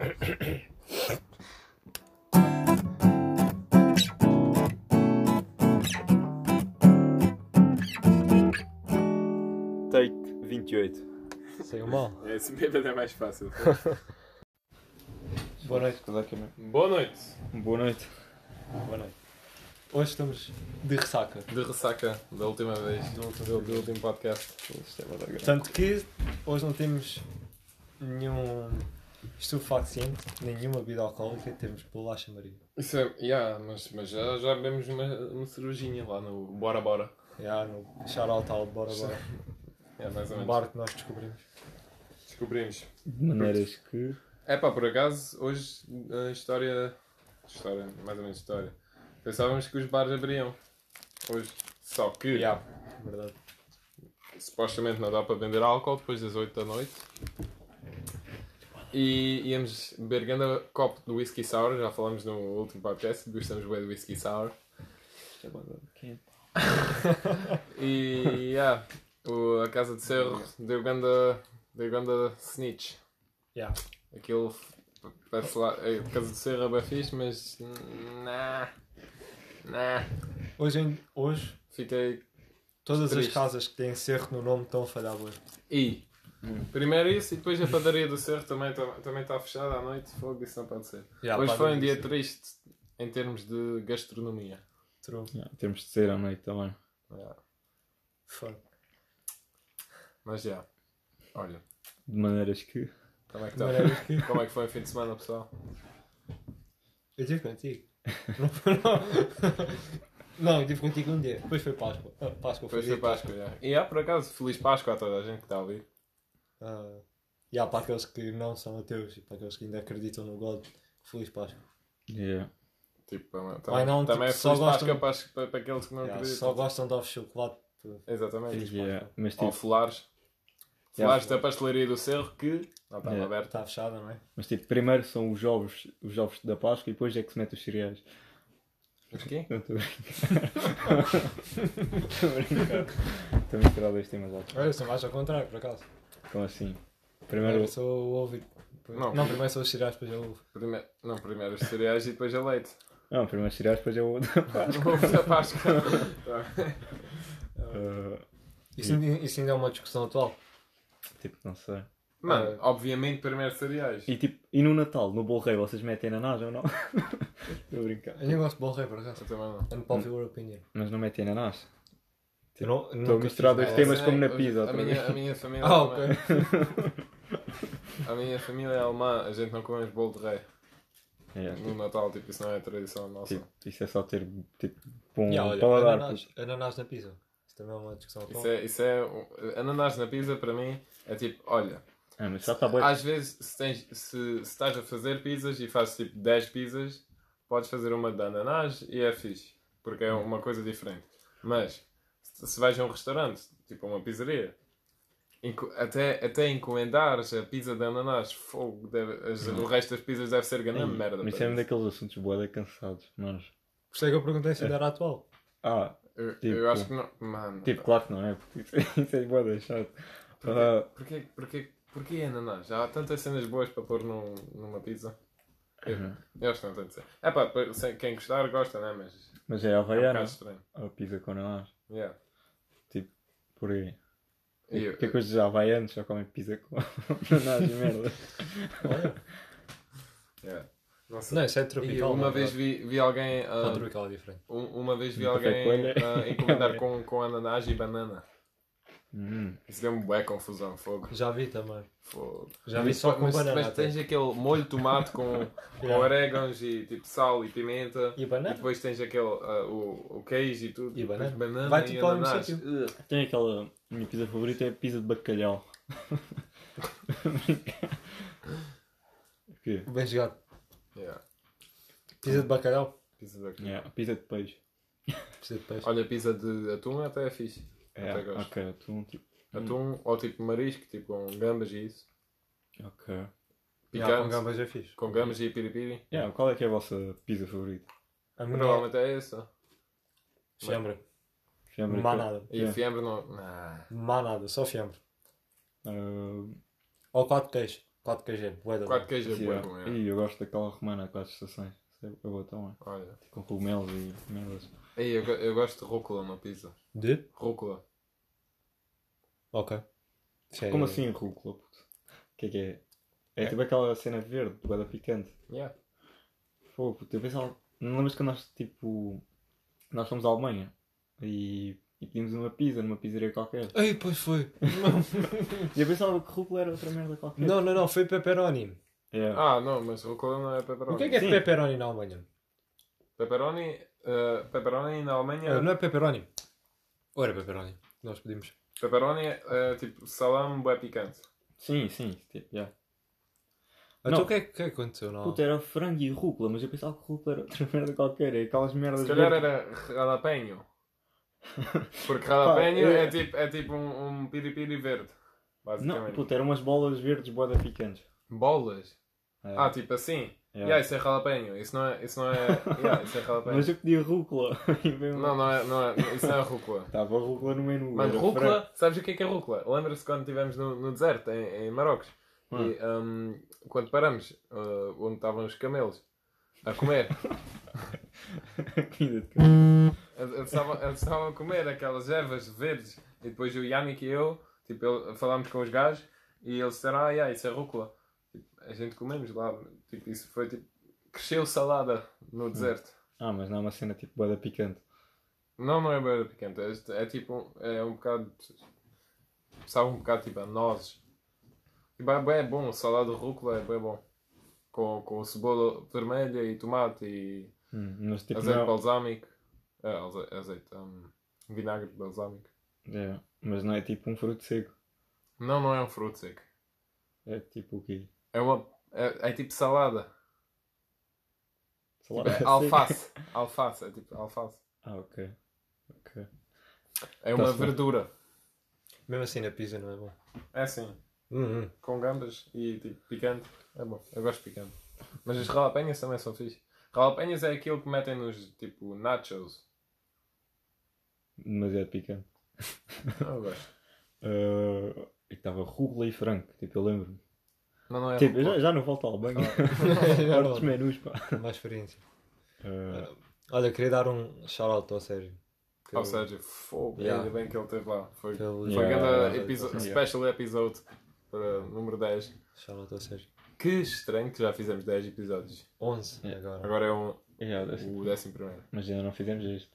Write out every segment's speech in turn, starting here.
Take 28. Saiu mal. É, assim bêbado é mais fácil. Boa noite. Boa noite. Boa noite. Boa noite. Hoje estamos de ressaca. De ressaca da última vez, do último, do último podcast. Tanto que hoje não temos nenhum estupefaciente, nenhuma bebida alcoólica, temos bolacha Maria. Isso é, yeah, mas, mas já, já bebemos uma, uma cervejinha lá no Bora Bora. Já no shout ao bora bora. É, mais ou Um menos. bar que nós descobrimos. Descobrimos. De maneiras que. É pá, por acaso, hoje a história. História, mais ou menos história. Pensávamos que os bares abriam. Hoje. Só que Yeah, verdade. supostamente não dá para vender álcool depois das 8 da noite. E íamos beber grande copo de whisky sour, já falamos no último podcast, gostamos bem de whisky sour. E yeah, o, a Casa de Cerro deu grande, deu grande snitch. Yeah. Aquilo parece lá, a Casa de Cerro é bem fixe, mas nah, nah. Hoje, em- hoje Fiquei todas Triste. as casas que têm cerro no nome estão a falhar hoje. E primeiro isso e depois a padaria do Cerro também está também tá fechada à noite. Fogo, isso não pode ser. Yeah, Hoje foi um dia triste em termos de gastronomia. True. Yeah, temos de ser à noite também. Yeah. Fuck. Mas já, olha, De maneiras que. como é que maneiras que- Como é que foi o fim de semana, pessoal? Eu estive contigo. Não foi não. Estive contigo um dia. Depois foi Páscoa. Ah, Páscoa Depois dia foi Páscoa, já. E há por acaso, Feliz Páscoa a toda a gente que está a ouvir. Ah, e há para aqueles que não são ateus e para aqueles que ainda acreditam no God, Feliz Páscoa. Yeah. Tipo, também, Ai, não, também tipo, é só gostam- Páscoa para, para, para aqueles que não Yeah, acreditam. só gostam de ovos de chocolate. Exatamente. Yeah. Mas Ou tipo, folares. Folares da pastelaria do Cerro que não estava Yeah. aberta. Está fechada, não é? mas tipo, primeiro são os ovos, os ovos da Páscoa e depois é que se mete os cereais. Mas quê? Não estou a brincar. Estou a brincar. Estou a misturar dois temas altos. Olha, são mais ao contrário, por acaso. Como assim? Primeiro Primeiro. sou o ovo e depois... Não. Não, primeiro são os cereais, depois é o ovo. Primeiro, não, primeiro os cereais e depois a leite. Não, primeiro os cereais, depois é o da Páscoa. O ovo da Páscoa. Ah, Isso, ainda- isso ainda é uma discussão atual. tipo, não sei. Mano, obviamente primeiro cereais. E tipo, e no Natal, no bolo rei, vocês metem ananás ou não? Estou a brincar. Eu nem gosto de rei, por acaso. Eu também não. Unpopular opinion. Mas não metem ananás. Não, Estou a misturar dois temas É, como na pizza. A minha, a minha família Ah, é ok. alemã. A minha família é alemã, a gente não come bolo de rei. É, No Natal, tipo, isso não é tradição nossa. tipo, isso é só ter tipo, Yeah, olha, paladar. ananás, ananás na pizza. Isso também é uma discussão. Isso é, isso é. um- Ananás na pizza, para mim, é tipo, olha, Ah, mas já está bem. às vezes, se, tens, se, se estás a fazer pizzas e fazes tipo 10 pizzas, podes fazer uma de ananás e é fixe, porque é uma coisa diferente. Mas, se, vais a um restaurante, tipo uma pizzaria, até, até encomendares a pizza de ananás, fogo, deve- as- o resto das pizzas deve ser grande merda. mas é um daqueles assuntos boada cansados. Mas. Por isso é que eu perguntei se ainda era atual. Ah, Eu, tipo- eu acho que não. Mano, tipo, claro que não é, porque isso, isso é boada chato. Ah, Porquê, porquê, porquê ananás? Já há tantas cenas boas para pôr num, numa pizza. Eu, uhum. eu acho que não tem de ser. É pá, quem gostar gosta, né? Mas Mas é é um havaiana, bocado estranho. a pizza com ananás. Yeah. Por aí. E eu- coisas já havaianos só comem pizza com ananás e merda. Olha. Yeah. Não sei. Não, isso é E tropical. uma não é vez vi, vi alguém. Não, tropical é diferente. um- uma vez vi alguém ah, encomendar com, com ananás e banana. Hum. Isso deu-me bué confusão, fogo. Já vi também. fogo. Já vi só com mas, banana. mas até. tens aquele molho de tomate com, com Yeah. orégãos e tipo sal e pimenta. E E banana? depois tens aquele, ah, o, o queijo e tudo. E depois banana. Vai e tudo para o mesmo sítio. Tem aquela. A minha pizza favorita é a pizza de bacalhau. O quê? Bem jogado. Yeah. Pizza de bacalhau. Pizza daqui. Yeah, a pizza de peixe. Pizza de peixe. Olha, pizza de atum até é fixe. É, Até gosto. ok, tu tipo. Atum ou tipo marisco, tipo com gambas e isso. Ok. Picante. Yeah, com gambas é fixe. com gambas e piripiri. Yeah, qual é que é a vossa pizza favorita? A minha Provavelmente é essa. fiambre. Fiambre Má com- nada. E Yeah. fiambre não. Nah. Má nada, só fiambre. Ah, Ou quatro queijos. 4 queijo, bué da Quatro queijos é bué é. bom, é. Ih, eu gosto daquela romana, quatro estações. Isso É boa também. Olha. Com cogumelos e merdas. Ei, eu, eu gosto de rúcula na pizza. De? Rúcula. Ok. Isso é- Como assim rúcula, puto? O que é que é? É, É. tipo aquela cena verde, boa picante. Yeah. Pô, puto, eu pensava... Não lembras que nós, tipo... Nós fomos à Alemanha e, e pedimos uma pizza numa pizzaria qualquer. Ei, pois foi. E eu pensava que rúcula era outra merda qualquer. não, não, não, foi pepperoni. É. Ah, não, mas rúcula não é pepperoni. O que é que é Sim. pepperoni na Alemanha? Pepperoni, eh, pepperoni na Alemanha. Ah, não é pepperoni. Ou era pepperoni? Nós pedimos. Pepperoni é tipo salame bué picante. Sim, sim. Tipo, yeah. Então Não. o que é que o que é que aconteceu? Não. Puta, era frango e rúcula, mas eu pensava que rúcula era outra merda qualquer. É aquelas merdas Se calhar verdes. era jalapeño. Porque jalapeño Pá, é- é tipo, é tipo um, um piripiri verde. Não, Basicamente. puta, eram umas bolas verdes boda picantes. Bolas. É. Ah, tipo assim. É. Yeah, isso é jalapeño. Isso não é. Isso não é. Yeah, isso é. Mas eu pedi rúcula. Não, não é, não é. Isso não é rúcula. Estava rúcula no menu. Mano, rúcula, sabes o que é que é rúcula? Lembra-se quando estivemos no, no deserto, em, em Marrocos? Hum. E hum, quando paramos, uh, onde estavam os camelos, a comer, eles estavam eles estavam a comer aquelas ervas verdes. E depois o Yannick e eu, tipo, falámos com os gajos e eles disseram: Ah, yeah, isso é rúcula. Tipo, a gente comemos lá. Tipo, isso foi tipo. Cresceu salada no deserto. Ah, mas não é uma cena tipo boda picante. Não, não é bem picante. É, é tipo. É um bocado. Sabe um bocado tipo a nozes. Tipo, é bem bom. Salada de rúcula é bem bom. Com, com cebola vermelha e tomate e Hum, mas tipo azeite não... balsâmico. É, aze- azeite. hum, vinagre balsâmico. É, mas não é tipo um fruto seco. Não, não é um fruto seco. É tipo o quê? É uma. É, é tipo salada. Tipo, Salada é seca. alface. Alface. É tipo alface. Ah, ok. Ok. É uma Tá-se bem. verdura. Mesmo assim na pizza não é bom. É assim. Hum, hum. com gambas e tipo picante. É bom, eu gosto de picante. Mas as jalapeñas também são fixe. Jalapeñas é aquilo que metem nos tipo nachos. Demasiado picante. Eu gosto. Uh, e estava rúcula e frango. Tipo, eu lembro-me. Não, não é Tipo, já, já não volto ao banho. Já não. Outros menus, pá. Mais experiência. Uh, Olha, queria dar um shout-out ao Sérgio. Que eu- seja, fogo, Yeah. ainda bem que ele esteve lá. Foi, que ele- foi Yeah, grande yeah, episo- yeah. special episode para número 10. Shout-out ao Sérgio. Que estranho que já fizemos 10 episódios. 11 Yeah. agora. Agora é um, o décimo primeiro. Mas ainda não fizemos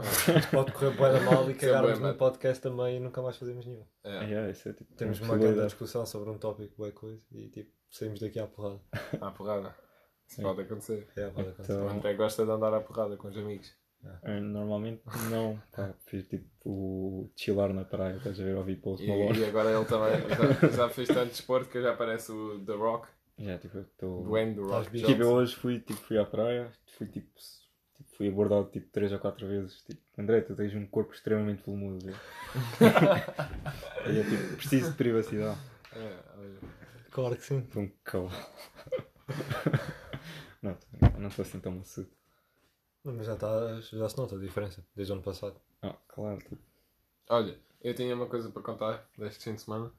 isto. Pode correr bué da mal e é cagarmos no podcast também e nunca mais fazemos nenhum. É. Yeah, isso é tipo. Temos uma grande discussão sobre um tópico bué coisa e tipo, saímos daqui à porrada. À porrada. Isso Sim. pode acontecer. É, pode acontecer. O Então, André gosta de andar à porrada com os amigos. eu normalmente não. Pá, fiz tipo chilar na praia. Estás a ver ouvir Post E, Malone. e agora ele também já, já fez tanto desporto que já parece o The Rock. Já, tipo, estou. Dwayne The Rock. Tipo, eu hoje fui, tipo, fui à praia, fui tipo, fui abordado tipo 3 ou 4 vezes. Tipo, André, tu tens um corpo extremamente volumoso. e é tipo, preciso de privacidade. É. Claro que sim. Foi um cavalo. não, eu não estou assim tão maçudo. Mas já, tá, já se nota a diferença desde o ano passado. Ah, claro, tipo, Olha, eu tinha uma coisa para contar deste fim de semana.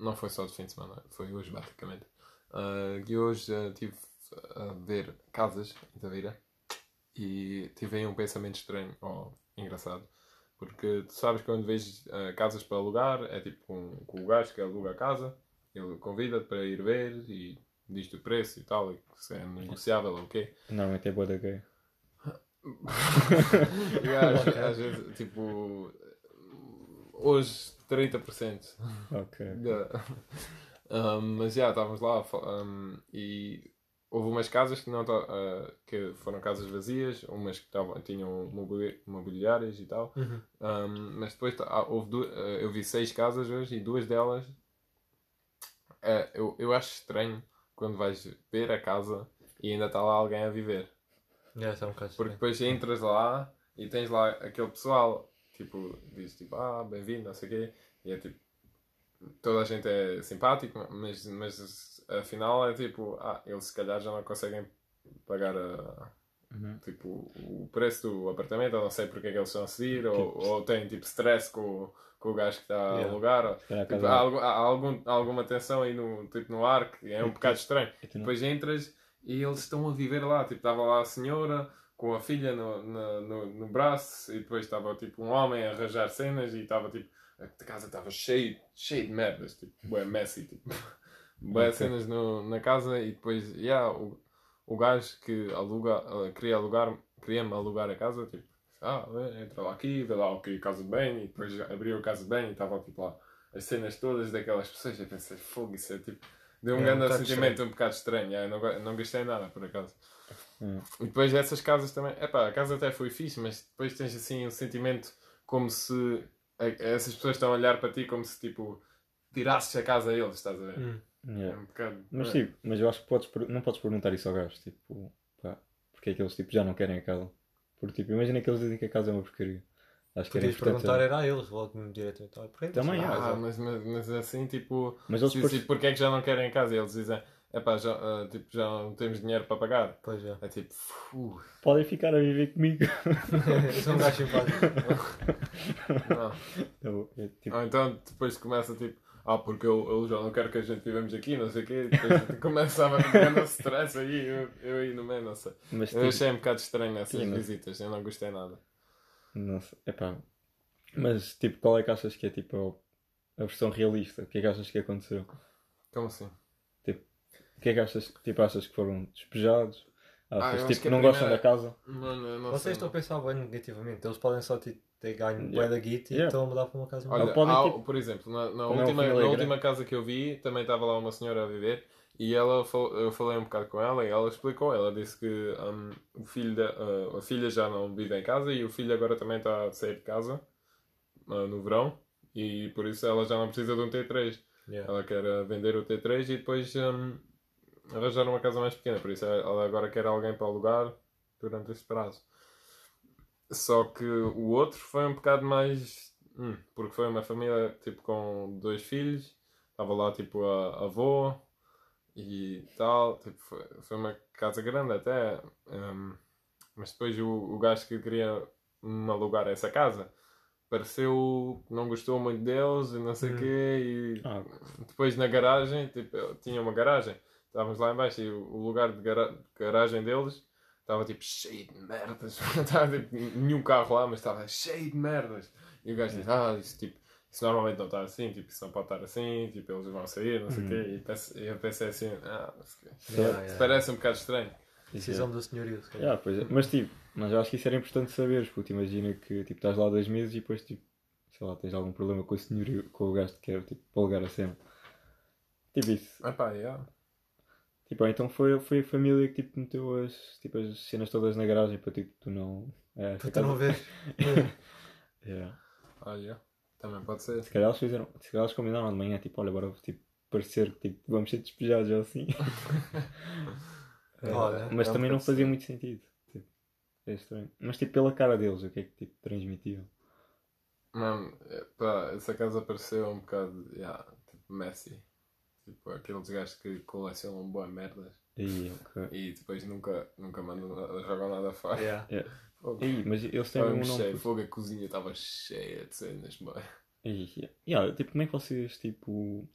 Não foi só de fim de semana, foi hoje basicamente. Ah, e hoje estive a ver casas em Tavira e tive aí um pensamento estranho, ou engraçado. Porque tu sabes que quando vês ah, casas para alugar, é tipo um, com o gajo que aluga a casa, ele convida-te para ir ver e diz-te o preço e tal, e se é negociável ou o quê. normalmente é boa da gay. E às, às vezes, tipo, hoje 30%. Ok. Da- Um, mas já, estávamos lá um, e houve umas casas que, não uh, que foram casas vazias, umas que tavam, tinham mobili- mobiliárias e tal. Um, mas depois ah, houve uh, eu vi seis casas hoje e duas delas uh, eu, eu acho estranho quando vais ver a casa e ainda está lá alguém a viver. Já está um Porque estranho. depois entras lá e tens lá aquele pessoal, tipo, diz tipo, ah, bem-vindo, não sei o quê, e é tipo, toda a gente é simpático, mas, mas afinal é tipo, ah, eles se calhar já não conseguem pagar a, Uhum. tipo, o preço do apartamento, ou não sei porque é que eles estão a seguir, ou, ou têm tipo stress com, com o gajo que está a Yeah. alugar. ou- a Tipo, há, algu- há algum, há alguma tensão aí no, tipo, no ar que é um bocado estranho. Não- Depois entras e eles estão a viver lá. Tipo, estava lá a senhora com a filha no, no, no, no braço e depois estava tipo um homem a arranjar cenas e estava tipo. A casa estava cheia cheio de merdas, tipo, bué messy, tipo. Bué Ok. cenas no, na casa e depois, yeah, o, o gajo que aluga, eh, queria alugar, queria-me alugar a casa, tipo, ah, entra lá aqui, vê lá o que casa banho e depois abriu a casa banho e estava tipo lá as cenas todas daquelas pessoas. Eu pensei, fogo, isso é tipo. Deu um É, um grande bocado sentimento um bocado estranho. não, não gostei nada, por acaso. Hum. E depois essas casas também. Epá, a casa até foi fixe, mas depois tens assim um sentimento como se essas pessoas estão a olhar para ti como se tipo tirasses a casa a eles, estás a ver? Hum. É Yeah. um bocado. Mas é. tipo, mas eu acho que podes, não podes perguntar isso ao gajo, tipo, pá, porque é que eles tipo, já não querem a casa? Porque tipo, imagina que eles dizem que a casa é uma porcaria. Acho que era Podias perguntar era a eles, logo diretamente. Porquê? Também é. Ah, mas, mas, mas assim, tipo. Mas eles tipo, porque é que já não querem a casa? E eles dizem, epá, já, ah, tipo, já não temos dinheiro para pagar. Pois é. É tipo, "Fu, podem ficar a viver comigo. Eu sou um gajo simpático. não. Eu- eu, tipo, Ou então depois começa tipo, ah, porque eu, eu já não quero que a gente vivamos aqui, não sei o quê. Depois começava a ficar no stress aí, eu, eu aí no meio, não sei. mas Eu tipo, achei um bocado estranho essas Sim, visitas, eu não gostei nada. não sei, epá. Mas tipo, qual é que achas que é tipo a versão realista? O que é que achas que aconteceu? Como assim? O que é que achas? Tipo, achas que foram despejados? Ah, Achas acho tipo, que não gostam primeira- da casa? Mano, eu não Vocês sei. estão a pensar bem negativamente. Eles podem só ter, ter ganho Yeah. bué da guita e Yeah. estão a mudar para uma casa Olha, podem, há- tipo- por exemplo, na, na é última, na última casa que eu vi, também estava lá uma senhora a viver e ela eu falei um bocado com ela e ela explicou. Ela disse que hum, o filho da- uh, a filha já não vive em casa e o filho agora também está a sair de casa uh, no verão e por isso ela já não precisa de um T3. Yeah. Ela quer vender o T3 e depois hum, arranjar uma casa mais pequena. Por isso ela agora quer alguém para alugar durante esse prazo. Só que o outro foi um bocado mais. hum, porque foi uma família tipo com dois filhos, estava lá tipo a, a avó e tal. Tipo, foi, foi uma casa grande até. hum, mas depois o, o gajo que queria me alugar essa casa pareceu que não gostou muito deles e não sei o Hum. quê. E Ah, depois na garagem, tipo, tinha uma garagem, estávamos lá embaixo e o, lugar de gara- garagem deles estava tipo cheio de merdas. Estava tipo, nenhum carro lá, mas estava cheio de merdas. E o gajo disse, ah, isso tipo, isso normalmente não está assim, tipo, isso não pode estar assim, tipo, eles vão sair, não sei o quê. E pense- eu pensei assim, ah, não sei o quê. Yeah, Isso yeah. parece um bocado estranho. Decisão do senhorio. se calhar. Yeah, pois é. Mas tipo, mas eu acho que isso era importante saberes, porque imagina que tipo, estás lá dois meses e depois tipo, sei lá, tens algum problema com o senhor com o gajo que quer tipo, polgar a cena. Tipo isso. Ah pá, yeah. Tipo, então foi, foi a família que tipo, meteu as, tipo, as cenas todas na garagem para tipo, tu não. É, Para tu não ver. Yeah. Ah, yeah. Também pode ser. Se calhar eles fizeram, se calhar eles combinaram de manhã, tipo, olha, agora tipo, parecer que tipo, vamos ser despejados ou assim. É, Olha, mas é também não fazia estranho. muito sentido. Tipo, é estranho. Mas tipo, pela cara deles, o que é que tipo, transmitiam? Mano, é, pá, essa casa pareceu um bocado, yeah, tipo, messy. Tipo, aqueles gajos que colecionam boas merdas Aí, ok. e depois nunca, nunca mandam, nada- jogam nada fora. Yeah. Fogo. Aí, mas eles têm um nome. cheio, fogo, a cozinha estava cheia de cenas, boy. Aí, yeah. Yeah, tipo, como é que vocês, tipo...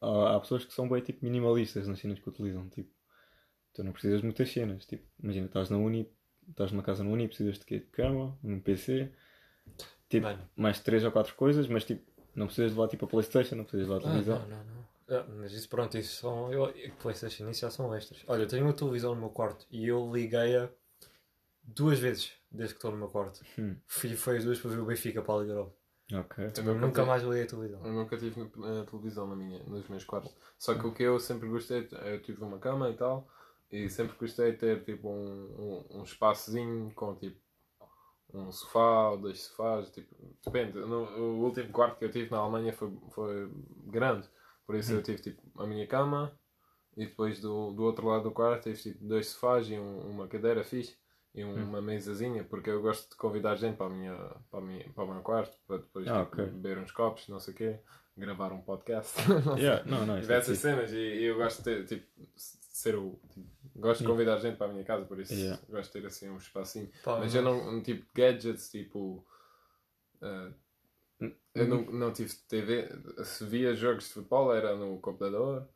Há, há pessoas que são bem, tipo, minimalistas nas cenas que utilizam, tipo... Tu não precisas de muitas cenas, tipo... Imagina, estás na uni, estás numa casa na uni, precisas de quê? De cama, um PC... Tipo, Mano. mais três ou quatro coisas, mas tipo... Não precisas levar, tipo, a Playstation, não precisas levar a Ah, televisão. não, não, não. Ah, mas isso pronto, isso são. Eu, Playstation, isso já são extras. Olha, eu tenho uma televisão no meu quarto e eu liguei-a duas vezes desde que estou no meu quarto. Hum. Fui, foi as duas para ver o Benfica para a Liga Europa. Ok. Eu Nunca, nunca, mais liguei a televisão. eu nunca tive na televisão na minha, nos meus quartos. Só que o que eu sempre gostei, eu tive uma cama e tal, e sempre gostei de ter tipo um, um, um espaçozinho com tipo um sofá ou dois sofás, tipo, depende. No, o último quarto que eu tive na Alemanha foi, foi grande, por isso eu tive tipo a minha cama e depois do, do outro lado do quarto tive tipo dois sofás e um- uma cadeira fixe e um- uma mesazinha, porque eu gosto de convidar gente para, a minha, para, a minha, para o meu quarto para depois Ah, tipo, ok. beber uns copos, não sei o quê, gravar um podcast. não sei. Yeah, não, não, é Diversas cenas e, e eu gosto de ter, tipo, ser o. tipo, gosto de convidar gente para a minha casa, por isso Yeah. gosto de ter assim um espacinho. Pá, Mas eu não, um tipo de gadgets, tipo. ah, Eu não, não tive TV. Se via jogos de futebol era no computador.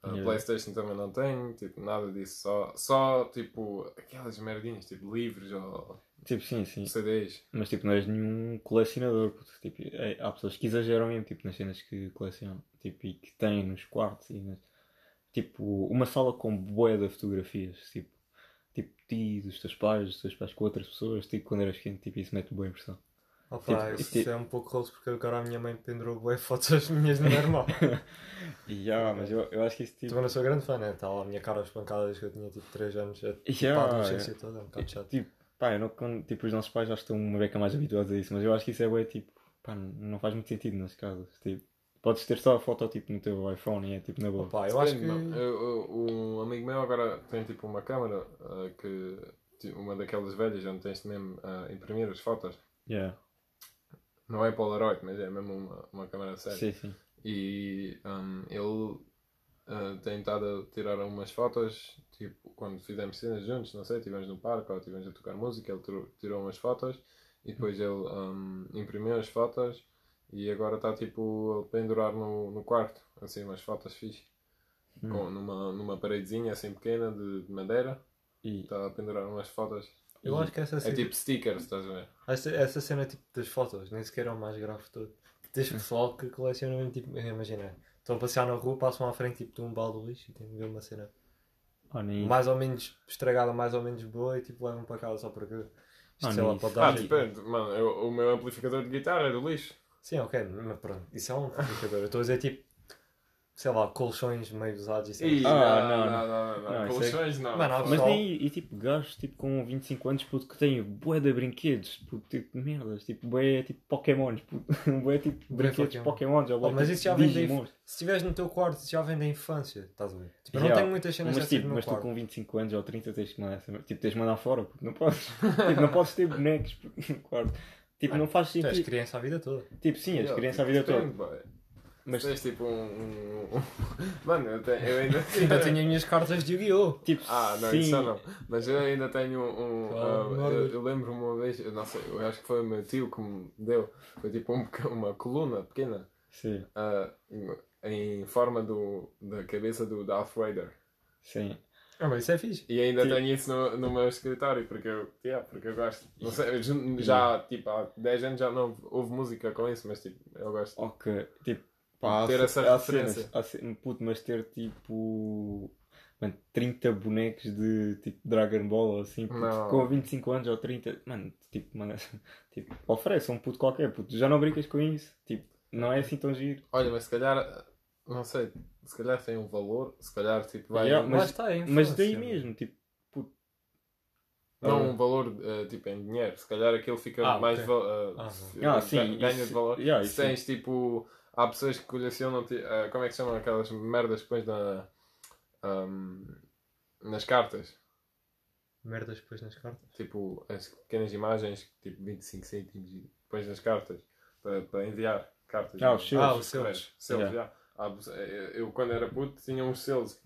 A Yeah. Playstation também não tenho, tipo, nada disso. Só, só tipo, aquelas merdinhas, tipo, livros ou Tipo, sim, sim. CDs. Mas tipo, não és nenhum colecionador. puto. Tipo, é- há pessoas que exageram mesmo tipo, nas cenas que colecionam. Tipo, e que têm nos quartos. E nas... Tipo, uma sala com bué de fotografias. Tipo, tipo ti, dos teus pais, dos teus pais com outras pessoas. Tipo, quando eras pequeno, tipo, isso mete boa impressão. Opa, Tipo, isso tipo- é um pouco rosto porque agora a minha mãe pendurou bué fotos minhas no normal. E já, mas eu, eu acho que isso tipo. Também não sou grande fã, né? Está lá a minha cara espancada desde que eu tinha tipo 3 anos. É, tipo, Já, a adolescência toda, é um bocado chato. Tipo, pá, eu não, quando- tipo, os nossos pais já estão uma beca mais habituados a isso, mas eu acho que isso é bué, tipo, pá, não- não faz muito sentido nas casas. Tipo, podes ter só a foto tipo no teu iPhone e é tipo na boa. Opa, eu acho que. Eu- eu- um amigo meu agora tem tipo uma câmera ah, que. ti- Uma daquelas velhas onde tens mesmo a imprimir as fotos. Yeah. Não é Polaroid, mas é mesmo uma, uma câmera séria. Sim, sim. E hum, ele ah, tem estado a tirar umas fotos, tipo, quando fizemos cenas juntos, não sei, estivemos no parque ou estivemos a tocar música, ele tirou, tirou umas fotos e depois ele hum, imprimiu as fotos e agora está tipo a pendurar no, no quarto, assim, umas fotos fixe, Hum. com, numa, numa paredezinha assim pequena de, de madeira, E, está a pendurar umas fotos. Eu acho que essa É cena, tipo stickers, estás a ver? essa, essa cena tipo das fotos, nem sequer é o mais grave todo. Tens pessoal que coleciona mesmo, tipo, imagina, estão a passear na rua, passam à frente tipo, de um balde de lixo e tem de ver uma cena ah, nem mais ou menos estragada, mais ou menos boa e tipo levam para casa só porque isto Ah, sei lá, pode Ah, dar. tipo- depende, mano, eu- o meu amplificador de guitarra é do lixo. Sim, ok, mas pronto, isso é um complicador. Eu estou a dizer tipo, sei lá, colchões meio usados e assim. Ah, não, não, não, não, não, não, é- Colchões não. Mano, há Mas pessoal- nem, e tipo, gajos tipo, com 25 anos puto, que têm bué de brinquedos, puto, tipo, merdas, tipo, bué tipo Pokémons, puto, bué tipo Bué brinquedos Pokémon. Pokémons, ou bué, Oh, mas tipo, isso já vem da Digimons. Se estiveres no teu quarto, isso já vem da infância, estás a ver? Tipo, eu não Yeah. tenho muitas cenas Mas, dessas tipo, no meu mas tu quarto. com 25 anos ou 30 tens que mandar, essa- tipo, tens de mandar fora, porque não podes, tipo, não podes ter bonecos puto, no quarto. Tipo, não faz Tu és sentido. criança a vida toda. Tipo, sim, és criança a vida toda. Mas, Tens tipo um. Mano, eu, tenho, eu ainda Ainda tenho as minhas cartas de Yu-Gi-Oh! tipo, Ah, não, sim. isso não. Mas eu ainda tenho um. Oh, merda. eu eu lembro-me uma vez, eu não sei, eu acho que foi o meu tio que me deu. Foi tipo um uma coluna pequena Sim, em, em forma do, da cabeça do Darth Vader. sim. Ah, mas isso é fixe. E ainda Sim. tenho isso no, no meu escritório porque eu, yeah, porque eu gosto. Não sei, ju- já tipo, há 10 anos já não houve música com isso, mas tipo, eu gosto. Ok, tipo, pá, há Ter essa há referência. cenas, puto, mas ter tipo, mano, 30 bonecos de tipo Dragon Ball ou assim, puto, Não. com 25 anos ou 30, mano, tipo, mano, tipo, oferece um puto qualquer, puto, já não brincas com isso, tipo, não é assim tão giro. Olha, mas se calhar, não sei, se calhar tem um valor, se calhar tipo vai. Yeah, Mas, está aí. Mas daí mesmo, tipo, puto, Não um valor eh, tipo em dinheiro, se calhar aquilo fica Ah, mais ok. val- eh, Ah, se- Ah, sim, ganha isso- de valor. yeah, se tens tipo, há pessoas que colecionam, eh, como é que se chamam aquelas merdas que pões na, ahm, nas cartas, Merdas depois nas cartas. tipo as pequenas imagens, tipo 25 cêntimos e pões nas cartas para, para enviar cartas. Ah, os selos. Ah, os selos, Yeah. Há pe- eu, quando era puto tinha uns selos.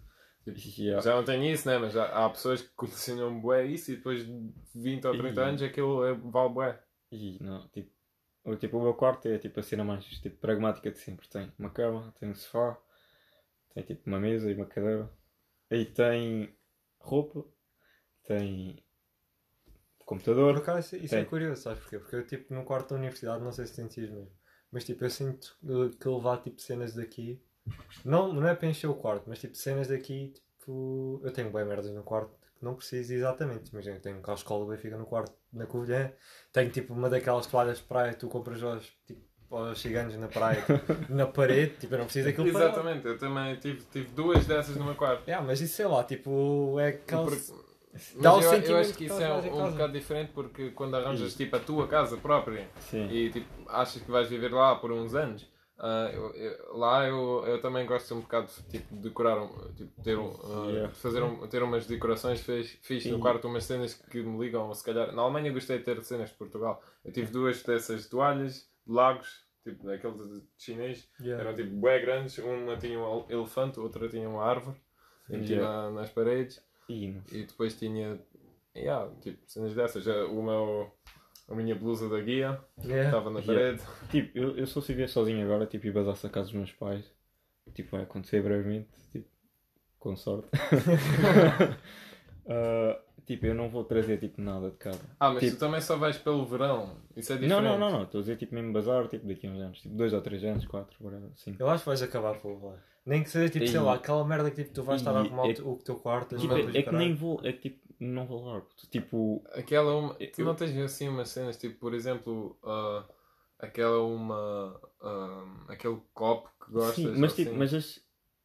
Tipo, Yeah. Já não tenho isso, né? Mas já, há pessoas que colecionam bué isso e depois de 20 ou 30 Ih. anos aquilo é, vale bué. E não, tipo, o, tipo, o meu quarto é tipo a cena mais tipo, pragmática de sempre. Tem uma cama, tem um sofá, tem tipo uma mesa e uma cadeira. Aí tem roupa, tem Por computador. acaso, isso é Tem. curioso, sabes porquê? Porque eu, tipo, no quarto da universidade, não sei se sentias mesmo, mas, tipo, eu sinto que- levar, tipo, cenas daqui, não, não é para encher o quarto, mas, tipo, cenas daqui, tipo, eu tenho bem merdas no quarto que não preciso exatamente. Imagina, tenho um carro escola do Benfica no quarto, na Covilhã, tenho, tipo, uma daquelas toalhas de praia que tu compras aos, tipo, aos ciganos na praia, tipo, na parede, tipo, eu não preciso daquilo para... Exatamente, eu também tive, tive duas dessas no meu quarto. Yeah, mas isso, sei lá, tipo, é aquelas... Porque- Dá Mas o eu, eu acho que que isso é um, um bocado diferente porque quando arranjas tipo a tua casa própria Sim. e tipo, achas que vais viver lá por uns anos, ah, eu- eu- lá eu, eu também gosto um bocado tipo, de decorar, um- tipo, ter, um, ah, Yeah. fazer um- ter umas decorações, fiz, fiz no quarto umas cenas que me ligam, ou se calhar. Na Alemanha eu gostei de ter cenas de Portugal. Eu tive duas dessas toalhas, de lagos, tipo daqueles de chinês, Yeah. eram tipo bem grandes, uma tinha um elefante, outra tinha uma árvore, Yeah. na- nas paredes. E não E depois tinha, yeah, tipo, cenas dessas. Já O meu, a minha blusa da guia, Yeah. estava na Yeah. parede. Tipo, eu, eu sou se viver sozinho agora, tipo, e basar-se a casa dos meus pais. Tipo, vai acontecer brevemente, tipo, com sorte. Ah, tipo, eu não vou trazer, tipo, nada de casa. Ah, mas Tipo- tu também só vais pelo verão. Isso é Não, diferente. não, não, não. Estou a dizer, tipo, mesmo bazar, tipo, daqui a uns anos. Tipo, dois ou três anos, quatro, whatever, assim. Eu acho que vais acabar por levar. Nem que seja tipo, sei E- lá, aquela merda que tipo, tu vais estar a arrumar o é- teu- o teu quarto. as Tipo, é, é que nem vou, é que, tipo, não vou levar. puto. Tipo, Aquela uma. Tu Eu- não tens assim umas cenas, tipo, por exemplo, ah, aquela uma. ah, aquele copo que gostas. sim, mas, assim. tipo, mas as,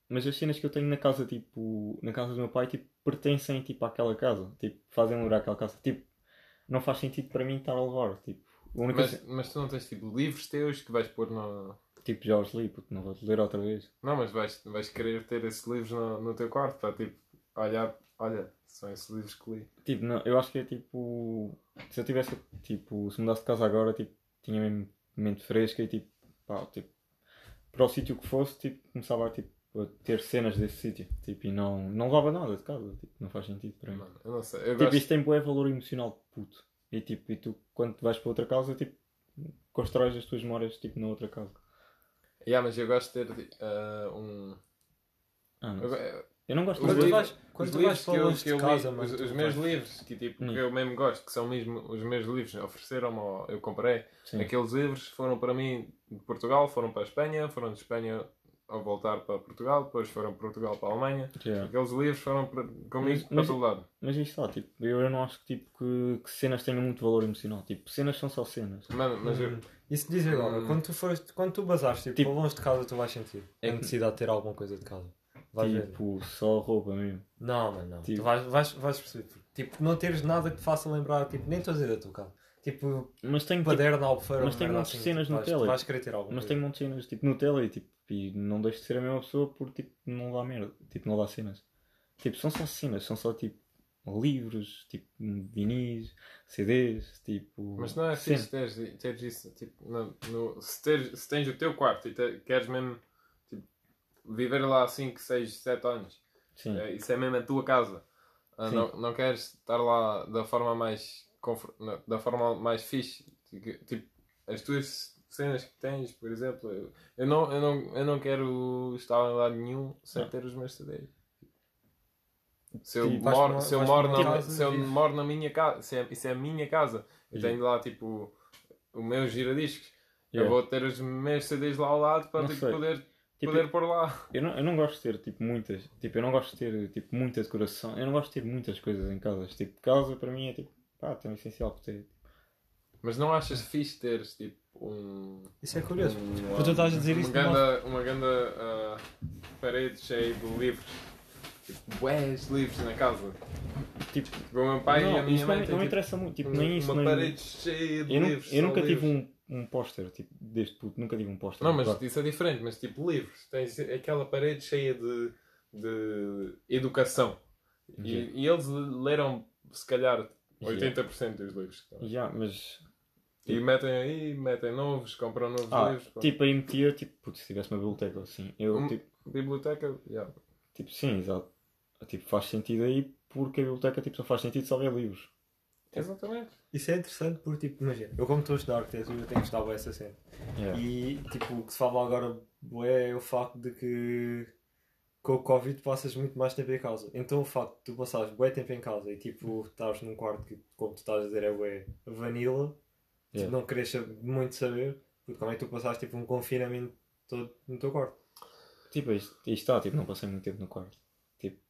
mas as cenas que eu tenho na casa, tipo, na casa do meu pai, tipo, pertencem, tipo, àquela casa. Tipo, fazem lembrar aquela casa. Tipo, não faz sentido para mim estar a levar. Tipo, a única Mas, ce- mas tu não tens tipo livros teus que vais pôr no. Tipo, já os li, puto, não vou ler outra vez. Não, mas vais, vais querer ter esses livros no, no teu quarto para tipo olhar. Olha, são esses livros que li. Tipo, não, eu acho que é tipo. Se eu tivesse, tipo, se mudasse de casa agora, tipo, tinha mesmo mente fresca e tipo, pá, tipo, para o sítio que fosse, tipo, começava a, tipo, a ter cenas desse sítio. Tipo, e não, não levava nada de casa. Tipo, não faz sentido para mim. Mano, eu não sei. Eu Tipo, gosto. isso tem bué valor emocional, puto. E tipo, e tu, quando vais para outra casa, tipo, constróis as tuas memórias, tipo, na outra casa. Yeah, mas eu gosto de ter ah, um. Ah, não eu- sei. eu- não gosto Os Quando de tu livros- vais, quando os tu vais livros para que eu, longe que eu de li, casa, os, mano, os meus vais- livros, que, tipo, Hum. que eu mesmo gosto, que são mesmo os meus livros, ofereceram-me, ou eu comprei. Sim. Aqueles livros foram para mim de Portugal, foram para a Espanha, foram de Espanha ao voltar para Portugal, depois foram de Portugal para a Alemanha. Yeah. Aqueles livros foram para, comigo Mas- para mas- todo lado. Mas isso está, tipo, eu, eu não acho que, tipo, que, que cenas tenham muito valor emocional. Tipo, cenas são só cenas. Mano, mas eu, Hum. Isso diz agora, Hum. quando tu fores, quando tu basares tipo, Tipo- longe de casa, tu vais sentir É a que- necessidade de ter alguma coisa de casa. Vais ver. tipo, só roupa mesmo. Não, mano, não. Tipo- Tu vais, vais, vais perceber. Tipo, não teres nada que te faça lembrar, tipo, nem estou a dizer da tua casa. Tipo, Mas tenho, tipo, paderna, albufeira, mas montes de assim, cenas tipo, no vais, tele. tu vais querer ter alguma mas coisa. tenho de cenas, tipo, Nutella e, tipo, e não deixo de ser a mesma pessoa por, tipo, não dá merda. Tipo, não dá cenas. Tipo, são só cenas, são só, tipo, livros, tipo, vinis, CDs, tipo... mas não é fixe teres, teres isso. Tipo, no, no- se, teres, se tens o teu quarto e te- queres mesmo tipo, viver lá 5, 6, 7 anos, Sim. é, isso é mesmo a tua casa. Ah, não, não queres estar lá da forma mais da forma mais fixe. Tipo, tipo, as tuas cenas que tens, por exemplo, eu, eu, não, eu, não, eu não quero estar em lado nenhum sem Não. ter os meus CDs. Se eu, Tipo, moro, uma- se eu, moro, na, casa se eu moro na minha casa, se é, isso é a minha casa, eu Yeah. tenho lá tipo o meu giradiscos, eu Yeah. vou ter os meus CDs lá ao lado para tipo, poder, Tipo, poder pôr lá. Eu não, eu não gosto de ter tipo muitas, tipo, eu não gosto de ter tipo muita decoração, eu não gosto de ter muitas coisas em casa. Tipo, casa para mim é tipo, pá, tão essencial para ter. Mas não achas fixe teres tipo um. Isso é curioso. um, Porque tu estás a dizer uma isso ganda, uma ganda ah, parede cheia de livros. Tipo, bués livros na casa. Tipo, O meu pai não, e a minha isso mãe não, me- têm não me tipo, interessa muito, tipo, um- nem isso, uma nem... parede cheia de Eu, nu- livros. eu nunca tive livros. um, um póster, tipo, deste puto, nunca tive um póster. Não, mas quarto. isso é diferente, mas tipo livros. Tens aquela parede cheia de, de educação. E, Yeah. e eles leram se calhar Yeah. 80% dos livros. Já, mas... E metem aí, metem novos, compram novos Ah, livros. tipo, aí metia, tipo, putz, se tivesse uma biblioteca assim, eu, Um- tipo, Biblioteca, yeah. tipo, sim, exato. Tipo, faz sentido aí, porque a biblioteca, tipo, só faz sentido se houver livros. Exatamente. Isso é interessante porque, tipo, imagina, eu como estou a estudar arquitetura, tenho bem essa cena. Yeah. E, tipo, o que se fala agora é o facto de que com o Covid passas muito mais tempo em casa. Então o facto de tu passares bué tempo em casa e, tipo, estás num quarto que, como tu estás a dizer, é bué vanilla, Yeah. tipo, não queres muito saber, porque como é que tu passaste, tipo, um confinamento todo no teu quarto. Tipo, isto, isto está, tipo, não passei muito tempo no quarto.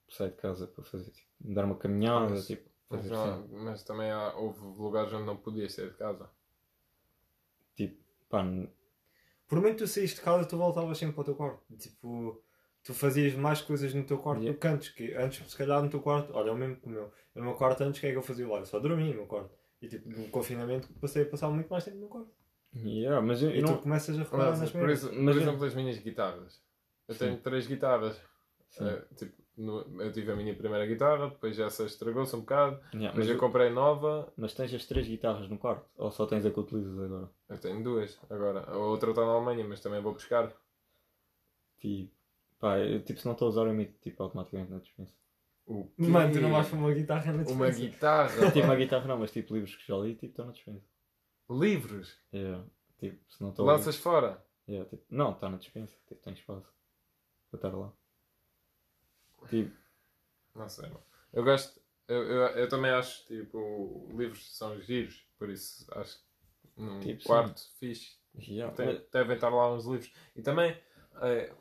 Saio de casa para fazer, tipo, dar uma caminhada, Mas- tipo, Mas, fazer não- assim. mas também há, houve lugares onde não podias sair de casa. Tipo, pá, Por muito que tu saíste de casa, tu voltavas sempre para o teu quarto. Tipo, tu fazias mais coisas no teu quarto Yeah. do que antes. Que antes, se calhar, no teu quarto, olha, é o mesmo que o meu. No meu quarto antes, o que é que eu fazia lá? Eu só dormia no meu quarto. E tipo, no confinamento, passei a passar muito mais tempo no quarto. yeah, mas eu, E eu tu não... começas a reparar Mas, nas por, Mas por exemplo, as minhas guitarras. Eu Sim. tenho três guitarras. Eh, tipo, eu tive a minha primeira guitarra, depois essa estragou-se um bocado, Yeah, mas mas, eu comprei nova. mas tens as três guitarras no quarto? Ou só tens a que utilizas agora? Eu tenho duas agora. A outra está na Alemanha, mas também vou buscar. Tipo, pá, eu, tipo, se não estou a usar, eu meto, tipo, automaticamente na dispensa. O quê? Mano, tu não vais para uma guitarra na Uma dispensa. guitarra. tipo, uma guitarra não, mas tipo, livros que já li, tipo, estão na dispensa. Livros. Yeah. Tipo, se não estou. Lanças fora. Yeah, tipo, não, está na dispensa. Tipo, tem espaço para estar lá. Tipo, Não sei, mano. Eu gosto. Eu, eu, eu também acho, tipo, livros são giros. Por isso, acho que num Tipo, sim. quarto fixe. yeah, Tem- mas- devem estar lá uns livros. E também, eh,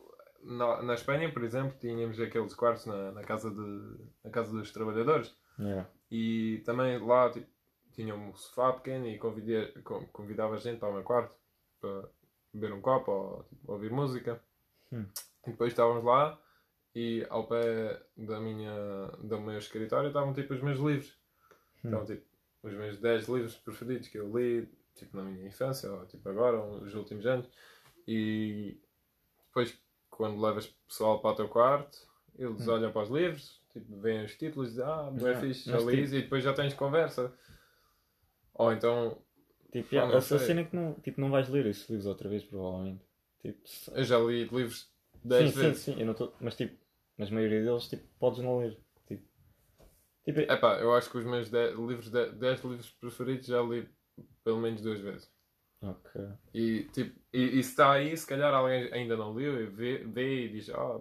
na, na Espanha, por exemplo, tínhamos aqueles quartos na, na, casa, de, na casa dos trabalhadores. yeah. E também lá tipo, tinha um sofá pequeno e convidei, con- convidava a gente para o meu quarto para beber um copo ou tipo, ouvir música. Hum. E depois estávamos lá e ao pé da minha, do meu escritório estavam tipo os meus livros. Hum. Então, tipo, os meus 10 livros preferidos que eu li tipo, na minha infância ou tipo agora, ou nos últimos anos. E depois, quando levas pessoal para o teu quarto, eles Hum. olham para os livros, tipo, veem os títulos e dizem, ah, não é fixe, já li tipo- e depois já tens conversa. Ou então, Tipo, não essa sei. cena é que não, tipo, não vais ler esses livros outra vez, provavelmente. Tipo, eu já li livros 10 sim, vezes. sim, sim, eu não tô, mas tipo, mas a maioria deles, tipo, podes não ler. Tipo, tipo, é- Epá, eu acho que os meus 10 livros, 10 livros preferidos já li pelo menos duas vezes. ok. E, tipo, e, e se está aí, se calhar alguém ainda não leu e vê, vê e diz, ah,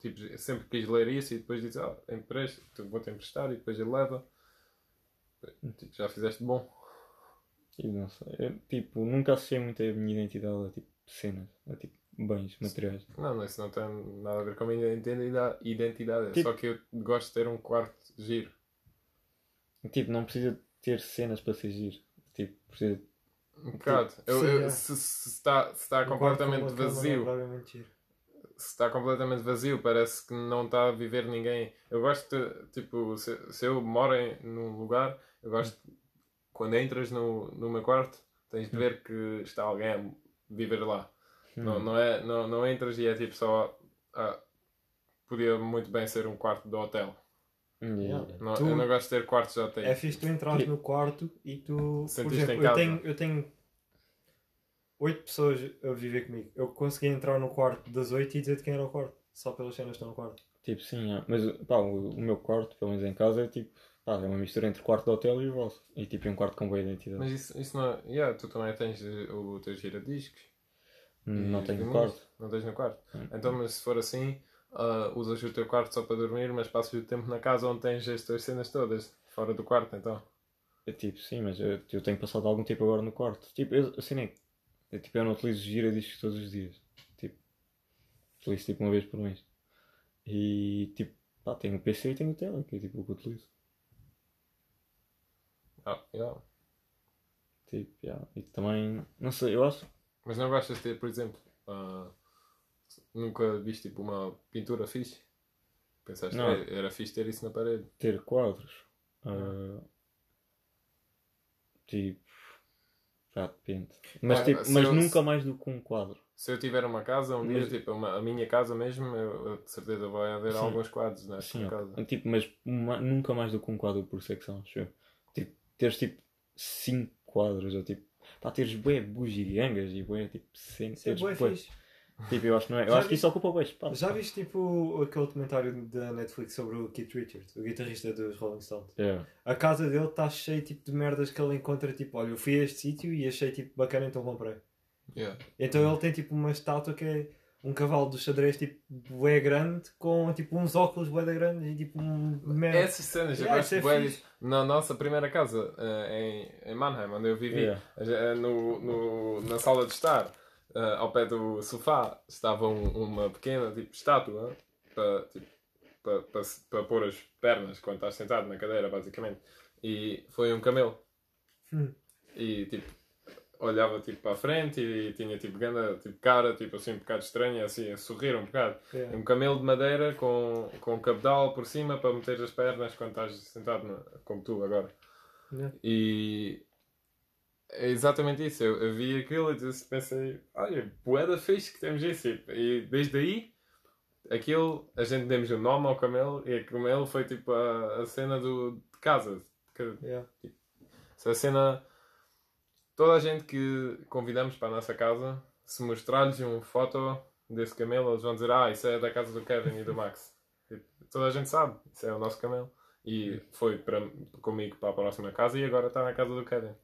tipo, sempre quis ler isso e depois diz, ah, empresta, vou-te emprestar e depois ele leva. Tipo, já fizeste bom. Tipo, não sei. Eu, tipo, nunca associei muito a minha identidade a tipo cenas, a tipo bens materiais. Não, não, isso não tem nada a ver com a minha identidade. identidade. É Tipo- só que eu gosto de ter um quarto giro. Tipo, não precisa ter cenas para ser giro. Tipo, precisa. Um bocado. Eu- sim, eu- é. se, se está, se está Um completamente vazio, é se está completamente vazio, parece que não está a viver ninguém. Eu gosto de, tipo, se, se eu moro em, num lugar, eu gosto, quando entras no, no meu quarto, tens de ver que está alguém a viver lá. Não, Hum. não, é, não, não entras e é tipo só. ah, podia muito bem ser um quarto de hotel. Yeah. Não, Tu- Eu não gosto de ter quartos de hotel. É fixe tu entrares no quarto e tu. Por Sentiste exemplo, em eu casa. tenho, eu tenho 8 pessoas a viver comigo. Eu consegui entrar no quarto das 8 e dizer de quem era o quarto. Só pelas cenas que estão no quarto. Tipo, sim, é. mas pá, o, o meu quarto, pelo menos em casa, é tipo, pá, é uma mistura entre o quarto de hotel e o vosso. E tipo, é um quarto com boa identidade. Mas isso, isso não é. Yeah, tu também tens eh, o teu giradiscos. Não tenho filmes. quarto. Não tens no quarto. Hum. Então, mas se for assim, ah, usas o teu quarto só para dormir, mas passas o tempo na casa onde tens as tuas cenas todas, fora do quarto, então. É tipo, sim, mas eu, eu tenho passado algum tempo agora no quarto. Tipo, eu, assim é. é tipo, eu não utilizo giradiscos todos os dias. Tipo, utilizo tipo uma vez por mês. E tipo, pá, tenho o PC e tenho o tele, que é tipo o que eu utilizo. Ah, yeah. Tipo, yeah. E também, não sei, eu acho. Mas não gostas de ter, por exemplo, ah, nunca viste tipo uma pintura fixe? Pensaste, Não. "É, era fixe ter isso na parede. ter quadros. ah, tipo. Já depende. Mas, Ah, tipo, mas eu- nunca mais do que um quadro. Se eu tiver uma casa, um dia, Mas- tipo, uma- a minha casa mesmo, eu, eu de certeza vai haver Sim. alguns quadros nessa Sim, ó. casa. tipo, mas uma- nunca mais do que um quadro por secção, acho eu. Tipo, teres tipo 5 quadros, ou tipo, pá, teres bué bugigangas e bué tipo 100, Isso é bué fixe. Tipo, eu acho que não é. Eu Já acho que isso ocupa bué espaço. Já viste tipo aquele documentário da Netflix sobre o Keith Richards, o guitarrista dos Rolling Stones? Yeah. A casa dele está cheia tipo, de merdas que ele encontra, tipo, olha, eu fui a este sítio e achei tipo bacana, então comprei. Yeah. Então ele tem tipo uma estátua que é um cavalo do xadrez tipo bué grande com tipo uns óculos bué grandes e tipo um merda. Essas cenas, eu gosto é bué disso. Na nossa primeira casa, eh, em, em Mannheim, onde eu vivi, Yeah. eh, no, no- na sala de estar, eh, ao pé do sofá, estava um- uma pequena tipo, estátua para, tipo, para, para pôr as pernas quando estás sentado na cadeira, basicamente. E foi um camelo. Hum. E tipo, olhava tipo para a frente e tinha tipo, ganda, tipo cara, tipo assim um bocado estranha, assim, a sorrir um bocado. Yeah. Um camelo de madeira com, com um cabedal por cima para meter as pernas quando estás sentado, na- como tu agora. Yeah. E é exatamente isso. Eu, eu vi aquilo e disse- pensei, olha, boeda fixe que temos isso. E desde aí, aquilo, a gente demos o nome ao camelo e o camelo foi tipo a, a cena do, de casa. Que- Yeah. a cena. Toda a gente que convidamos para a nossa casa, se mostrar-lhes uma foto desse camelo, eles vão dizer: Ah, isso é da casa do Kevin e do Max. Tipo, toda a gente sabe, isso é o nosso camelo. E foi para, comigo para a próxima casa e agora está na casa do Kevin.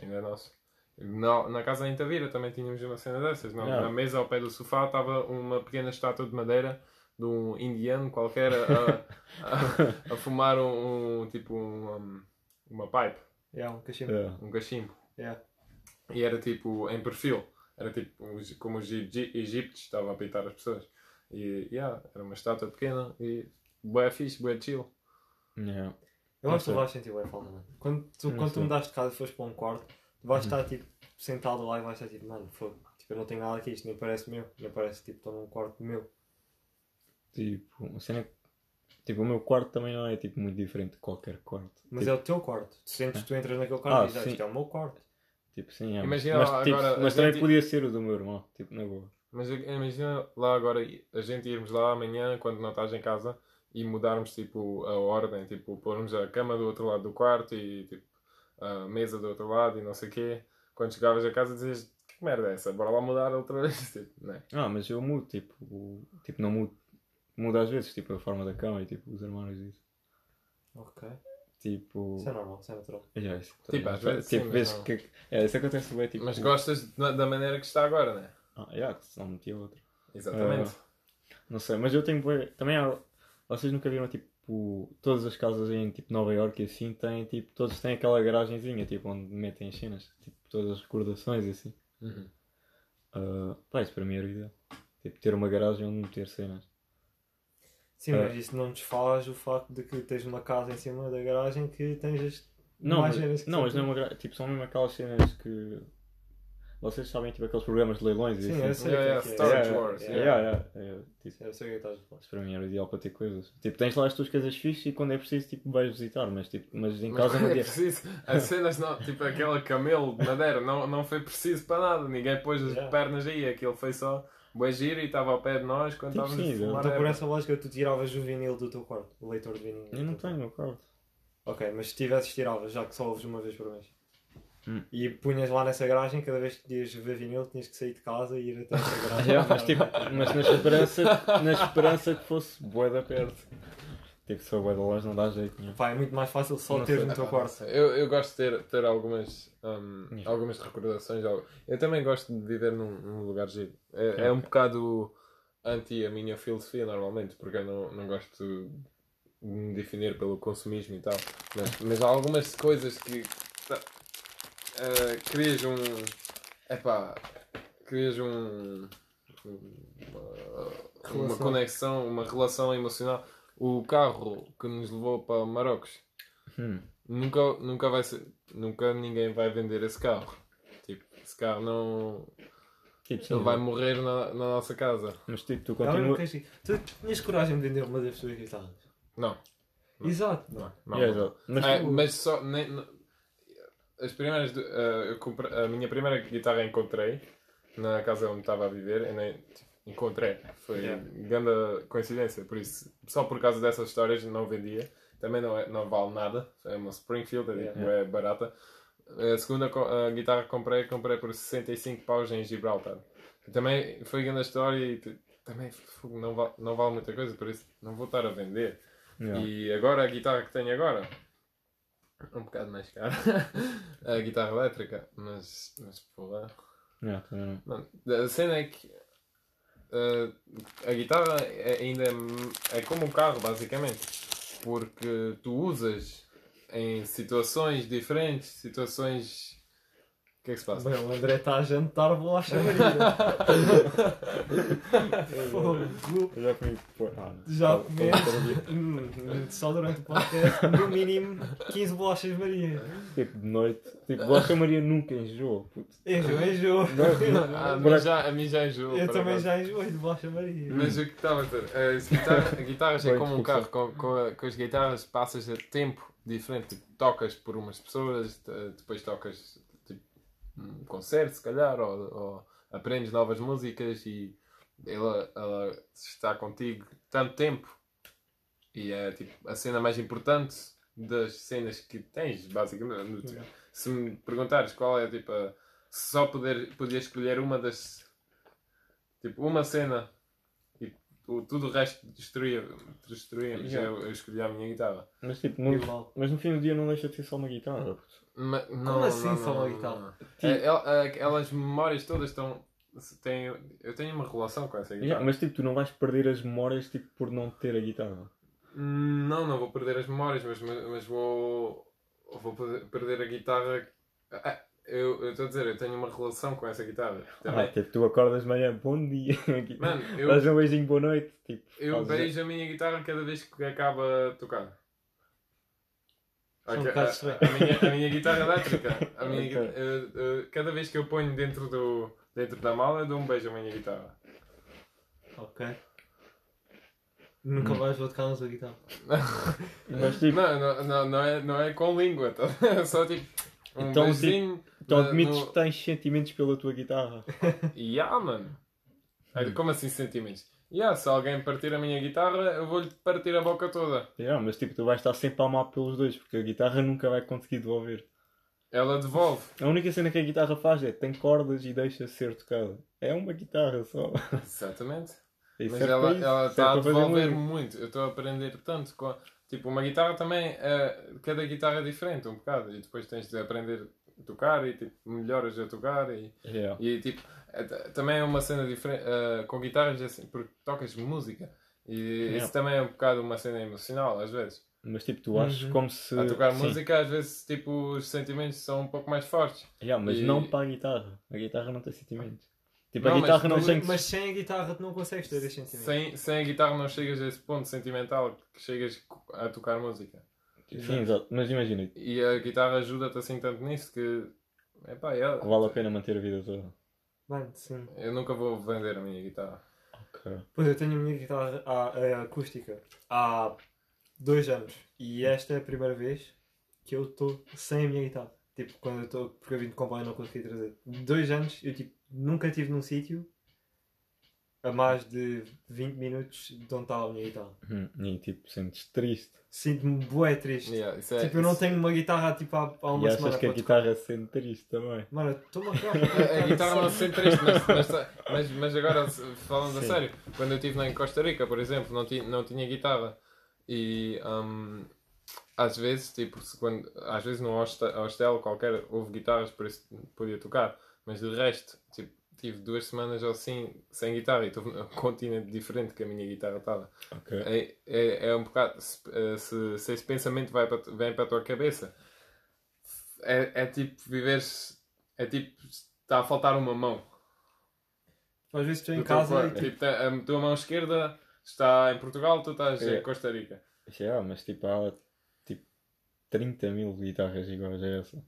Ainda é nosso. Na, na casa em Tavira também tínhamos uma cena dessas. Na, Yeah. na mesa ao pé do sofá estava uma pequena estátua de madeira de um indiano qualquer a, a, a fumar um, um- tipo um, um- uma pipe, É, um cachimbo. É. um cachimbo. É. E era tipo em perfil. Era tipo como os egí- egípcios estavam a pintar as pessoas. E yeah, era uma estátua pequena e bué fixe, bué chill. Yeah. Eu acho que tu Não vais sentir bem falta, mano. Quando tu, Não quando tu mudaste de casa e fores para um quarto, tu vais estar tipo sentado lá e vais estar tipo, mano, fogo. Tipo, eu não tenho nada aqui, isto nem parece meu. Nem parece tipo, estou num quarto meu. Tipo, uma cena que- Tipo, o meu quarto também não é tipo muito diferente de qualquer quarto. Mas tipo, é o teu quarto. Tu sentes que tu entras naquele quarto Ah, e dizes, ah, sim. isto é o meu quarto. Tipo, sim, é. Imagina mas, lá tipo, agora mas também gente- podia ser o do meu irmão, tipo, na boa. Mas imagina lá agora a gente irmos lá amanhã quando não estás em casa e mudarmos tipo a ordem, tipo pormos a cama do outro lado do quarto e tipo a mesa do outro lado e não sei o quê. Quando chegavas a casa dizias que merda é essa? Bora lá mudar outra vez. Tipo, não é? Ah, mas eu mudo, tipo, o- tipo, não mudo. Mudo às vezes, tipo, a forma da cama e tipo, os armários e isso. Ok. Tipo. Isso é normal, isso é natural. Yeah, isso, Tipo, às vezes tipo, sim, vezes mas não. que. É, isso acontece bem, tipo. Mas gostas da maneira que está agora, não é? Ah, yeah, que senão metia outra. Exatamente. Não sei, mas eu tenho. Também há. Vocês nunca viram, tipo, todas as casas em tipo Nova York e assim têm, tipo, todos têm aquela garagenzinha, tipo, onde metem as cenas, tipo, todas as recordações e assim. Uhum. Ah, pá, isso para mim era ideal. Tipo, ter uma garagem onde meter cenas. Sim, É. mas isso não desfaz o facto de que tens uma casa em cima da garagem que tens as Não, mais mas, não, mas não é uma gra... Tipo, são mesmo aquelas cenas que. Vocês sabem, tipo, aqueles programas de leilões e Sim, assim. eu sei Yeah, o que é yeah, é. Storage Yeah, Wars, yeah, yeah. yeah, yeah, yeah, tipo, Eu sei o que estás a falar. Isso para mim era o ideal para ter coisas. Tipo, tens lá as tuas coisas fixas e quando é preciso, tipo, vais visitar, mas, tipo, mas em Mas casa não é preciso, as cenas não, tipo aquele camelo de madeira, não, não foi preciso para nada. Ninguém pôs as Yeah. pernas aí, aquilo foi só giro e estava ao pé de nós quando Tipo, estávamos sim, a fumar. Então, por essa lógica, tu tiravas o vinil do teu quarto, o leitor de vinil. Eu não tenho no quarto. Ok, mas se tivesses, tiravas, já que só ouves uma vez por mês. Hum. E punhas lá nessa garagem, cada vez que ias ver vinil, tinhas que sair de casa e ir até essa garagem. Yeah, mas, tipo, mas na esperança, na esperança que fosse bué da perto. Tipo, se for bué da longe não dá jeito nenhum. Pá, é muito mais fácil só Não sei. no teu quarto. Eu, eu gosto de ter, ter algumas, hum, algumas recordações. Eu também gosto de viver num, num lugar giro. É, é um bocado anti a minha filosofia normalmente, porque eu não, não gosto de me definir pelo consumismo e tal. Mas, mas há algumas coisas que tá, eh, crias um. Epá, crias um. Uma, uma Relação. conexão, uma relação emocional. O carro que nos levou para Marrocos Hum. Nunca, nunca vai ser. Nunca ninguém vai vender esse carro. Tipo, esse carro não. Tipo, sim, Ele vai morrer na, na nossa casa. Mas tipo, tu não continuas. Tu tinhas coragem de vender uma das tuas guitarras? Não. Não. Exato. Não. não, Yeah. Mas, Ah, tipo, mas só. Nem, não- as primeiras. ah, eu comprei- a minha primeira guitarra encontrei na casa onde estava a viver. Eu nem, tipo, encontrei. Foi Yeah. grande coincidência. Por isso, só por causa dessas histórias não vendia. Também não, é, não vale nada. É uma Springfield, é, tipo, Yeah. é barata. A segunda a guitarra que comprei, comprei por 65 paus em Gibraltar. Também foi grande história e também não vale, não vale muita coisa, por isso não vou estar a vender. yeah. E agora a guitarra que tenho agora um bocado mais cara. a guitarra elétrica, mas, mas porra. Yeah, também a cena é que uh, a guitarra é, ainda é, é como um carro, basicamente. Porque tu usas em situações diferentes, situações. O que é que se passa? Bem, o André está a jantar bolacha Maria. Fogo. Eu já comi. ah. Já comeste? pode ser dia. Hum, Só durante o podcast, no mínimo 15 bolachas Maria. Tipo, de noite. Tipo, Bolacha Maria nunca enjoa, puto. Enjoo, enjoo. Ah, a, mim já, a mim já enjoou. Eu também acaso. já enjoei de bolacha Maria. Mas o que estava a dizer, as guitarras, é como um carro, com, com, a- com as guitarras passas a tempo diferente, tipo, tocas por umas pessoas, depois tocas um concerto se calhar, ou, ou aprendes novas músicas e ela, ela está contigo tanto tempo e é tipo a cena mais importante das cenas que tens, basicamente. Se me perguntares qual é tipo a, se só poder, podia escolher uma das tipo uma cena e o- tudo o resto destruía, destruía mas Yeah. eu, eu escolhi a minha guitarra. Mas tipo, no, mas no fim do dia não deixa de ser só uma guitarra. puto. Ma- não, assim não, só não, não. Tipo- É, é, Aquelas memórias todas estão. Têm, eu tenho uma relação com essa guitarra. Yeah, mas tipo, tu não vais perder as memórias tipo, por não ter a guitarra. Não, não vou perder as memórias, mas, mas, vou, vou perder- a guitarra. Ah, eu estou a dizer, eu tenho uma relação com essa guitarra. Ah, tipo, tu acordas de manhã, bom dia. Mano, eu, Dás um beijinho, boa noite. Tipo, eu beijo a minha guitarra cada vez que acaba de tocar. São um bocado a, estranho. a minha, a minha guitarra elétrica, a minha, Ok. guita- eu- eu- cada vez que eu ponho dentro, do, dentro da mala, eu dou um beijo à minha guitarra. Ok. Nunca Hum. mais vou tocar na sua guitarra. Mas tipo, Não, não, não, não, é, não é com língua, tá? é só tipo um Então, tipo, beijinho. tu na- admites no- que tens sentimentos pela tua guitarra. Ya, mano. Aí, Hum. Como assim sentimentos? Ya, se alguém partir a minha guitarra, eu vou-lhe partir a boca toda. Yeah, mas tipo, tu vais estar sempre a amar pelos dois, porque a guitarra nunca vai conseguir devolver. Ela devolve. A única cena que a guitarra faz é tem cordas e deixa ser tocada. É uma guitarra só. Exatamente. E Mas serve ela, para isso, ela serve está a devolver muito. Eu estou a aprender tanto. Com... Tipo, uma guitarra também, é... cada guitarra é diferente um bocado. E depois tens de aprender tocar e tipo, melhoras a tocar. E, Yeah. e tipo, é também é uma cena diferente. eh, com guitarras, assim, porque tocas música. E Yeah. isso também é um bocado uma cena emocional, às vezes. Mas tipo, tu achas Uhum. como se. A tocar Sim. música, às vezes, tipo, os sentimentos são um pouco mais fortes. Yeah, mas E- não para a guitarra. A guitarra não tem sentimentos. Tipo, Não, a mas guitarra não Mas, tem. mas sem a guitarra tu não consegues ter esse sentimento. Sem, sem a guitarra não chegas a esse ponto sentimental que chegas a tocar música. Sim, exato. Mas imagina, E a guitarra ajuda-te assim tanto nisso que. Epá, é- que vale a pena manter a vida toda. Mano, sim. eu nunca vou vender a minha guitarra. Ok. Pois eu tenho a minha guitarra a, a acústica há dois anos. E esta é a primeira vez que eu estou sem a minha guitarra. Tipo, quando eu estou. Porque eu vim de comboio e não consegui trazer. Dois anos eu tipo, nunca estive num sítio a mais de 20 minutos de onde estava a minha guitarra. Hum, E tipo, sentes triste. Sinto-me bué triste. Yeah, isso é- tipo, eu não isso- tenho uma guitarra tipo, há, há uma e semana achas que a guitarra sente triste também. Mano, eu estou-me a. A, a guitarra não se sente triste, mas, mas, mas, agora se- falando a Sim. sério, quando eu estive lá em Costa Rica, por exemplo, não tinha, não tinha guitarra e hum, às vezes, tipo, se quando, às vezes num hoste- hostel qualquer houve guitarras, por isso podia tocar, mas de resto, tipo, tive duas semanas ou assim sem guitarra e estou num continente diferente que a minha guitarra estava. Ok. É, é, é um bocado. Se, eh, se, se esse pensamento vai para, vem para a tua cabeça, é, é tipo viveres. É tipo. Está a faltar uma mão. Às vezes estou em teu casa e tipo, tá- a tua mão esquerda está em Portugal, tu estás É. em Costa Rica. Yeah, mas tipo, há tipo 30 mil guitarras iguais a essa.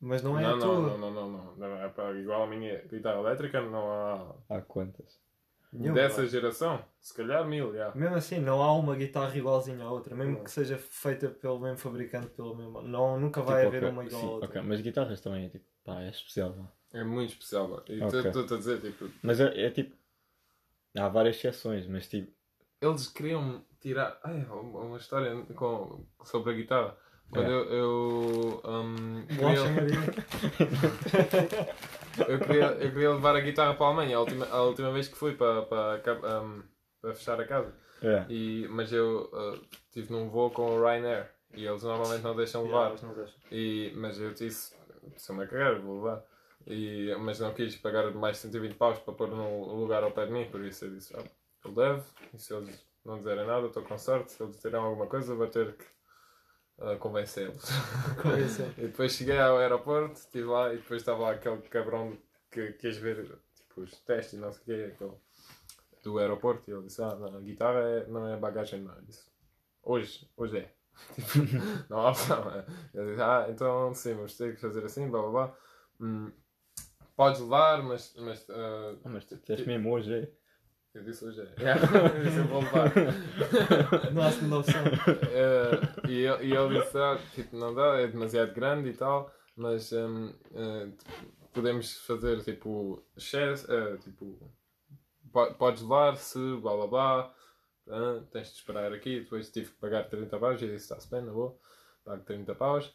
Mas não é não, a não, tua. não, não, não, não, não. É para, igual a minha guitarra elétrica, não há. há quantas? Nenhuma. Dessa geração, se calhar mil, já. Mesmo assim, não há uma guitarra igualzinha à outra, mesmo Não. que seja feita pelo mesmo fabricante, pelo mesmo. Não, nunca vai Tipo, haver ok, uma igual sim, à outra. ok, Mas guitarras também é tipo, pá, é especial. pá. É muito especial. pá. E Ok. estou-te a dizer, tipo, Mas é, é tipo, há várias exceções, mas tipo, eles queriam tirar. Ai, uma, uma história com, sobre a guitarra. Quando É. eu. eu, um, queria, eu, queria, eu queria levar a guitarra para a Alemanha a última, a última vez que fui para, para, um, para fechar a casa. é. E, mas eu uh, estive num voo com o Ryanair e eles normalmente não deixam levar. Yeah, mas não deixa. E, mas eu disse, se-me a cagar, vou levar. E, mas não quis pagar mais 120 paus para pôr num lugar ao pé de mim, por isso eu disse, ah, eu levo, e se eles não disserem nada, estou com sorte, se eles disserem alguma coisa, vou ter que ah, convencê-los. E depois cheguei ao aeroporto, estive lá e depois estava lá aquele cabrão que quis ver tipo, os testes e não sei o quê, aquele, do aeroporto, e ele disse, ah, não, a guitarra é- não é bagagem, não. Eu disse, hoje, hoje é. Tipo, não há opção. é. Eu disse, ah, então sim, vamos ter que fazer assim, blá blá blá. Hum, podes levar, mas. mas Ah, mas tu mesmo hoje, é? Eu disse hoje é. eu disse, eu vou levar. Não há segunda opção. Eh, e, ele, e ele disse, ah, tipo, não dá, é demasiado grande e tal, mas hum, eh, podemos fazer tipo shares, eh, tipo, po- podes levar se blá blá blá, ah, tens de esperar aqui, depois tive que pagar 30 paus e disse, está-se bem, não vou, pago 30 paus.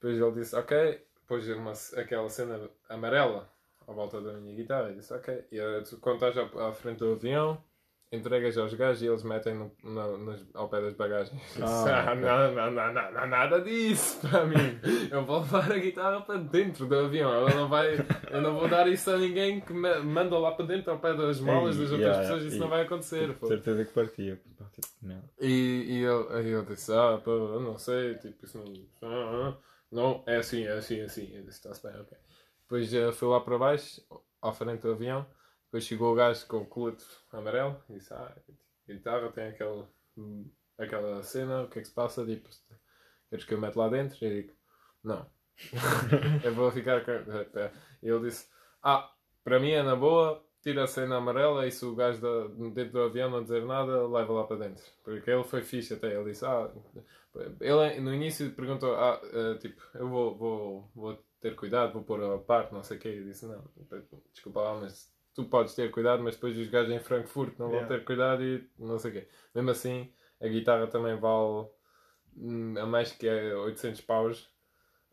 Depois ele disse, ok, pôs uma, aquela cena amarela à volta da minha guitarra e disse, ok, e tu, quando estás à, à frente do avião, entregas aos gajos e eles metem no, no- nos- ao pé das bagagens. Ah, Ah, não, não, não, não, nada disso para mim. Eu vou levar a guitarra para dentro do avião. Ela não vai, eu não vou dar isso a ninguém que me manda lá para dentro ao pé das malas das outras yeah, pessoas. Isso não vai acontecer. Pô. certeza que partia. Tipo. E, e eu, aí eu disse, ah, pô, eu não sei, tipo, isso não. ah, ah, não, é assim, é assim, é assim. Eu disse, está-se bem, ok. Depois eh, fui lá para baixo, à frente do avião. Depois chegou o gajo com o colete amarelo e disse, ah, guitarra tem aquele, hum, aquela cena, o que é que se passa? Tipo, queres que eu mete lá dentro? E digo, não. eu vou ficar com. E ele disse, ah, para mim é na boa, tira a cena amarela e se o gajo da, dentro do avião não dizer nada, leva lá para dentro. Porque ele foi fixe até. Ele disse, ah, ele no início perguntou, ah, eh, tipo, eu vou, vou, vou ter cuidado, vou pôr a parte, não sei o quê. E disse, não, desculpa lá, mas tu podes ter cuidado, mas depois os gajos em Frankfurt não vão Yeah. ter cuidado e não sei o quê. Mesmo assim, a guitarra também vale hum, a mais que é 800 paus.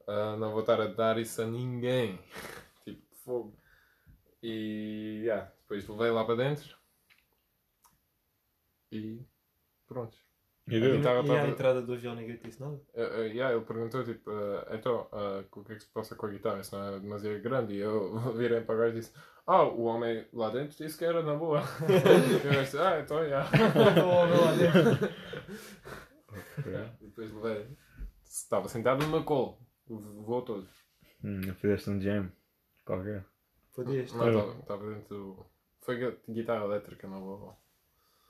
Ah, não vou estar a dar isso a ninguém. tipo, fogo. E yeah, depois levei lá para dentro. E pronto. E A E à estava- entrada do avião ninguém te disse nada? Uh, uh, yeah, ele perguntou tipo, uh, então, uh, o que é que se passa com a guitarra? Isso não é demasiado grande? E eu virei para o gajo e disse, ah, o homem lá dentro disse que era na boa. e eu disse, ah, então, yeah. Ok. E depois levei. Estava sentado no meu colo. O voo todo. Hum, fizeste um jam. Qualquer. Podias. Não, estava, dentro do... Foi gui- guitarra elétrica, não vou...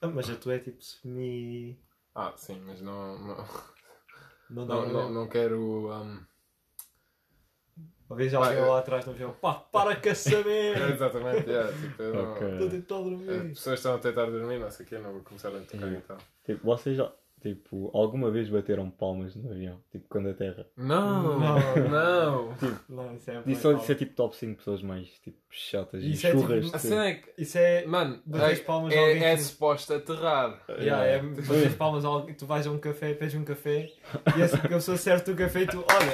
Ah, mas a tua é tipo semi. Ah, sim, mas não... Não, Não dá não, para não, não quero... Um... Uma vez alguém eu- lá atrás no avião, pá, para É, merda! exatamente, yeah, tipo, eu não-. Estou a tentar As dormir. pessoas estão a tentar dormir, não sei o quê, não vou começar a tocar Yeah. guitarra. Tipo, vocês já, tipo, alguma vez bateram palmas no avião? Tipo, quando a terra. Não, Não. não. Não, isso é. Só de ser tipo top 5 pessoas mais tipo chatas e Isso é tipo- churras. A cena é que, Isso é. mano, Bater é, palmas a alguém é, é que- suposto aterrar. Yeah, é palmas a alguém, tu vais a um café, pedes um café e essa pessoa serve o café e tu, olha,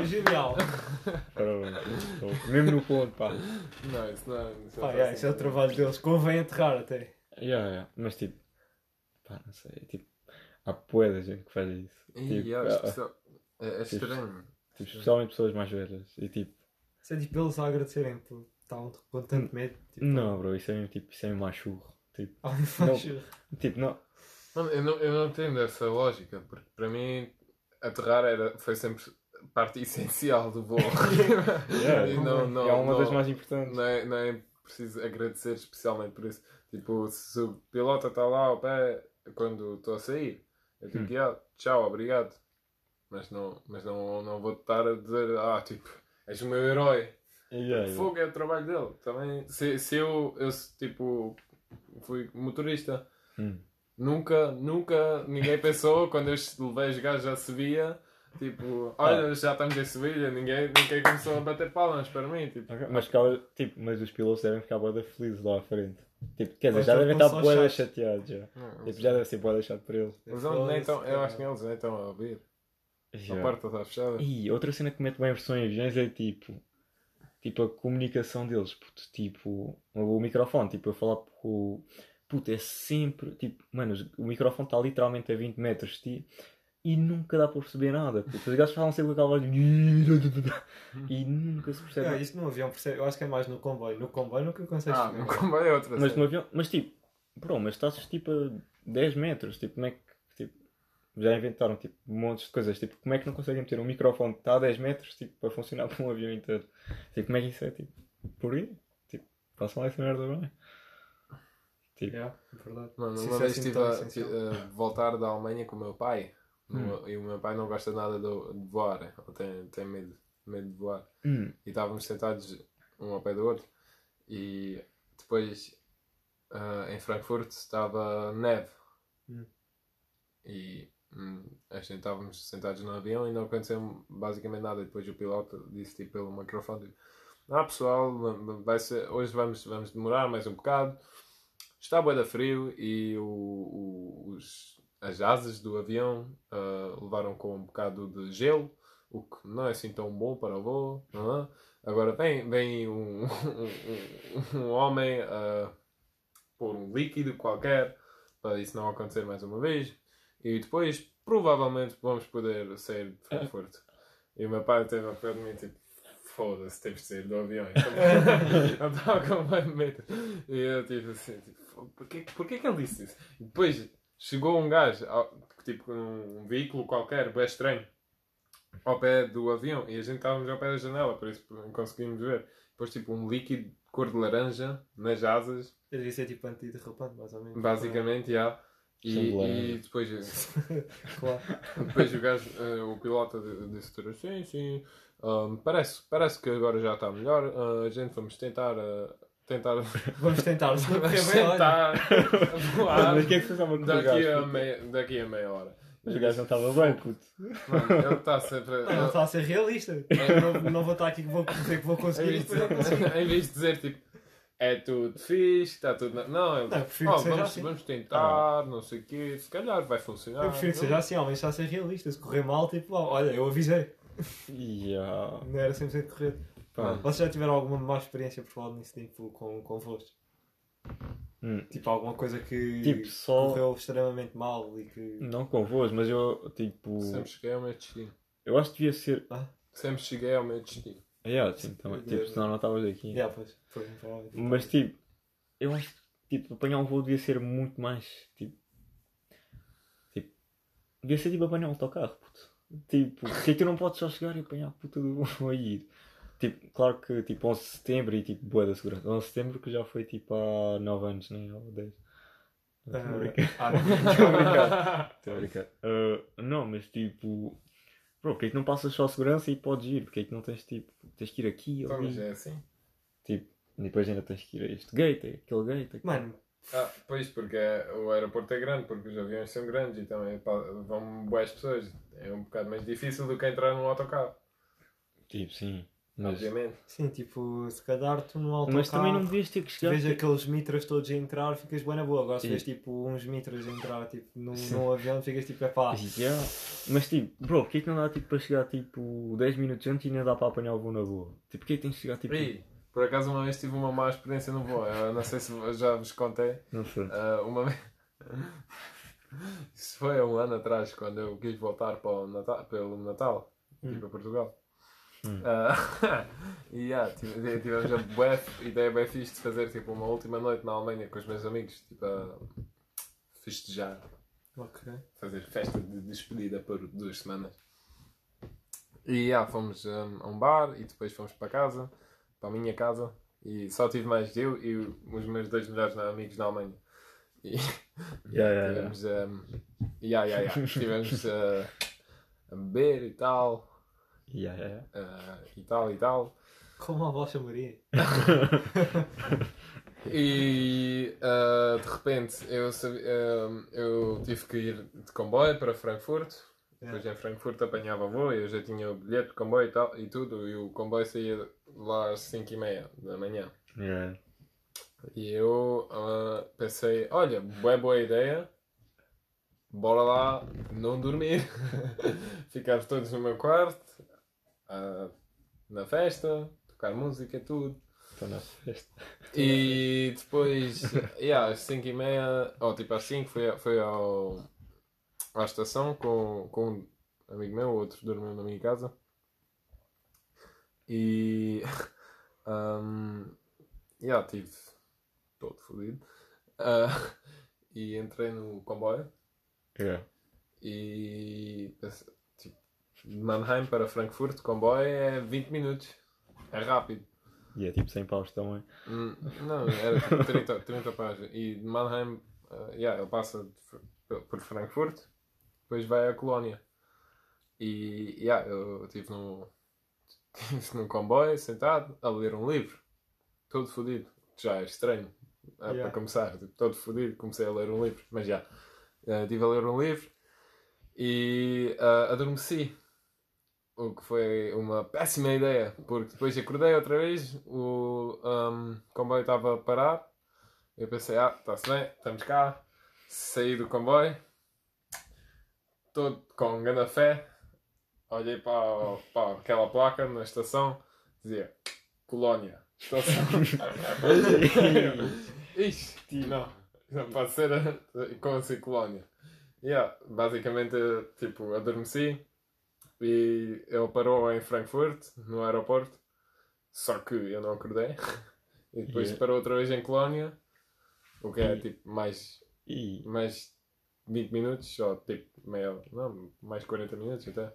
genial. Mesmo no ponto, pá. Não, isso não é. Isso, Pá, não yeah, isso é o trabalho deles, convém aterrar até. Yeah, yeah. Mas tipo, pá, não sei. Tipo, há poedas gente que faz isso. Ih, Tipo, yeah, ah, especial- é, é Tipo, estranho. tipo, especialmente pessoas mais velhas. E tipo, Isso é tipo eles a agradecerem por estavam com tanto medo. Tipo, não, bro, isso é mesmo, tipo, isso é mesmo machurro. Tipo, Ah, faz- tipo, não. Mano, eu não, eu não entendo essa lógica, porque para mim aterrar era, foi sempre parte essencial do voo. Yeah, E não, não, é uma não, das mais importantes. não, é, não é preciso agradecer especialmente por isso. Tipo, se o piloto está lá ao pé quando estou a sair, eu digo, Hum. "Yeah, tchau, obrigado. Mas não, mas não, não vou estar a dizer, ah, tipo, és o meu herói. Yeah, yeah. Fogo é o trabalho dele. Também, se, se eu, eu, tipo, fui motorista, Hum. nunca, nunca ninguém pensou, quando eu levei os gajos à Sevilha, tipo, olha, já estamos em Sevilha, ninguém, ninguém começou a bater palmas para mim. Tipo, Ok, Mas, ficava, tipo, mas os pilotos devem ficar boa felizes lá à frente. Tipo, quer dizer, Mas já devem estar chatos. chateados já. não, Tipo, já deve ser boa chato para eles. Eles não, nem tão, eu acho que eles nem estão a ouvir. A Já. porta está fechada. E outra cena que mete bem versão em aviões é tipo, tipo a comunicação deles, puto, tipo, o microfone, tipo, eu falar com o puto, é sempre, tipo, mano, o microfone está literalmente a 20 metros de ti e nunca dá para perceber nada. Os gajos falam sempre com aquela voz de... e nunca se percebe Yeah, nada. isso no avião, percebe? eu acho que é mais no comboio. No comboio nunca consegues Ah, no comboio é outra Mas no avião, mas tipo, bro, mas estás tipo a 10 metros, tipo, como é que, tipo, já inventaram tipo montes de coisas, tipo, como é que não conseguem meter um microfone que está a 10 metros, tipo, para funcionar para um avião inteiro? Tipo, como é que isso é, tipo, por aí? Tipo, façam lá essa merda bem. Tipo, Yeah, é verdade. Mano, Se uma é vez assim estive a voltar da Alemanha com o meu pai Hum. e o meu pai não gosta nada do- de voar, ele tem, tem medo, medo de voar. hum, E estávamos sentados um ao pé do outro e depois ah, em Frankfurt estava neve Hum. e hum, a gente estávamos sentados no avião e não aconteceu basicamente nada. E depois o piloto disse tipo pelo microfone: tipo, Ah pessoal, vai ser, hoje vamos, vamos demorar mais um bocado. Está bué da frio e o, o- os, as asas do avião ah, levaram com um bocado de gelo, o que não é assim tão bom para o voo. não é? Agora vem, vem um, um, um- homem a pôr um líquido qualquer para isso não acontecer mais uma vez. E depois, provavelmente, vamos poder sair de Frankfurt. E o meu pai teve a pé de mim, tipo, foda-se, temos de sair do avião. Eu estava com medo. E eu, tipo, assim, tipo, "Fogo, porquê, porquê que ele disse isso? E depois chegou um gajo, tipo, num veículo qualquer, bem estranho, ao pé do avião. E a gente estávamos ao pé da janela, por isso não conseguimos ver. Depois, tipo, um líquido de cor de laranja nas asas, Eu devia ser tipo antiderrapante, mais ou menos. basicamente, já. E, e depois, Claro. depois o gajo, eh, o piloto di- disse tudo, sim, sim, ahm, parece, parece que agora já está melhor, ah, a gente vamos tentar, ah, tentar, Vamos tentar. Se não correr vamos bem, olha. tentar voar Mas o que é que você estava com o daqui, gajo? a meia, daqui a meia hora. Mas o gajo não estava bem, puto. Mano, ele está sempre... Não, não está a ser realista. Eu não, não vou estar aqui que vou dizer que vou em, conseguir em vez de dizer tipo é tudo fixe, está tudo. Na... Não, ele Não, eu prefiro "Oh, que seja vamos, assim." vamos tentar, não sei o quê, se calhar vai funcionar. Eu prefiro que seja assim, ao menos está a ser realista. Se correr mal, tipo, ó, olha, eu avisei. Yeah. Não era 100% correto. Pá. Vocês já tiveram alguma má experiência por falar nisso tipo, com, voos? Hum. Tipo, alguma coisa que Tipo, só. correu extremamente mal e que. Não com voos, mas eu, tipo. Sempre cheguei ao meu destino. Eu acho que devia ser. Sempre cheguei ao meu destino. Yeah, sim, também. Tipo, senão não estavas aqui. Yeah, pois, foi, provavelmente. Mas tipo, eu acho que tipo, apanhar um voo devia ser muito mais. Tipo. Tipo. Devia ser tipo apanhar um autocarro, puto. Tipo, porque tu não podes só chegar e apanhar a puta do voo aí. Tipo, claro que tipo 11 de setembro e tipo boa da segurança. 11 de setembro que já foi tipo há 9 anos, nem ou 10. Não, Estou a brincar. Estou a brincar. Estou a brincar. Não, mas tipo. Bro, porque é que não passas só a segurança e podes ir? Porque é que não tens tipo. Tens que ir aqui ou mas ali? é assim. Tipo, depois ainda tens que ir a este gate, a aquele gate. aquele- Mano, Ah, pois, porque é- o aeroporto é grande, porque os aviões são grandes e também pá, vão boas pessoas. É um bocado mais difícil do que entrar num autocarro, Tipo, sim. Mas, obviamente. sim, tipo, se calhar tu no autocarro. mas também não devias ter que Se chegar. vês tipo, aqueles mitras todos a entrar, ficas bem na boa. Agora se vês tipo uns mitras a entrar tipo, num, num avião, ficas tipo, é pá. Yeah. Mas tipo, bro, porquê que não dá tipo, para chegar tipo 10 minutos antes e ainda dá para apanhar o voo na boa? Tipo, porquê que tens que chegar tipo. Ih, por acaso uma vez tive uma má experiência no voo. Eu não sei se já vos contei. Não sei. Ah, uma vez. Isso foi há um ano atrás, quando eu quis voltar para o Natal, pelo Natal, Hum. tipo a Portugal. Hum. Ah, e yeah, tive- tivemos a bué, ideia bem fixe de fazer tipo uma última noite na Alemanha com os meus amigos, tipo a festejar, Ok. fazer festa de despedida por duas semanas. E yeah, fomos um, a um bar e depois fomos para casa, para a minha casa, e só tive mais eu e os meus dois melhores amigos na Alemanha. E Yeah, yeah, yeah. tivemos, um, yeah, yeah, yeah. tivemos uh, a beber e tal, Yeah, yeah, yeah. uh, e tal e tal. Como a vossa Maria. E uh, de repente eu, sabi- um, eu tive que ir de comboio para Frankfurt. Depois em Frankfurt apanhava voo e eu já tinha o bilhete de comboio e, tal, e tudo. E o comboio saía lá às 5h30 da manhã. Yeah. E eu ah, pensei: olha, boa, boa ideia, bora lá não dormir. Ficar todos no meu quarto, ah, na festa, tocar música e tudo. Estou na festa. E depois, yeah, às 5 e meia, ou tipo às 5, fui, fui ao, à estação com, com um amigo meu, outro dormiu na minha casa. E. Um, yeah, tive todo fodido. Ah, e entrei no comboio Yeah. e. de Mannheim para Frankfurt, comboio é 20 minutos. É rápido. E é tipo 100 paus também. Hum, Não, era tipo 30, 30 páginas. E de Mannheim, uh, yeah, ele passa de por- Frankfurt, depois vai a Colónia. E yeah, eu estive num, tive num comboio, sentado, a ler um livro. Todo fodido. que Já é estranho. é, Yeah. Para começar, tipo, todo fodido, comecei a ler um livro. Mas já, eh, estive a ler um livro e uh, adormeci. O que foi uma péssima ideia, porque depois acordei outra vez, o um, comboio estava a parar. Eu pensei, ah, está-se bem, estamos cá. Saí do comboio, todo com grande fé. Olhei para, para aquela placa na estação, dizia Colónia. Estação. Ixi, não. Não pode ser eh, como assim Colónia. Yeah, basicamente, tipo, adormeci e ele parou em Frankfurt, no aeroporto. Só que eu não acordei. E depois Yeah. parou outra vez em Colónia. O que é E- tipo mais, E. mais 20 minutos, ou tipo meia, não, mais 40 minutos até.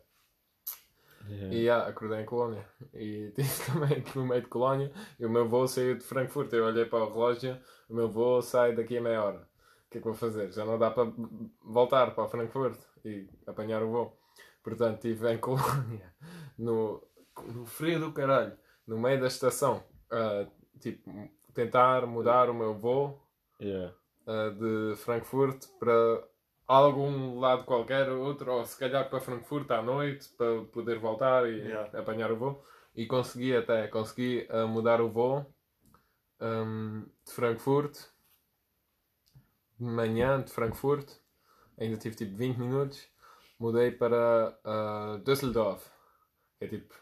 Yeah. E yeah, acordei em Colónia. E tive também no meio de Colónia. E o meu voo saiu de Frankfurt. Eu olhei para o relógio. O meu voo sai daqui a meia hora. O que é que vou fazer? Já não dá para voltar para Frankfurt e apanhar o voo. Portanto, estive em Colónia. No, no frio do caralho. No meio da estação. a, tipo, tentar mudar o meu voo Yeah. uh, de Frankfurt para algum lado qualquer, outro, ou se calhar para Frankfurt à noite, para poder voltar e Yeah. apanhar o voo. E consegui até, consegui uh, mudar o voo um, de Frankfurt, de manhã de Frankfurt, ainda tive tipo 20 minutos, mudei para uh, Düsseldorf, que é tipo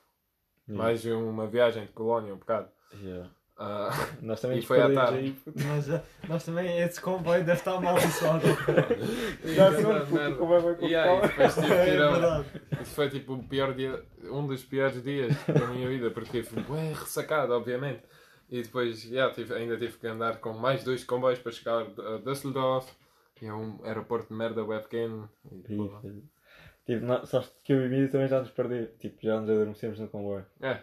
Yeah. mais uma viagem de Colónia, um bocado. Yeah. Uh, Nós também E foi à tarde. Nós, já- nós também, esse comboio deve estar amaldiçoado. Já puto, merda. como é Yeah, depois que é foi tipo o pior dia, um dos piores dias da minha vida, porque tive bué ressacado, obviamente. E depois yeah, tive, ainda tive que andar com mais dois comboios para chegar a Düsseldorf, que é um aeroporto de merda web pequeno. E, filho. Tipo, nós- só que eu e o Emílio também já nos perdemos. Tipo, já nos adormecemos no comboio. É,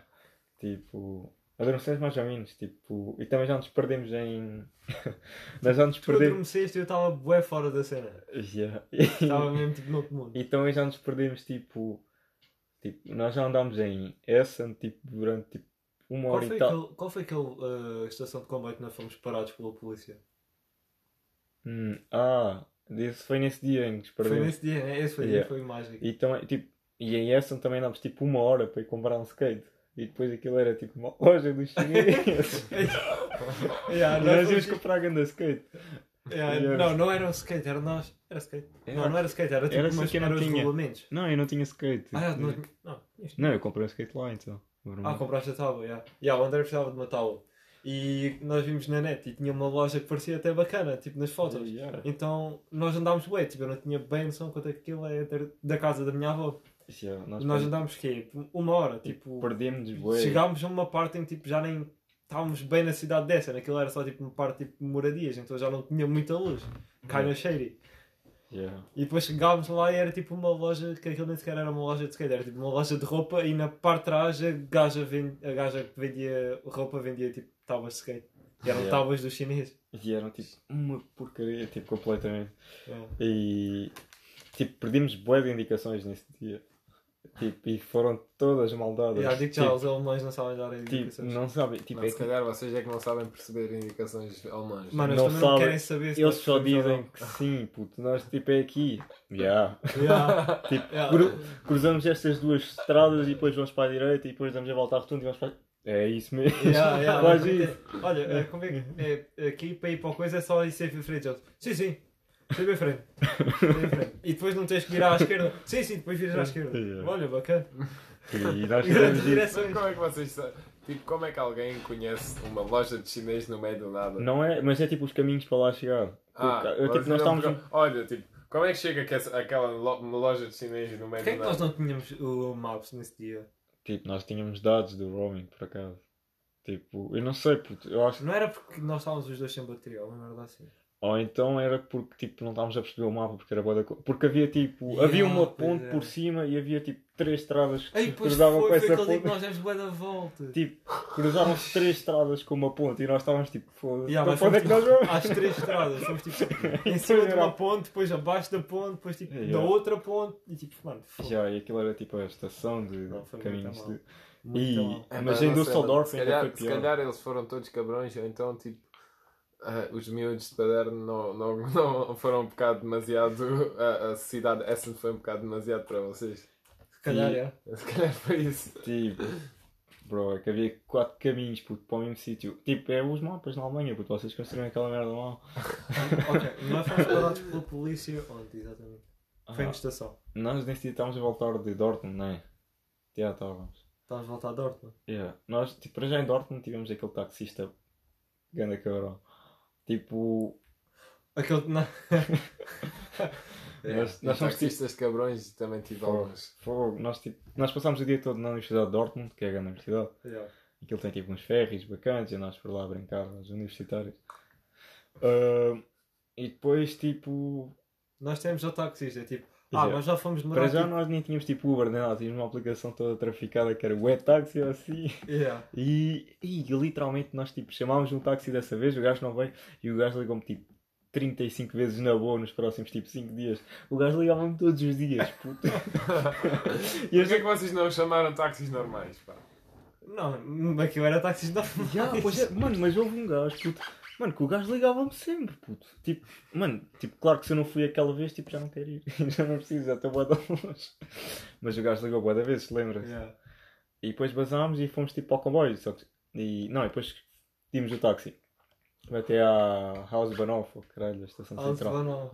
Tipo, adormecemos mais ou menos. Tipo, e também já nos perdemos em. Nós já nos Tu perdemos. adormeceste e eu estava bué fora da cena. Yeah. Estava mesmo tipo no outro mundo. E também já nos perdemos, tipo. Tipo, nós já andámos em Essen, tipo, durante tipo, uma Qual hora foi e tal. aquele, qual foi aquele uh, estação de comboio que nós fomos parados pela polícia? Hum, ah, esse foi nesse dia em que nos Foi perdemos. nesse dia, né? Esse foi, Yeah. foi mágico. E, também, tipo, e em Essen também andámos tipo uma hora para ir comprar um skate. E depois aquilo era tipo uma loja dos chineses. Yeah, e nós íamos comprar grande skate. Yeah, Yeah. Não, não era um skate, era nós. Era skate. Era. Não, não era skate, era tipo Era umas, os tinha. regulamentos. Não, eu não tinha skate. Ah, não, não, Não, eu comprei um skate lá então. ah, compraste a tábua, yeah. Yeah, o André precisava de uma tábua. E nós vimos na net e tinha uma loja que parecia até bacana, tipo nas fotos. Yeah. Então nós andámos bué, tipo, eu não tinha bem noção quanto é que aquilo é da casa da minha avó. Yeah, nós Nós andámos quê? Uma hora, tipo. perdemos bué. Chegámos a uma parte em que tipo, já nem estávamos bem na cidade dessa, naquilo era só tipo uma parte tipo, de moradias, então já não tinha muita luz. Cai na cheire. Yeah. E depois chegámos lá e era tipo uma loja, que aquilo nem sequer era uma loja de skate, era tipo uma loja de roupa e na parte de trás a gaja, vend, a gaja que vendia roupa vendia tipo tábuas de skate. E eram Yeah. tábuas do chinês. E eram tipo uma porcaria, tipo completamente. Yeah. E tipo, perdemos de indicações nesse dia. Tipo, e foram todas maldadas. Yeah, digo já, tipo, os alemães não sabem dar tipo, indicações. não sabem. Tipo, Não, é se que calhar vocês é que não sabem perceber indicações alemãs. Mano, eles não sabem. querem saber se eles só dizem que sim, puto. Nós tipo é aqui. Yeah. Yeah. Tipo, Yeah. cru- cruzamos estas duas estradas e depois vamos para a direita e depois damos a volta à rotunda e vamos para a... É isso mesmo. Yeah, yeah, Faz mas, isso. Olha, é, como é que é, aqui para ir para a coisa é só ir sempre em frente. Eles, Sim, sim, sempre em frente. E depois não tens que virar à esquerda. Sim, sim, depois viras à esquerda. Yeah. Olha, bacana. E nós direções. Como é que vocês sabem? Tipo, como é que alguém conhece uma loja de chinês no meio do nada? Não é, mas é tipo os caminhos para lá chegar. Ah, eu, tipo, nós não estávamos. pergun- Olha, tipo, como é que chega que essa- aquela lo- loja de chinês no meio Porquê é do que nós nada? não tínhamos o Maps nesse dia? Tipo, nós tínhamos dados do roaming, por acaso. Tipo, eu não sei, puto, eu acho. Não era porque nós estávamos os dois sem bateria, ou uma merda assim. Ou então era porque tipo, não estávamos a perceber o mapa porque era boa da co- Porque havia tipo. Yeah, havia uma ponte é. por cima e havia tipo três estradas que Ei, se cruzavam foi, com essa aquele dia ponte. que nós demos bué da volta. Tipo, cruzavam-se três estradas com uma ponte e nós estávamos tipo, foda-se. Yeah, então mas para onde é que nós fomos, vamos? tipo, às três estradas, fomos tipo em cima de uma ponte, depois abaixo da ponte, depois tipo da Yeah. outra ponte e tipo, mano, foda-se. Já, e aquilo era tipo a estação de Não, caminhos de. Muito E- mal. É, Mas pá, em Düsseldorf se ainda foi se pior. calhar eles foram todos cabrões, ou então tipo. Ah, os miúdos de Paderno não, não, não foram um bocado demasiado. A, a cidade de Essen foi um bocado demasiado para vocês. Se calhar, E- é. Se calhar foi isso. Tipo. Bro, é que havia quatro caminhos puto, para o mesmo sítio. Tipo, é os mapas na Alemanha, puto, vocês construíram aquela merda lá. Ok, nós fomos parados pela polícia onde, exatamente? Foi na Ah, estação. nós nesse dia estávamos a voltar de Dortmund, não é? Já estávamos. Estávamos a voltar a Dortmund. Yeah. Nós, tipo, para já em Dortmund tivemos aquele taxista ganda cabrão. Tipo, Aquele. É, Nós- e nós somos taxistas cabrões também tive fogo, fogo. Nós, tipo, nós passámos o dia todo na Universidade de Dortmund, que é a grande universidade. Yeah. Aquilo tem tipo uns ferries bacanas e nós por lá a brincar, os universitários. Ah, e depois, tipo, Nós temos o taxista, tipo. Ah, Yeah. nós já fomos demorar. para já tipo... nós nem tínhamos tipo Uber, nem nada, tínhamos uma aplicação toda traficada que era o Taxi ou assim. Yeah. E, e literalmente nós tipo chamámos um táxi dessa vez, o gajo não veio e o gajo ligou-me tipo 35 vezes na boa nos próximos tipo 5 dias. O gajo ligava-me todos os dias, puto. E porquê é que vocês não chamaram táxis normais? Pá? Não, aquilo era taxista normais. Ya, pois é, mano, mas houve um gajo, puto. Mano, que o gajo ligava-me sempre, puto. Tipo, mano, tipo, claro que se eu não fui aquela vez, tipo, já não quero ir. já não preciso, já estou bué da longe. Mas o gajo ligou bué da vez, lembra-se? Yeah. E depois basámos e fomos tipo ao comboio. Só que, e, não, e depois pedimos o táxi. Até à House Banoff, ou caralho, a estação central. Altbanov.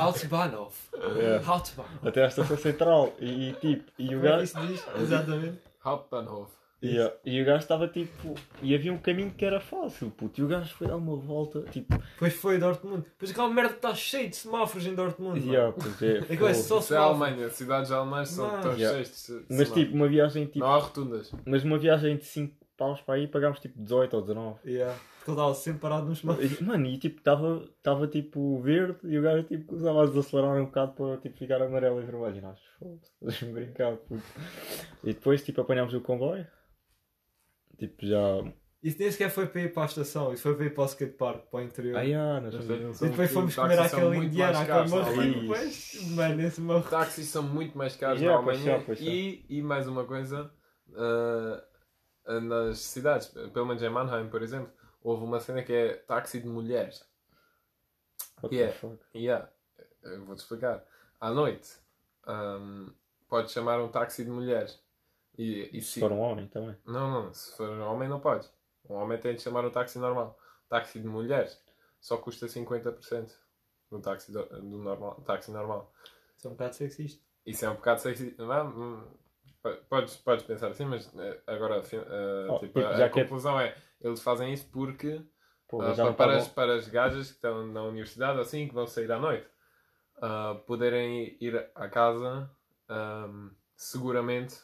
Altbanov. É. Altbanov. Até à estação central. E, e, tipo, e o Como é que gajo. isso diz? Exatamente. Hauptbahnhof. E, e o gajo estava tipo. E havia um caminho que era fácil, puto. E o gajo foi dar uma volta, tipo. Depois foi Dortmund. Depois aquela merda está cheia de semáforos em Dortmund. E, mano. ah, pois é, É fogo. só Isso é a. Alemanha, cidades alemãs são tão Yeah. cheias de Mas tipo, uma viagem tipo. Não há rotundas. Mas uma viagem de 5 paus para aí pagámos tipo 18 ou 19. Yeah. Porque ele estava sempre parado nos semáforos. E, Mano, e tipo, estava tava, tipo verde e o gajo tipo usava a desacelerar um bocado para tipo, ficar amarelo e vermelho. E nós, foda-se, deixa-me brincar. puto. E depois tipo apanhámos o comboio. Tipo, já. Isso nem sequer foi para ir para a estação. Isso foi para ir para o skatepark, para o interior. Ah, yeah, nós fomos- E depois fomos comer àquele indiano, àquele marroquino. Depois, mano, esse marroquino. Táxis são muito mais caros Yeah, na pois Alemanha. pois e, e mais uma coisa, ah, ah, nas cidades, pelo menos em Mannheim, por exemplo, houve uma cena que é táxi de mulheres. What Yeah. the fuck? Yeah, vou-te explicar. À noite, ahm, podes chamar um táxi de mulheres. E, e Se for um homem também. Não, não, se for um homem não pode. Um homem tem de chamar um táxi normal. Táxi de mulheres só custa 50% do táxi, do, do normal, táxi normal. Isso é um bocado sexista. Isso é um bocado. Vá, hum, po- Podes, podes pensar assim, mas eh, agora eh, Oh, tipo, a, a que é- conclusão é eles fazem isso porque Pô, não para, tá as, bom. para as gajas que estão na universidade assim, que vão sair à noite, ah, poderem ir à casa ahm, seguramente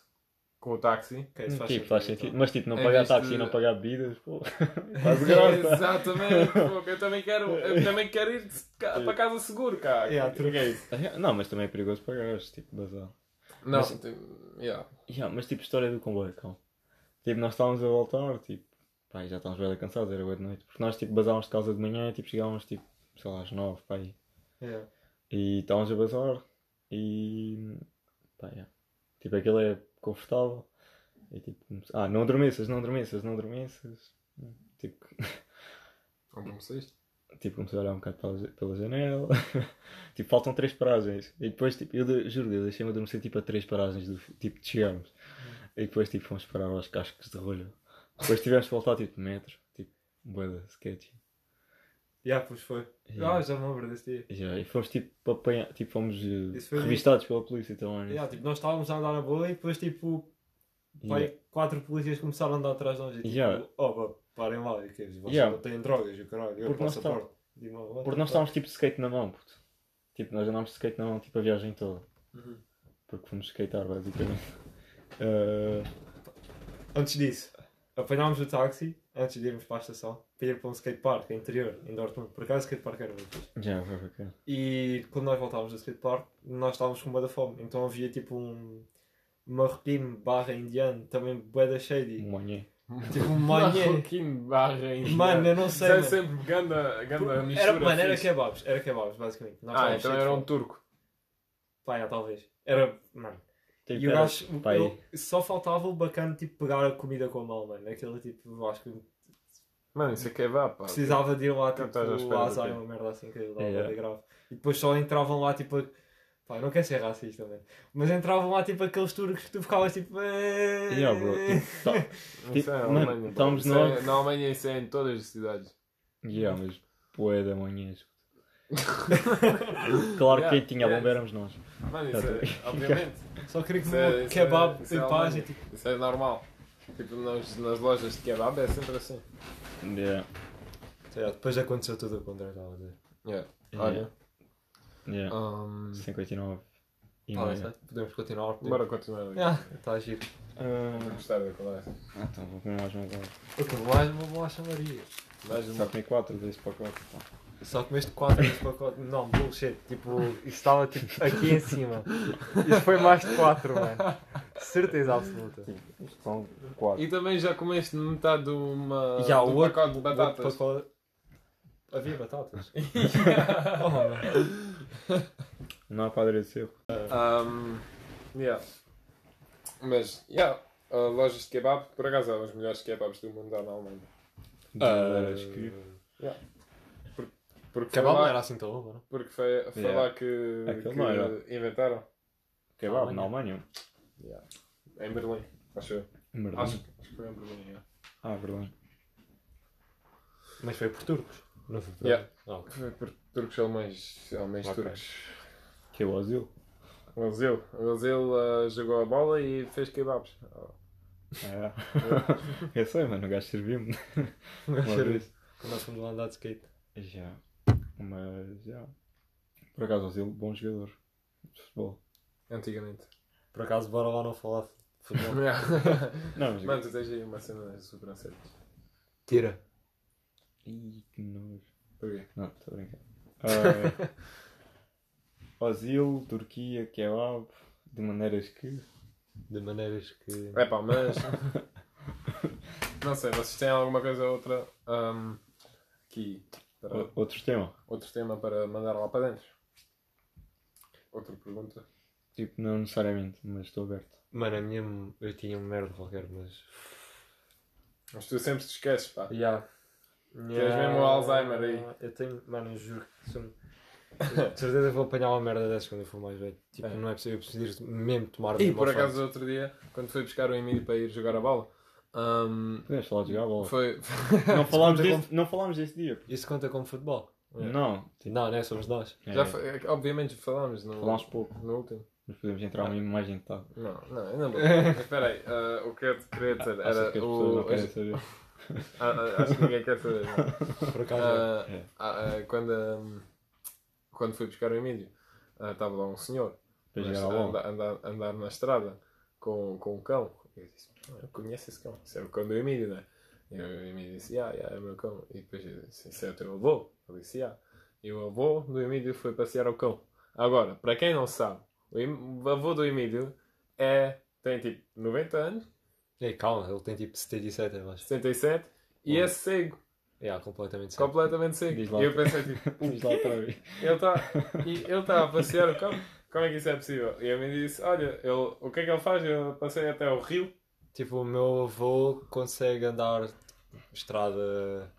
com o táxi. Ok, isso Hum, tipo, faz sentido, sentido. Mas tipo, não Em pagar de- táxi e não pagar bebidas, pô. Faz graça. Exatamente, pô, eu também quero, eu também quero ir ca- para casa seguro, cara. Yeah, Que- que é isso? Ah, Não, mas também é perigoso pagar, tipo, bazar. Não, Mas- tem- yeah. Yeah, mas tipo, história do comboio, calma. Tipo, nós estávamos a voltar, tipo, pá, já estávamos bem cansados, era boa de noite. Porque nós, tipo, basávamos de casa de manhã e, tipo, chegávamos, tipo, sei lá, às nove, pá, aí. Yeah. E estávamos a bazar e, pá, yeah. Tipo, aquilo é confortável. E, tipo, ah, não adormeças, não adormeças, não adormeças. Tipo, Adormeceste? tipo, comecei a olhar um bocado pela, pela janela. tipo, faltam três paragens. E depois, tipo, eu de- juro, eu deixei-me adormecer, tipo, a três paragens, do, tipo, de chegarmos. E depois, tipo, fomos parar aos cascos de rolha. Depois tivemos que voltar, tipo, metro. Tipo, boa da Yeah, pois foi. Yeah. Ah, já me lembro desse dia. E já, e fomos, tipo, apanhar, tipo, fomos eh, revistados pela polícia também. Yeah, tipo, nós estávamos a andar na boa e depois, tipo, pai, Yeah. quatro polícias começaram a andar atrás de nós. E, tipo, Yeah. oh, pá, parem lá. E vocês Yeah. não têm drogas, e o caralho. Eu Porque passaporte. Digo, "Oh, what Porque nós fuck?" estávamos, tipo, de skate na mão, puto. Tipo, nós andámos de skate na mão, tipo, a viagem toda. Uhum. Porque fomos skatear, basicamente. Eh, Antes disso, apanhámos o táxi, antes de irmos para a estação, para ir para um skatepark interior, em Dortmund. Por acaso o skatepark era muito fixe. já, foi bacana. E quando nós voltávamos do skatepark, nós estávamos com da fome. Então havia tipo um marroquino barra indiano, também bué da shady. Manhã. Tipo um manhã. Marroquino barra indiano. Mano, eu não sei, Isso é mano. sempre ganda, ganda mistura Era, mano, era fixe. kebabs, era kebabs, basicamente. Nós Ah, estávamos então cheios de era um fome. turco. Pá, já, talvez. Era, mano. Tipo, E o gajo, eu- só faltava o bacana, tipo, pegar a comida com a mão, mano. Aquele tipo, eu acho que Mano, isso é kebab, pá. precisava de ir lá, tipo, do azar, uma merda assim, que ele dava Yeah. yeah. grave. E depois só entravam lá, tipo, pá, não quero ser racista, mano. Mas entravam lá, tipo, aqueles turcos que tu ficavas, tipo. Yeah, bro. Tipo, tá- Isso Tipo, é mano, Alemanha. estamos é- Na Alemanha isso é em todas as cidades. Yeah, mas poé da manhã. claro que Yeah, tinha yeah. bomba éramos nós. Mano, isso Tá é, obviamente. Só queria Isso comer é- um isso é- kebab isso é em paz Alemanha. e tipo, Isso é normal. Tipo, nas, nas lojas de kebab é sempre assim. Yeah. Lá, depois aconteceu tudo o contrário, estava a dizer. Yeah. Yeah. Olha, Yeah. um, 59 e Ah, certo. Podemos continuar. bora continuar. aqui. Ah, está a giro. Ah, Vou gostar da conversa. ah, então vou comer mais uma agora. Eu como mais uma bolacha Maria. Mais Só comi 4 desse pacote. pá. Só comeste 4 nesse pacote. Não, bullshit. Tipo, isso estava tipo aqui em cima. Isso foi mais de 4, mano. Certeza absoluta. Isto são 4. E também já comeste metade de uma. Já, de o outro, pacote de o outro batatas. pacote- Havia batatas. oh. Não há para agradecer. Um, yeah. Mas, yeah, uh, lojas de kebab, por acaso, são os melhores kebabs do mundo lá na Alemanha. Ah, acho que. Porque Kebab não lá, era assim tão bom, não? porque foi, foi Yeah. lá que, que não era. inventaram. Kebab na Alemanha. Yeah. Em Berlim, acho eu. Berlim. Acho, acho que foi em Berlim, yeah. Ah, Berlim. Mas foi por turcos. Não foi por... Yeah. Ah, ok. Foi por turcos alemães, alemães Ok. turcos. Que é o asilo. O Ozil, o Ozil uh, jogou a bola e fez kebabs. É. Eu sei, mano, o gajo serviu-me. Uma Quando vez. nós fomos lá andar de skate. Já. Mas, já. Por acaso, o asilo, bom jogador. De futebol. Antigamente. Por acaso, bora lá não falar de futebol. Não, mas. Mano, tu tens aí uma cena super acerta. Tira. Ih, que nojo. Porquê? Não, estou a brincar. Ah, Osil, Turquia, kebab, de maneiras que. De maneiras que. É pá, mas. não sei, vocês têm alguma coisa ou outra um, aqui para Outro tema. outro tema para mandar lá para dentro? Outra pergunta? Tipo, não necessariamente, mas estou aberto. Mano, a minha. Eu tinha uma merda qualquer, mas. Mas tu sempre te esqueces, pá. Ya. Tens mesmo o Alzheimer aí. Eu tenho. Mano, eu juro que sou. De certeza vou apanhar uma merda dessas quando eu for mais velho. Tipo, É. não é possível. Eu preciso mesmo tomar E por acaso, outro dia, quando fui buscar o Emílio para ir jogar a bola, um, Podemos falar de jogar bola. foi. Não falámos, desse, não falámos desse dia. Isso conta como futebol? Não. Não, né? Somos nós. É, Já foi, obviamente falámos no, Falámos pouco. no último. Mas podemos entrar mesmo mais em detalhe. Não, não, eu não vou. Espera aí, ah, o que eu queria dizer era que as pessoas o. não querem saber? Ah, ah, acho que ninguém quer saber. não. Por acaso. Ah, É. quando, ah, quando fui buscar o Emílio, ah, estava lá um senhor a bola. anda- anda- andar na estrada com, com um cão. Eu disse, "Ah, eu conheço esse cão. Isso é o cão do Emílio, não é? E o Emílio disse, ah, yeah, é o meu cão. E depois eu disse, isso é o teu avô? Ele disse, ah. E o avô do Emílio foi passear o cão. Agora, para quem não sabe, o, o avô do Emílio é, tem tipo 90 anos, Ei, calma, ele tem tipo 77, eu acho. 67, e é cego, É, completamente certo. completamente cego. E eu pensei tipo, Diz lá outra vez. ele está ele tá a passear o cão? Como é que isso é possível? E a mim disse, olha, ele, o que é que ele faz? Ele passeia até ao rio. Tipo, o meu avô consegue andar estrada,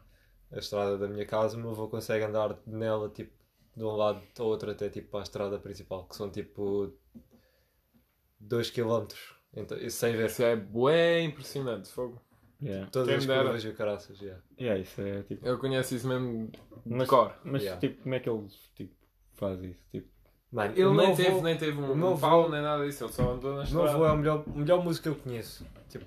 a estrada da minha casa, o meu avô consegue andar nela tipo de um lado ao outro até tipo para a estrada principal, que são tipo 2 km. Então, isso sem ver Isso é bem impressionante, fogo. Yeah. todas quem as curvas e o caraças. Yeah. Yeah, isso é tipo. Eu conheço isso mesmo de Mas, cor. mas Yeah. tipo, como é que ele tipo, faz isso? Tipo, Mano, Ele o meu nem avô- teve, nem teve um, meu um pau, nem nada disso. Ele só andou na O meu estrada. avô é o melhor, o melhor músico que eu conheço. Tipo,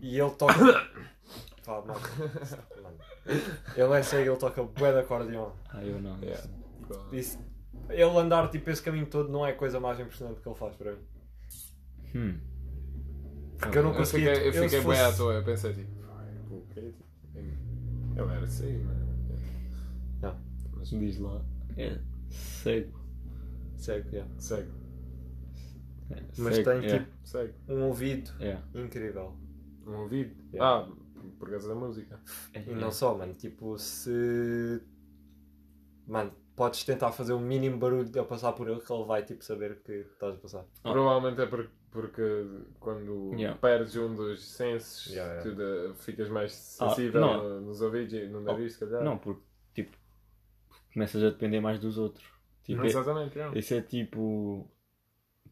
e ele toca. Pá, mano. Ele é cego, ele toca bué de acordeon. ah, eu não. Yeah. Isso, ele andar tipo esse caminho todo não é a coisa mais impressionante que ele faz para mim. Hum. Porque eu não Eu conseguia. fiquei, eu eu, fiquei se bem à fosse- toa. Eu pensei tipo, "Ai, o quê? Tipo, Eu era assim, mano. Não, Mas Diz lá. É cego. Cego, yeah. segue, É, Mas cego, tem yeah, tipo segue. um ouvido yeah. incrível. Um ouvido. Yeah. Ah, por causa da música. E não só, mano. Tipo, se. Mano, podes tentar fazer o mínimo barulho a passar por ele que ele vai tipo saber que estás a passar. Ah. Provavelmente é porque, porque quando Yeah. perdes um dos sensos, Yeah, yeah. ficas mais Ah, sensível não. no- nos ouvidos e no nariz, se calhar. Não, porque tipo, começas a depender mais dos outros. Tipo, é- Exatamente, yeah. Isso é tipo.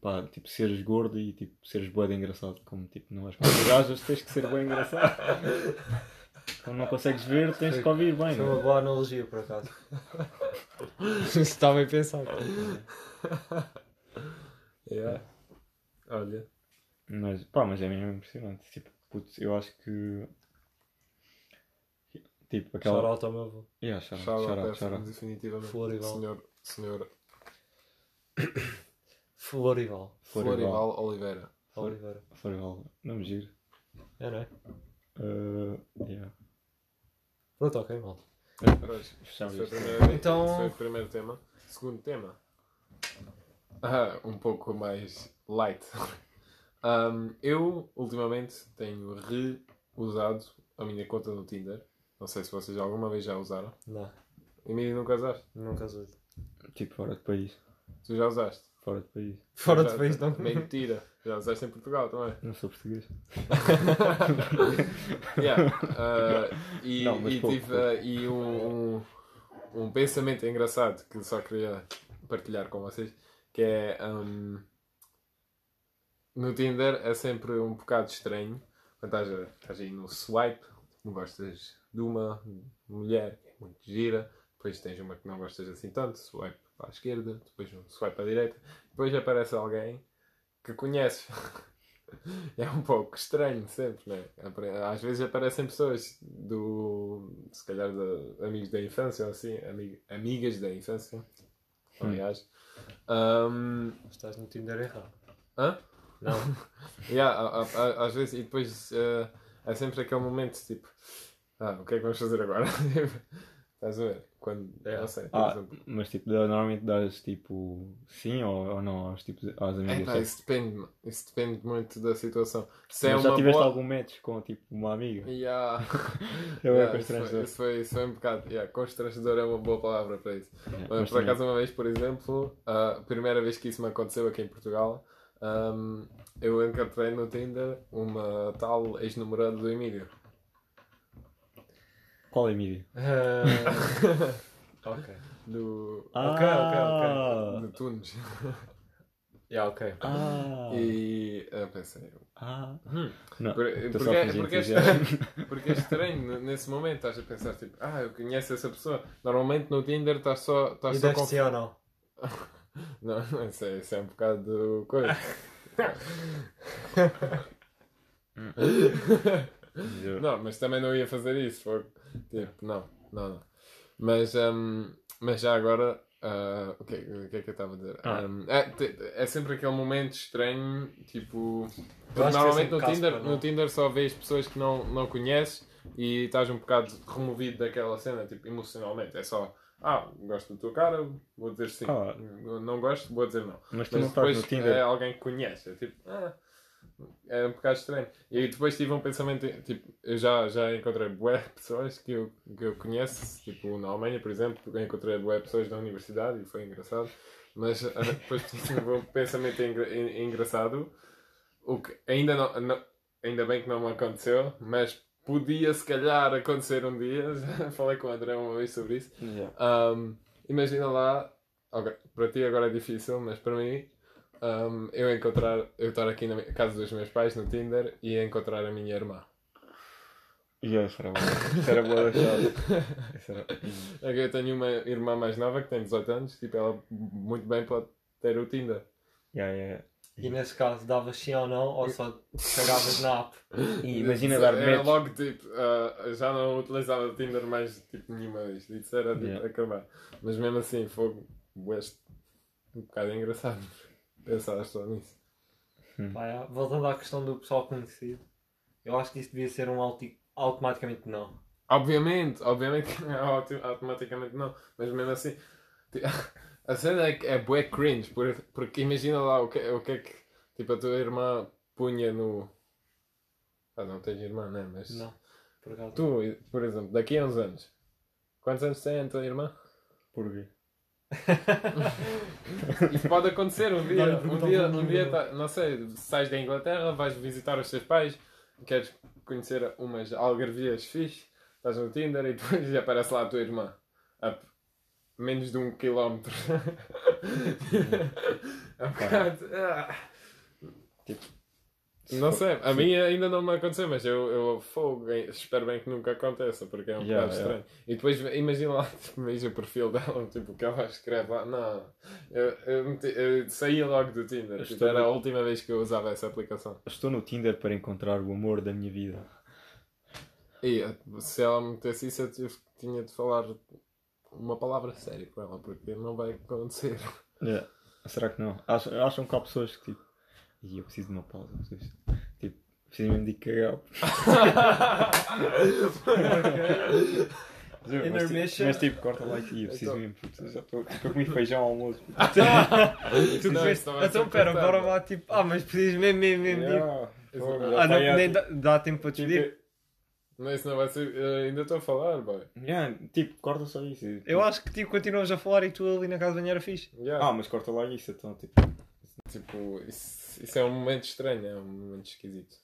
Pá, tipo, seres gordo e tipo, seres bué de engraçado. Como tipo, não para as gajas, tens que ser bem engraçado. Quando não consegues ver, tens que ouvir bem. Foi não é? uma boa analogia, por acaso. Isso está bem pensado. Yeah. Olha. Mas, pá, mas é mesmo impressionante. Tipo, putz, eu acho que. Tipo, aquela. Out ao meu avô. Yeah, out, shout out. definitivamente. Florival. Senhor, senhor Florival. Florival. Florival Oliveira. Oliveira. Florival. Não me giro. É, não é? Uh, yeah. Pronto, ok, malta. Fechamos isto. Então- esse foi o primeiro tema. Segundo tema. Ah, um pouco mais light. Um, eu, ultimamente, tenho reusado a minha conta no Tinder. Não sei se vocês alguma vez já usaram. Não, E nunca usaste. nunca usei. Tipo, fora de país. Tu já usaste. Fora de país. Fora Já- de país não. Mentira. Já usaste em Portugal também. Não sou português. Yeah, uh, e, Não, mas e pouco, tive pouco. uh, e um, um, um pensamento engraçado que só queria partilhar com vocês que é um, no Tinder é sempre um bocado estranho quando estás, estás aí no swipe não gostas de uma mulher que é muito gira depois tens uma que não gostas assim tanto swipe para a esquerda depois um swipe para a direita depois aparece alguém que conheces é um pouco estranho sempre, né? Às vezes aparecem pessoas do. se calhar de amigos da infância ou assim, ami- amigas da infância, aliás. Um, Estás no Tinder errado. hã? Não. Yeah, às vezes, e depois eh, é sempre aquele momento tipo, ah, o que é que vamos fazer agora? Estás a ver? Quando, É. por Ah, exemplo. mas tipo, normalmente dás tipo sim ou, ou não aos, tipo, às amigas. Certo? isso depende, isso depende muito da situação. Se é Mas já uma tiveste boa... algum match com tipo uma amiga? Yeah. É Yeah, bem isso, foi, constrangedor. isso, foi, isso foi um bocado. Yeah, constrangedor é uma boa palavra para isso. Yeah, Mas, mas por acaso, uma vez, por exemplo, a primeira vez que isso me aconteceu aqui em Portugal, um, eu encontrei no Tinder uma tal ex-namorada do Emílio. Qual é a mídia? Ah, ok. Do. Ok, ok, Ah! do Tunes. Yeah, ok. Ah! E eu pensei. Ah! Hum, Não, por- porque, é- fingir porque, é estranho, porque é estranho nesse momento, estás a pensar tipo, ah, eu conheço essa pessoa. Normalmente no Tinder estás só, estás E só deve ser ou não? Não, não, isso é, isso é um bocado coisa. Eu- não, mas também não ia fazer isso. Foi, tipo, não, não, não. Mas, hum, mas já agora, ah, o, que, o que é que eu estava a dizer? Ah. Hum, é, é sempre aquele momento estranho, tipo. que normalmente é no Tinder, no. Tinder só vês pessoas que não, não conheces e estás um bocado removido daquela cena, tipo, emocionalmente. É só. Ah, gosto da tua cara, vou dizer sim. Ah. Não gosto, vou dizer não. Mas tu Mas não estás depois no Tinder. é alguém que conhece. É tipo, ah, é um bocado estranho. E depois tive um pensamento, tipo, eu já, já encontrei bué pessoas que eu, que eu conheço, tipo na Alemanha, por exemplo, eu encontrei bué pessoas da universidade e foi engraçado. Mas ah, depois tive um pensamento engra- en- engraçado, o que ainda, não, não- ainda bem que não me aconteceu, mas podia se calhar acontecer um dia. Já falei com o André uma vez sobre isso. Yeah. Um, imagina lá, ok, para ti agora é difícil, mas para mim, um, eu encontrar, eu estar aqui na casa dos meus pais no Tinder e encontrar a minha irmã. Yeah, isso era bom. Isso era boa era... É que Eu tenho uma irmã mais nova que tem 18 anos, tipo, ela muito bem pode ter o Tinder. Yeah, yeah. E nesse caso, davas sim ou não, ou só cagavas na app? E imagina dar Era match. logo tipo, ah, já não utilizava o Tinder mais tipo nenhuma vez. Isso era tipo, Yeah. acabar. Mas mesmo assim, foi este um bocado engraçado pensar só nisso. Pá, é. Voltando à questão do pessoal conhecido, eu acho que isso devia ser um auti- automaticamente não. Obviamente, obviamente que é auto- automaticamente não, mas mesmo assim, a cena é que é bué cringe, por- porque imagina lá o que, o que é que tipo, a tua irmã punha no. Ah, não tens irmã, né? Mas Não, por tu, por exemplo, daqui a uns anos, quantos anos tem a tua irmã? Porquê? Isso pode acontecer um dia, um dia, um dia tá- não sei, sais da Inglaterra, vais visitar os teus pais, queres conhecer umas algarvias fixe, estás no Tinder e depois aparece lá a tua irmã, a menos de um quilómetro. é um bocado. ah. Tipo, Não sei, a mim ainda não me aconteceu, mas eu, eu fogo, espero bem que nunca aconteça, porque é um Yeah, bocado yeah. estranho. E depois imagina lá, tipo, veja o perfil dela, tipo, o que ela escreve lá. Não, eu, eu, meti- eu saí logo do Tinder, tipo, era a no- última vez que eu usava essa aplicação. Estou no Tinder para encontrar o amor da minha vida. E se ela me metesse isso, eu tinha de falar uma palavra séria com ela, porque não vai acontecer. Yeah. Será que não? Acham, acham que há pessoas que tipo. E eu preciso de uma pausa. Tipo, preciso mesmo de cagar. Mas, tipo, Intermission. mas tipo, corta lá aqui. Eu preciso Então- mesmo. puto, Já estou a comer feijão ao almoço. Tu Não, vai então pera, bora lá tipo, ah, mas precisas mesmo, mesmo, mesmo. tipo. Yeah, fogo, já Ah, não, nem tipo- dá, dá tempo para despedir. Não, isso não vai ser. eh, ainda estou a falar, boy. Yeah, tipo, corta só isso. e, Eu tipo- acho que tipo, continuamos a falar e tu ali na casa de banho era fixe. Yeah. Ah, mas corta lá isso, então, tipo. Tipo, isso, isso é um momento estranho, é um momento esquisito.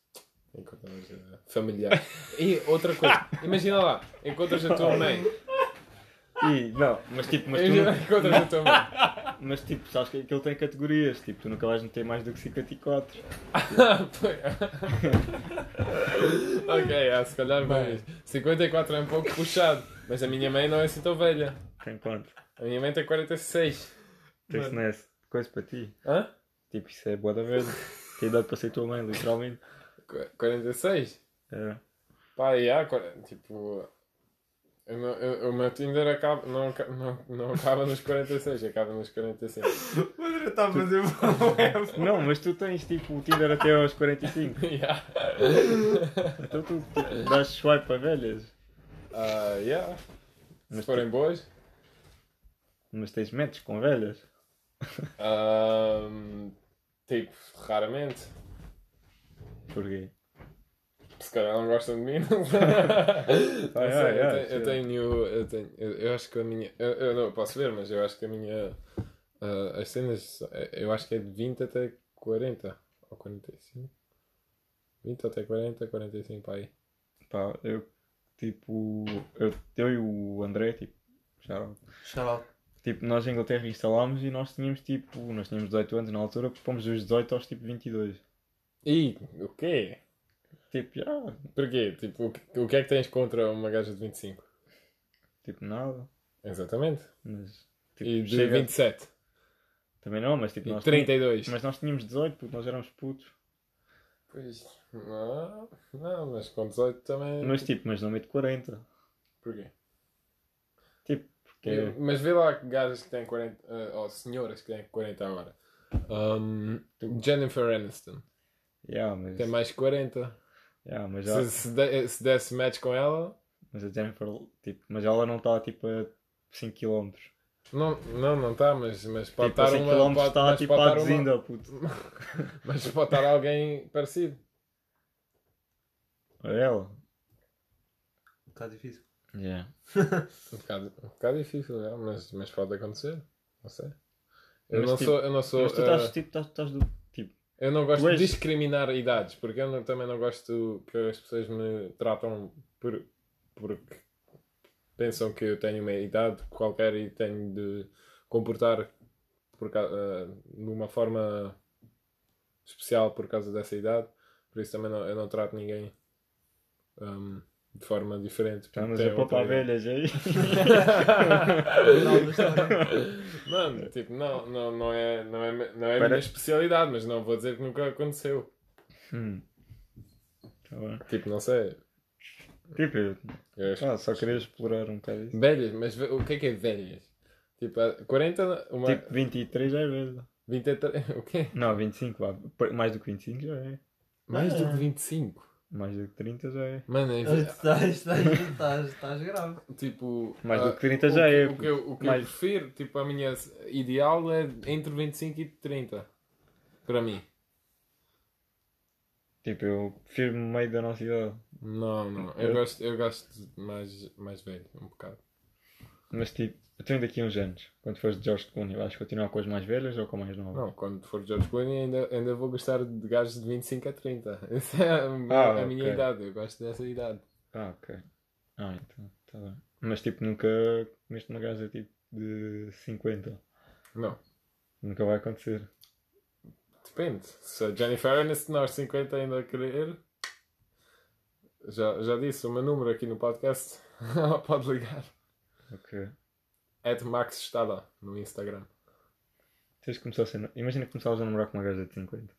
Encontramos a familiar. E outra coisa, imagina lá, encontras a tua mãe. E, não, mas tipo, mas tu, Imagina, encontras a tua mãe. mas tipo, sabes que aquilo tem categorias. Tipo, tu nunca vais meter mais do que 54. ok, ah, se calhar mais. 54 é um pouco puxado, mas a minha mãe não é assim tão velha. Tem quanto? A minha mãe tem 46. Tem isso nesse. Coisa para ti. Hã? Tipo, isso é boa da velha. Tem idade para ser tua mãe, literalmente. Qu- 46? É. Pá, e há, tipo. eu eu- o meu Tinder acaba, não, não, não acaba nos 46, acaba nos 45. O André está a fazer Não, mas tu tens tipo o Tinder até aos 45. yeah. Então tu tipo, dás swipe para velhas. Ah, yeah. Se Mas forem boas. Mas tens metes com velhas. Ahm, tipo, raramente. Porquê? Se calhar não gostam de mim. Não sei, yeah, eu, tenho, eu tenho. Eu tenho. Eu, eu acho que a minha. Eu, eu não posso ver, mas eu acho que a minha. ah, as cenas. Eu acho que é de 20 até 40. Ou 45. 20 até 40, 45 para aí. Pá, eu tipo. Eu, eu e o André, tipo. Já, Shout tipo, nós em Inglaterra instalámos e nós tínhamos tipo. Nós tínhamos 18 anos na altura, fomos dos 18 aos tipo 22. E o quê? Tipo, já. Porquê? Tipo, o que, o que é que tens contra uma gaja de 25? Tipo, nada. Exatamente. Mas. Tipo, E de chega- 27. Também não, mas tipo. E Nós 32. Mas nós tínhamos 18 porque nós éramos putos. Pois. Não, não, mas com 18 também. Mas tipo, mas não meto 40. Porquê? Tipo, porque. Mas vê lá gajas que têm 40, eh, ou senhoras que têm 40 agora. Um, Jennifer Aniston Yeah, mas, tem mais que 40. yeah, mas, já, Se, se, de- se desse match com ela, mas a Jennifer, tipo, mas ela não está tipo a 5 km. não, não, não está, mas, mas pode Tipo, estar 5 uma. km Pode, está mas, tipo pode a estar uma puto. mas pode estar alguém parecido. A ela. Um bocado difícil. Yeah. Um bocado, um bocado difícil, é, mas, mas pode acontecer. Não sei. Eu Mas, não tipo, sou. Eu não sou. Mas tu estás, eh, tipo, estás, estás do. Tipo, Eu não gosto és- de discriminar idades, porque eu não- também não gosto que as pessoas me tratam por, porque pensam que eu tenho uma idade qualquer e tenho de comportar por, eh, de uma forma especial por causa dessa idade. Por isso também não, eu não trato ninguém ehm, de forma diferente. estamos a poupar velhas aí. Da história. Mano, tipo, não, não, não é, não é, não é a minha especialidade, mas não vou dizer que nunca aconteceu. Hum. Tá bem. Tipo, não sei. Tipo, eu ah, só queria explorar um bocado isso. Velhas, mas o que é que é velhas? Tipo, a 40, uma. Tipo, 23 já é velho. 23, o quê? Não, 25, vá. Por- Mais do que 25 já é. Mais do Ah. que 25. Mais do que 30 já é. Mano, é, Estás, estás, estás, estás grave. tipo. Mais ah, do que 30 o já que- é. O que, eu, o que Mais- eu prefiro, tipo, a minha ideal é entre 25 e 30. Para mim. Tipo, eu prefiro meio da nossa idade. Não, não. Eu Eu- gosto, eu gosto mais, mais velho, um bocado. Mas tipo, eu tenho daqui a uns anos, quando fores de George Clooney, vais continuar com as mais velhas ou com mais novas? Não, quando for George Clooney ainda, ainda vou gostar de gajos de 25 a 30. Essa é a, Ah, a minha ok. idade, eu gosto dessa idade. Ah, ok. Ah, então, tá bem. Mas tipo, nunca comeste uma gaja tipo de 50. Não. Nunca vai acontecer. Depende. Se a Jennifer Aniston aos 50 ainda querer, já, já disse o meu número aqui no podcast. Ela pode ligar. Ok. Ed Max Estada no Instagram. Tens de começar a ser... Imagina que começavas a namorar com uma gaja de 50.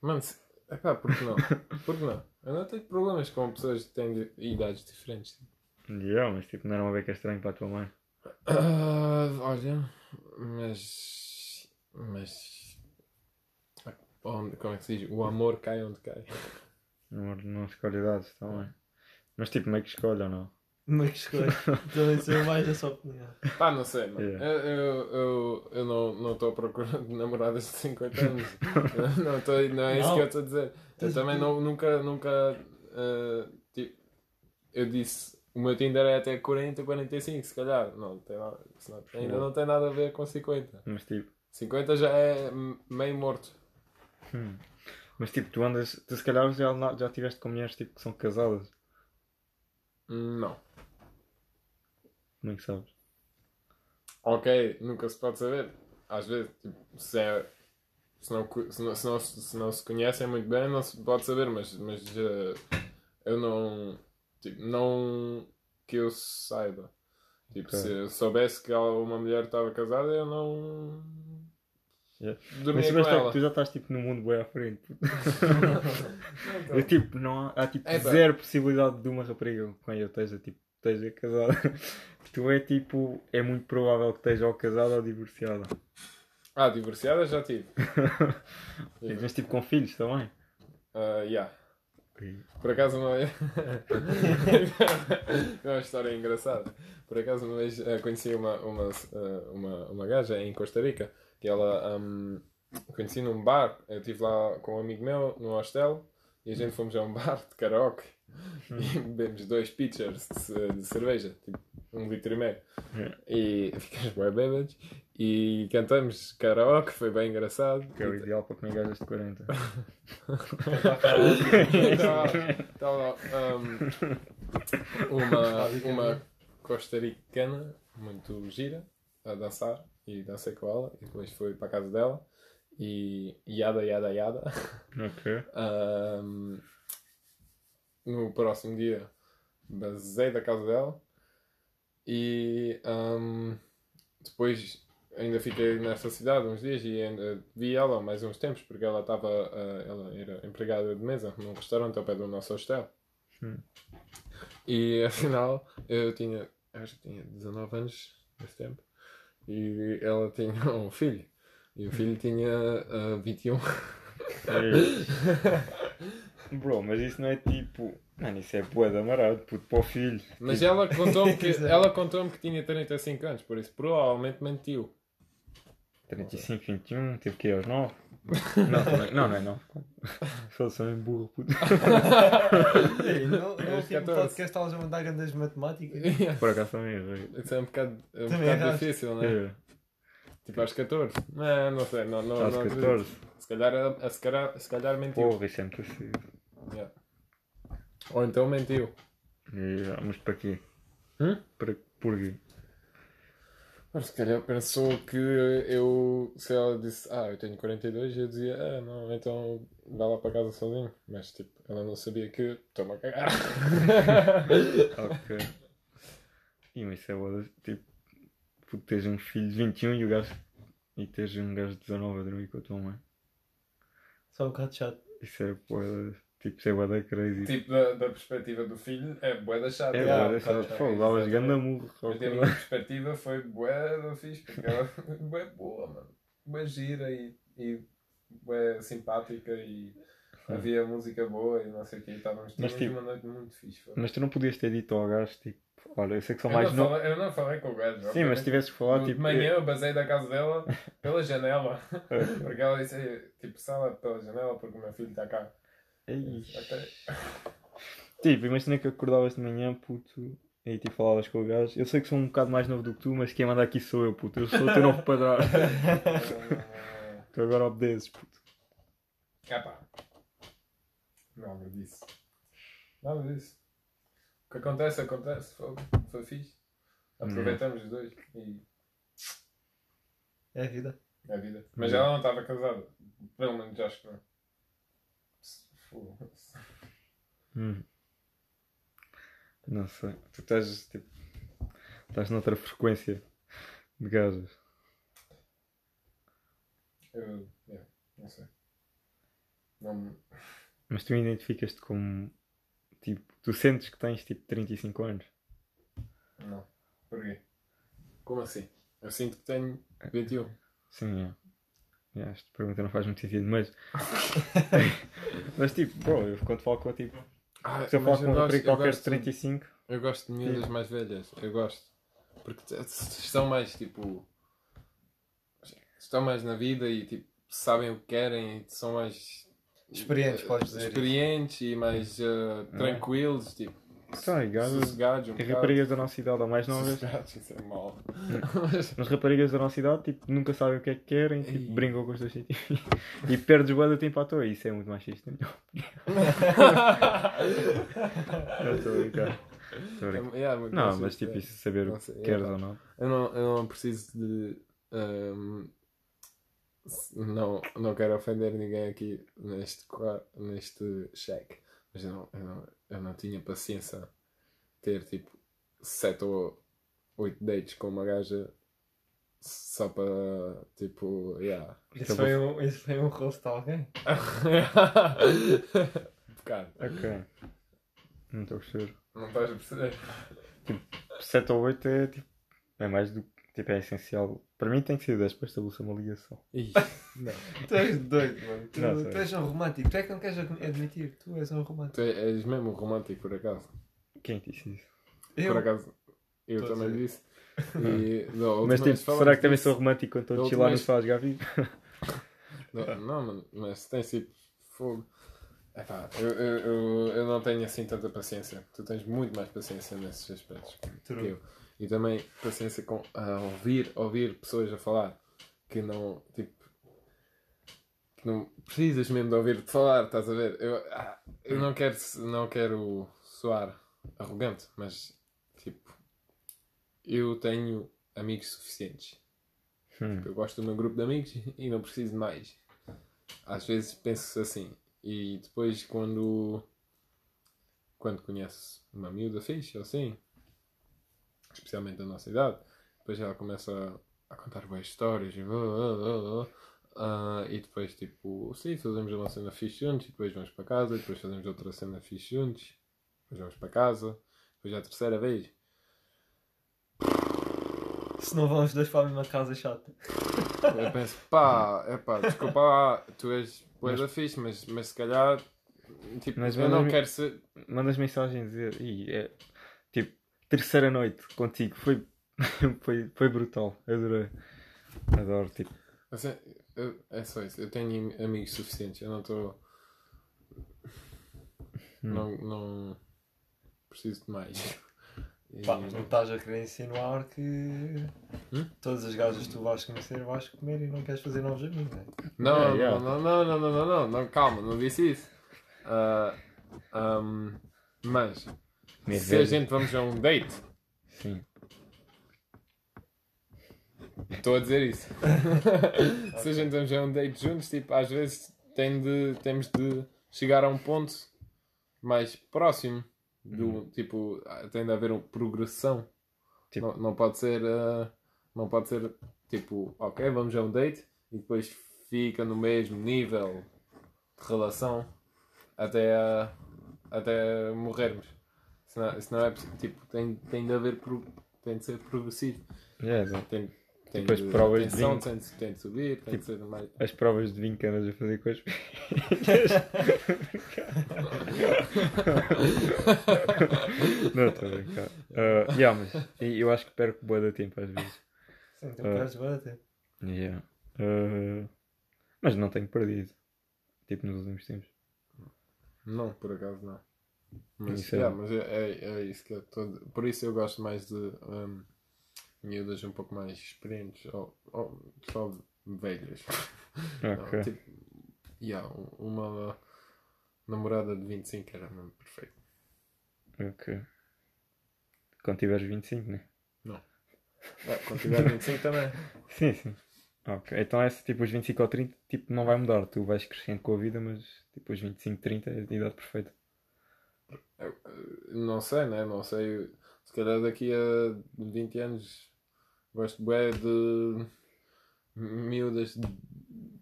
Mano, se... epá, por que não? Por que não? Eu não tenho problemas com pessoas que têm de- idades diferentes. Yeah, mas tipo, não era uma beca estranha para a tua mãe. Ah, olha, mas. Mas. Onde, como é que se diz? O amor cai onde cai. Não, não escolhe idades também. Mas tipo, meio que escolhe ou não? Mas que escolha. Também sou mais sua opinião. Pá, não sei, mano. Yeah. Eu, eu, eu, não não estou à procura de namoradas de 50 anos. Não, tô, não é isso Não. que eu estou a dizer. Eu também não, nunca, nunca. ah, tipo, eu disse. O meu Tinder é até 40, 45, se calhar. Não, tem nada, isso não- ainda não tem nada a ver com 50. Mas tipo, 50 já é meio morto. hum. mas tipo, tu andas, tu se calhar já, já tiveste com mulheres tipo, que são casadas. Não. Como é que sabes? Ok, nunca se pode saber. Às vezes, tipo, se, é, se, não, se, não, se, não, se não se conhecem muito bem, não se pode saber, mas, mas eh, eu não. Tipo, não que eu saiba. Tipo, Ok. se eu soubesse que uma mulher estava casada, eu não. Yeah. Mas ela. que tu já estás tipo no mundo bem à frente. Não, Eu, tipo, não há, há tipo zero possibilidade de uma rapariga com quem eu esteja, tipo, esteja casada. Tu é tipo, é muito provável que esteja ou casada ou divorciada. Ah, divorciada já tive. Mas tipo com filhos também. Ah, yeah. Por acaso uma vez. é uma história engraçada. Por acaso uma vez eh, conheci uma, uma, eh, uma, uma gaja em Costa Rica que ela um, conheci num bar. Eu estive lá com um amigo meu no hostel e a gente fomos a um bar de karaoke e bebemos dois pitchers de, de cerveja, tipo um litro e meio. E ficamos bem bêbados e cantamos karaoke, foi bem engraçado. Que é o ideal para comer gajas de 40. Estava uma, uma costaricana muito gira a dançar e dancei com ela e depois fui para a casa dela e yada yada yada. ok. Ahm, no próximo dia basei da casa dela e ahm, depois ainda fiquei nessa cidade uns dias e ainda vi ela mais uns tempos porque ela estava ah, ela era empregada de mesa num restaurante ao pé do nosso hostel Hum. e afinal eu tinha acho que tinha 19 anos nesse tempo e ela tinha um filho e o filho tinha ah, 21 Bro, mas isso não é tipo. Mano, isso é bué de amarado, puto, para o filho. Mas Tipo, ela contou-me que, ela contou que tinha 35 anos, por isso provavelmente mentiu. 35, 21, teve que ir aos 9. Não, também- não, não é 9. Só sou um burro, puto. Ei, não, É não tinha 14. podcast estavas a mandar grandes matemáticas. Por acaso também errei. Isso é um bocado, é um bocado difícil, não é? É, Tipo às 14. Não, não sei, não, não, Aos não acredito. 14. Se calhar, a- se calhar, se calhar mentiu. Porra, isso é muito cedo. Yeah. Ou então mentiu. É, Mas para quê? Hum? Para, porquê? Mas se calhar pensou que eu, se ela disse, ah, eu tenho 42, eu dizia, ah, não, então vá lá para casa sozinho. Mas tipo, ela não sabia que estou-me a cagar. Ok. E mas isso é boa. Tipo, tens um filho de 21 e o gajo. E tens um gajo de 19 a dormir com a tua mãe. Só um bocado chato. Isso é boa. Tipo, isso é boa da crazy. tipo, da, da perspectiva do filho, é bué da chata. é tá, dessa. tá, Pô, davas ganda murro. Mas da minha perspectiva foi bué da fixe, porque ela foi bué boa, mano. Bué gira e, e bué simpática e havia música boa e não sei o que. Estávamos Mas, tipo, uma noite muito fixe. foi. Mas tu não podias ter dito ao gajo, tipo, olha, eu sei que são Eu mais não, novos. falei, eu não falei com o gajo. Sim, mas se tivesses falado, No- tipo. De manhã eu basei da casa dela pela janela. é- Porque ela disse, "Ei, tipo, sala pela janela porque o meu filho está cá. Ok. Tipo, imagina que acordavas de manhã, puto, e tipo falavas com o gajo. Eu sei que sou um bocado mais novo do que tu, mas quem manda aqui sou eu, puto. Eu sou o teu novo padrasto. tu agora obedeces, puto. Epá. Nada disso. Nada disso. O que acontece, acontece. Foi, foi fixe. Aproveitamos os dois e É a vida. é a vida. Mas ela não estava casada. Pelo menos acho que não. Hum. Não sei. Tu estás, tipo, estás noutra frequência de gajas. Eu, yeah, não sei. Não, Mas tu identificas-te como. Tipo, tu sentes que tens tipo 35 anos. Não. Porquê? Como assim? Eu sinto que tenho 21. Sim, é. Yeah, esta pergunta não faz muito sentido, mas. mas tipo, bro, eu quando falo com tipo. Ah, Se eu falar com um gosto- qualquer de gosto- 35. Eu gosto de miúdas mais velhas. Eu gosto. Porque estão mais tipo. Estão mais na vida e tipo sabem o que querem e são mais. Experientes, podes dizer Experientes e mais eh, tranquilos, tipo. Ligado? Sossegados um As bocado. raparigas da nossa idade ou mais novas. Sossegados, isso é mau. Mas- As raparigas da nossa idade tipo, nunca sabem o que é que querem, tipo, Ei. brincam com os dois sentimentos e perdes o de tempo à toa. Isso é muito machista. Não estou a brincar. Estou a brincar. Yeah, muito Não, machista, mas tipo, é. isso saber o que sei, queres é, ou não. Eu não, eu não preciso de. s- não, não quero ofender ninguém aqui neste, neste cheque, mas eu não, eu, não, eu não tinha paciência ter tipo 7 ou 8 dates com uma gaja só para tipo. Yeah. Isso foi um, isso foi um rosto de alguém? um bocado. Ok. Não estou a perceber. Não estás a perceber? 7 ou 8 é tipo. É mais do Tipo, é essencial. Para mim tem que ser 10 para estabelecer uma ligação. Ih, não. Tu és doido, mano. Tu, Não, tu és um romântico. Tu é que não queres admitir. Tu és um romântico. Tu és mesmo romântico, por acaso. Quem te disse isso? Eu. Por acaso, eu a também dizer. disse. E, última Mas tipo, vez será que também disso. sou romântico quando estou a Da chilar última no faz Gavi? Não, não, mano, mas tem sido fogo. Epá, eu, eu, eu, eu não tenho assim tanta paciência. Tu tens muito mais paciência nesses aspectos que True. eu. E também paciência com a ouvir, ouvir pessoas a falar que não, tipo, que não precisas mesmo de ouvir-te falar, estás a ver? Eu, ah, eu não quero, não quero soar arrogante, mas tipo, eu tenho amigos suficientes. Hum. Eu gosto do meu grupo de amigos e não preciso de mais. Às vezes penso assim. E depois quando quando conhece uma miúda fixe ou assim, especialmente da nossa idade, depois ela começa a, contar boas histórias e, blá, blá, blá, blá. Ah, e depois tipo, sim, fazemos uma cena fixe juntos e depois vamos para casa e depois fazemos outra cena fixe juntos, depois vamos para casa, depois é a terceira vez. Se não vão os dois para a mesma casa chata. Eu penso, pá, é pá, desculpa lá, tu és boa da fixe, mas, mas se calhar, tipo, Mas eu não quero ser. Mandas mensagem a dizer, "Ih, é, terceira noite contigo, foi, foi, foi brutal, adorei. Adoro, tipo, Assim, eu- é só isso, eu tenho amigos suficientes, eu não estou. Não, não preciso de mais. E- Pá, mas não estás a querer insinuar que Hum? todas as gajas que tu vais conhecer vais comer e não queres fazer novos amigos, né? Não, É, yeah. não, não, não, não, não, não, não, calma, não disse isso. Ah, ahm, mas, minha se a gente vamos a um date, Sim. Estou a dizer isso. Se a gente vamos a um date juntos, tipo, às vezes tem de, temos de chegar a um ponto mais próximo. Do, Tipo, ah, tem de haver uma progressão. Tipo- Não, não pode ser. ah, não pode ser tipo, ok, vamos a um date e depois fica no mesmo nível de relação até, até morrermos. Senão, senão é. Tipo, tem, tem de haver. pro- Tem de ser progressivo. É. Tem, tem Depois de, provas a de vinho. tem, de, tem de subir, tem de ser mais. As provas de vinho que andas a fazer com as Não, estou a brincar. Uh, yeah, mas eu acho que perco boa da tempo às vezes. Sim, tu perdes barato. Yeah. Uh, mas não tenho perdido. Tipo nos últimos tempos. Não, por acaso não. Mas, Isso é yeah, bom. mas é, é, é isso que eu tô... Por isso eu gosto mais de um, miúdas um pouco mais experientes ou, ou só velhas. Não, Ok. tipo, yeah, um- uma namorada de 25 era mesmo perfeito. Ok. Quando tiveres 25, né? É, quando tiver 25 também. Sim, sim. Ok. Então esse tipo os 25 ou 30 tipo, não vai mudar. Tu vais crescendo com a vida, mas tipo os 25, 30 é a idade perfeita. Eu, eu não sei, né? Não sei. Se calhar daqui a 20 anos gosto bué de miúdas de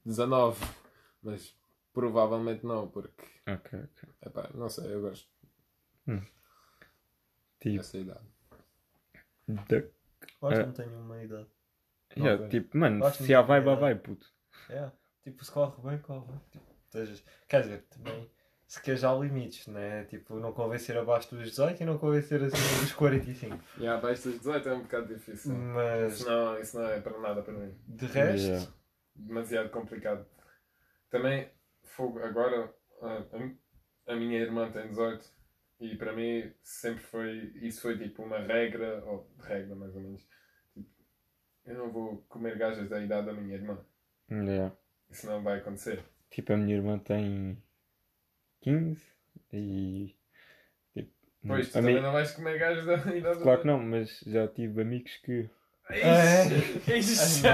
19. Mas provavelmente não, porque, Ok, ok. epá, não sei, eu gosto Tipo, dessa idade. da- Eu acho É. que não tenho uma idade. yeah, tipo, mano, Acho se há vai, vai, puto. É. Tipo, se corre bem, corre bem. Tipo, Quer dizer, também. Se quer já há limites, né? Tipo, não convencer abaixo dos 18 e não convencer acima dos 45. E abaixo dos 18 é um bocado difícil. Mas Isso não, isso não é para nada para mim. de resto, Yeah. demasiado complicado. Também, fogo, agora a, a, a minha irmã tem 18 e para mim sempre foi, isso foi tipo uma regra, ou regra mais ou menos. Tipo, eu não vou comer gajas da idade da minha irmã. Yeah. Isso não vai acontecer. Tipo, a minha irmã tem 15 e. Tipo, Pois, tu também não vais comer gajas da idade Claro que não, mas já tive amigos que. Ixi, ixi.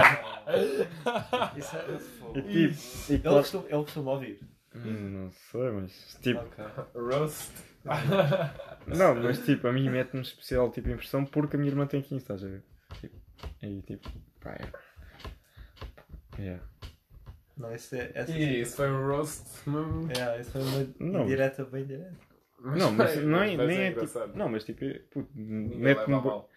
isso é fogo. E Ele tipo, e claro, costuma, ele costuma ouvir. Hum, não sei, mas tipo, Ok. Roast. não, mas tipo, a mim mete-me especial tipo impressão porque a minha irmã tem 15, estás a ver? Tipo, e tipo, pá, é. Yeah. Não, isso é. Essa, E isso foi um roast. Hum. é, isso foi uma Não. indireta bem direta. Não, mas não é, mas nem é tipo. Não, mas tipo, é, puto, mal.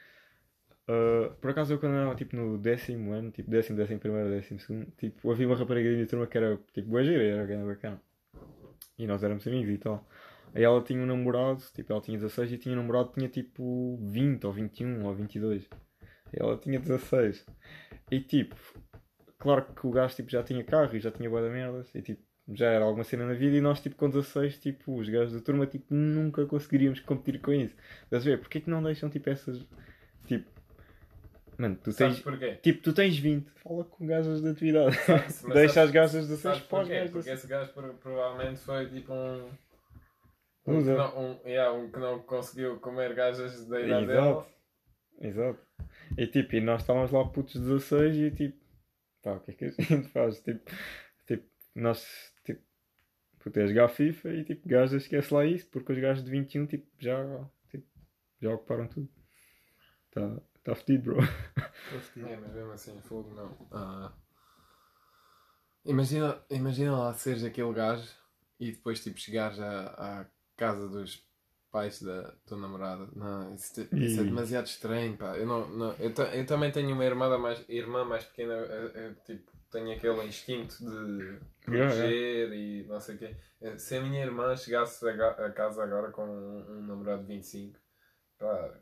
Uh, por acaso eu quando andava tipo no décimo ano, tipo décimo, décimo primeiro, décimo segundo, tipo, havia uma rapariga da minha turma que era tipo boa gira, era grande bacana. E nós éramos amigos e tal. Aí ela tinha um namorado, tipo, ela tinha 16 e tinha um namorado que tinha tipo 20 ou 21 ou 22. E ela tinha 16. E tipo, claro que o gajo tipo, já tinha carro e já tinha boa da merdas e tipo, já era alguma cena na vida e nós tipo com 16, tipo, os gajos da turma tipo, nunca conseguiríamos competir com isso. Estás a ver? Porquê que não deixam tipo essas. Tipo. Mano, tu tens. Tipo, tu tens 20, fala com gajas da tua idade. Deixa sabes- as gajas de 16 Sabes para os gajos Porque esse gajo pro- provavelmente foi tipo um. Um que, não, um, yeah, um que não conseguiu comer gajas da idade Exato. dela. Exato. E tipo, e nós estávamos lá putos de 16 e tipo, pá, o que é que a gente faz? Tipo, tipo nós, tipo, puto, é jogar FIFA e tipo, gajas esquece lá isso, porque os gajos de 21, tipo, já, tipo, já ocuparam tudo. Tá, tá fedido, bro. É, mas mesmo assim, fogo não. Ah. Imagina, imagina lá seres aquele gajo e depois tipo chegares à, à casa dos pais da tua namorada. Não, isso, isso é demasiado estranho, pá. Eu, não, não, eu, eu também tenho uma irmã mais, irmã mais pequena, eu, eu, tipo, tenho aquele instinto de Yeah, proteger e não sei o quê. Eh, Se a minha irmã chegasse a, a casa agora com um, um namorado de 25, pá,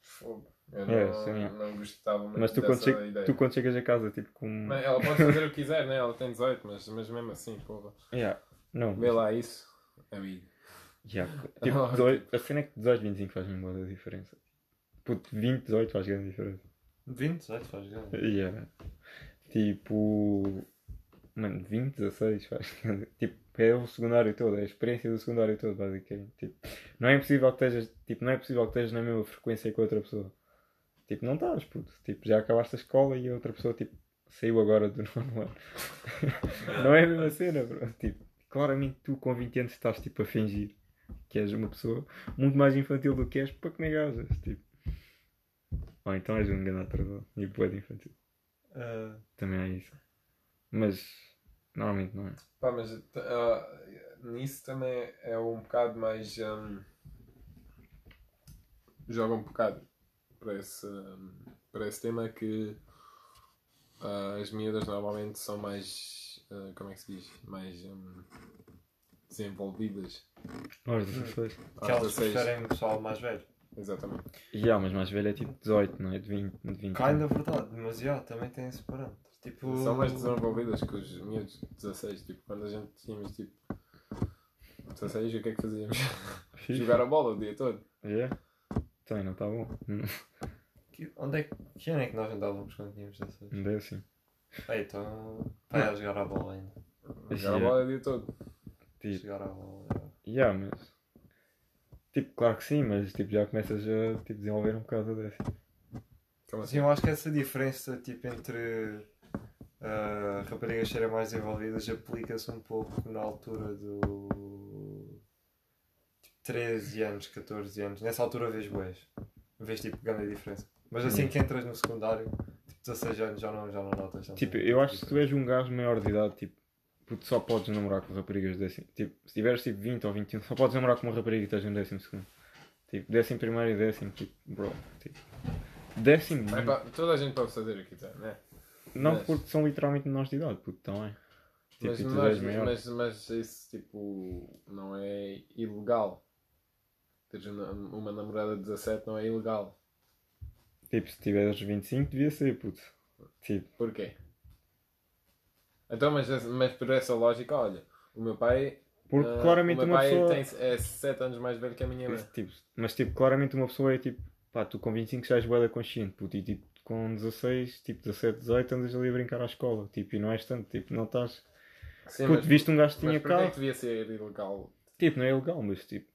fogo. Eu não, É, sim, é. não gostava muito Mas tu quando, che- ideia. tu quando chegas a casa, tipo, com. Mas Ela pode fazer o que quiser, né? Ela tem 18, mas, mas mesmo assim, porra. Yeah. Não, Vê lá isso, amigo. Yeah. Tipo, Ah, 18, a cena é que 18, 25 faz uma boa diferença. Puto, 20, 18 faz grande diferença. 20, 18 faz grande. Yeah. Tipo. Mano, 20, 16 faz. tipo, é o secundário todo, é a experiência do secundário todo, basicamente. Tipo, não é impossível que estejas, tipo, não é possível que estejas na mesma frequência que outra pessoa. Tipo, não estás, puto. Tipo, já acabaste a escola e a outra pessoa, tipo, saiu agora do nono ano. não é a mesma cena, bro. Tipo, claramente tu com 20 anos estás, tipo, a fingir que és uma pessoa muito mais infantil do que és para comer gajas, tipo. Ou então és um grande atrasado e de infantil. Ah, Também é isso. Mas normalmente não é. Pá, mas ah, nisso também é um bocado mais. hum, joga um bocado para esse, hum, para esse tema que ah, as miúdas normalmente são mais. como é que se diz? Mais hum, desenvolvidas. Aos 16. que Aos elas 16. preferem o pessoal mais velho. Exatamente. E há, mas mais velho é tipo 18, não é? De 20. De 20 Cai na verdade, mas já, também tem esse parâmetro. Tipo, São mais desenvolvidas que os miúdos de 16. Tipo, quando a gente tínhamos tipo 16, o que é que fazíamos? Jogar a bola o dia todo. Yeah. Também não está bom. Hum, que, onde é que, que ano é que nós andávamos quando tínhamos 16? Não é assim. Ei, então, vai a jogar a bola ainda. Jogar a Yeah. bola o dia todo. Tipo, Jogar a bola. já. yeah, mas. Tipo, claro que sim, mas tipo, já começas a tipo, desenvolver um bocado desse. Como Sim, eu acho que essa diferença tipo, entre ah, raparigas serem mais envolvidas aplica-se um pouco na altura do tipo, 13 anos, 14 anos. Nessa altura vês boas. Vês tipo grande diferença. Mas assim que entras no secundário, tipo 16 anos já não, já não notas tanto. Tipo, eu acho que se tu és um gajo maior de idade, tipo, puto, só podes namorar com raparigas de décimo. Tipo, se tiveres tipo 20 ou 21, só podes namorar com uma rapariga e estás em décimo segundo. Tipo, décimo primeiro e décimo, tipo, bro. Tipo, décimo. É pá, toda a gente pode fazer aqui, tá? Né? não mas- porque são literalmente menores de idade, puto, também. Tipo, Mas, mas, mas, mas isso tipo não é ilegal. Teres uma, uma namorada de 17 não é ilegal. Tipo, se tiveres 25, devia ser, puto. Tipo, Porquê? Então, mas, mas por essa lógica, olha, o meu pai. porque ah, claramente o meu uma pai pessoa. tem, é 7 anos mais velho que a minha mãe. Tipo, mas tipo, claramente uma pessoa é tipo, pá, tu com 25 já és boeda consciente, puto, e tipo, com 16, tipo, 17, 18 andas ali a brincar à escola, tipo, e não és tanto, tipo, não estás. Sim, puto, mas, viste um gajo que mas tinha é que carro, devia ser ilegal? tipo, não é ilegal, mas tipo,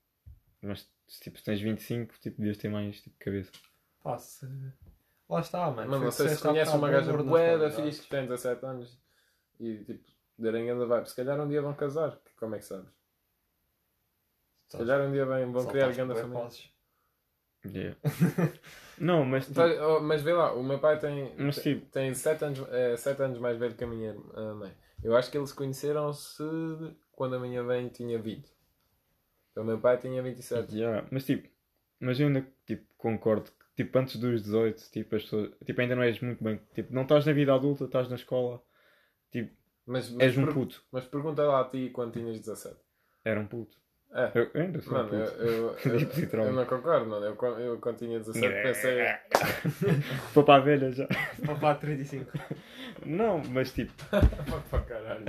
mas se tipo, se tens 25, tipo, devias ter mais tipo, cabeça. Pá, se... Lá está, mano. Foi não sei se conheces uma gaja amor nas bué da qualidades. fixe que tem 17 anos e tipo, darem grande vibe. Se calhar um dia vão casar, como é que sabes? Se calhar um dia vem, vão Só criar grande família. Yeah. não, mas tipo, oh, mas vê lá, o meu pai tem, Mas, tipo- tem 7 anos, é, sete anos mais velho que a minha ah, mãe. Eu acho que eles conheceram-se quando a minha mãe tinha 20. Então o meu pai tinha 27. yeah, mas tipo, mas eu ainda tipo, concordo que tipo, antes dos 18, tipo, as pessoas, tipo, ainda não és muito bem, tipo, não estás na vida adulta, estás na escola, tipo, Mas, mas, és um puto. mas pergunta lá a ti quando tinhas 17. Era um puto. É. Eu, eu ainda sou Mano, um eu, puto. eu, eu, eu não concordo, mano. Eu, quando- eu quando tinha 17 pensei. Para a velha já. Papá 35. Não, mas tipo, para caralho.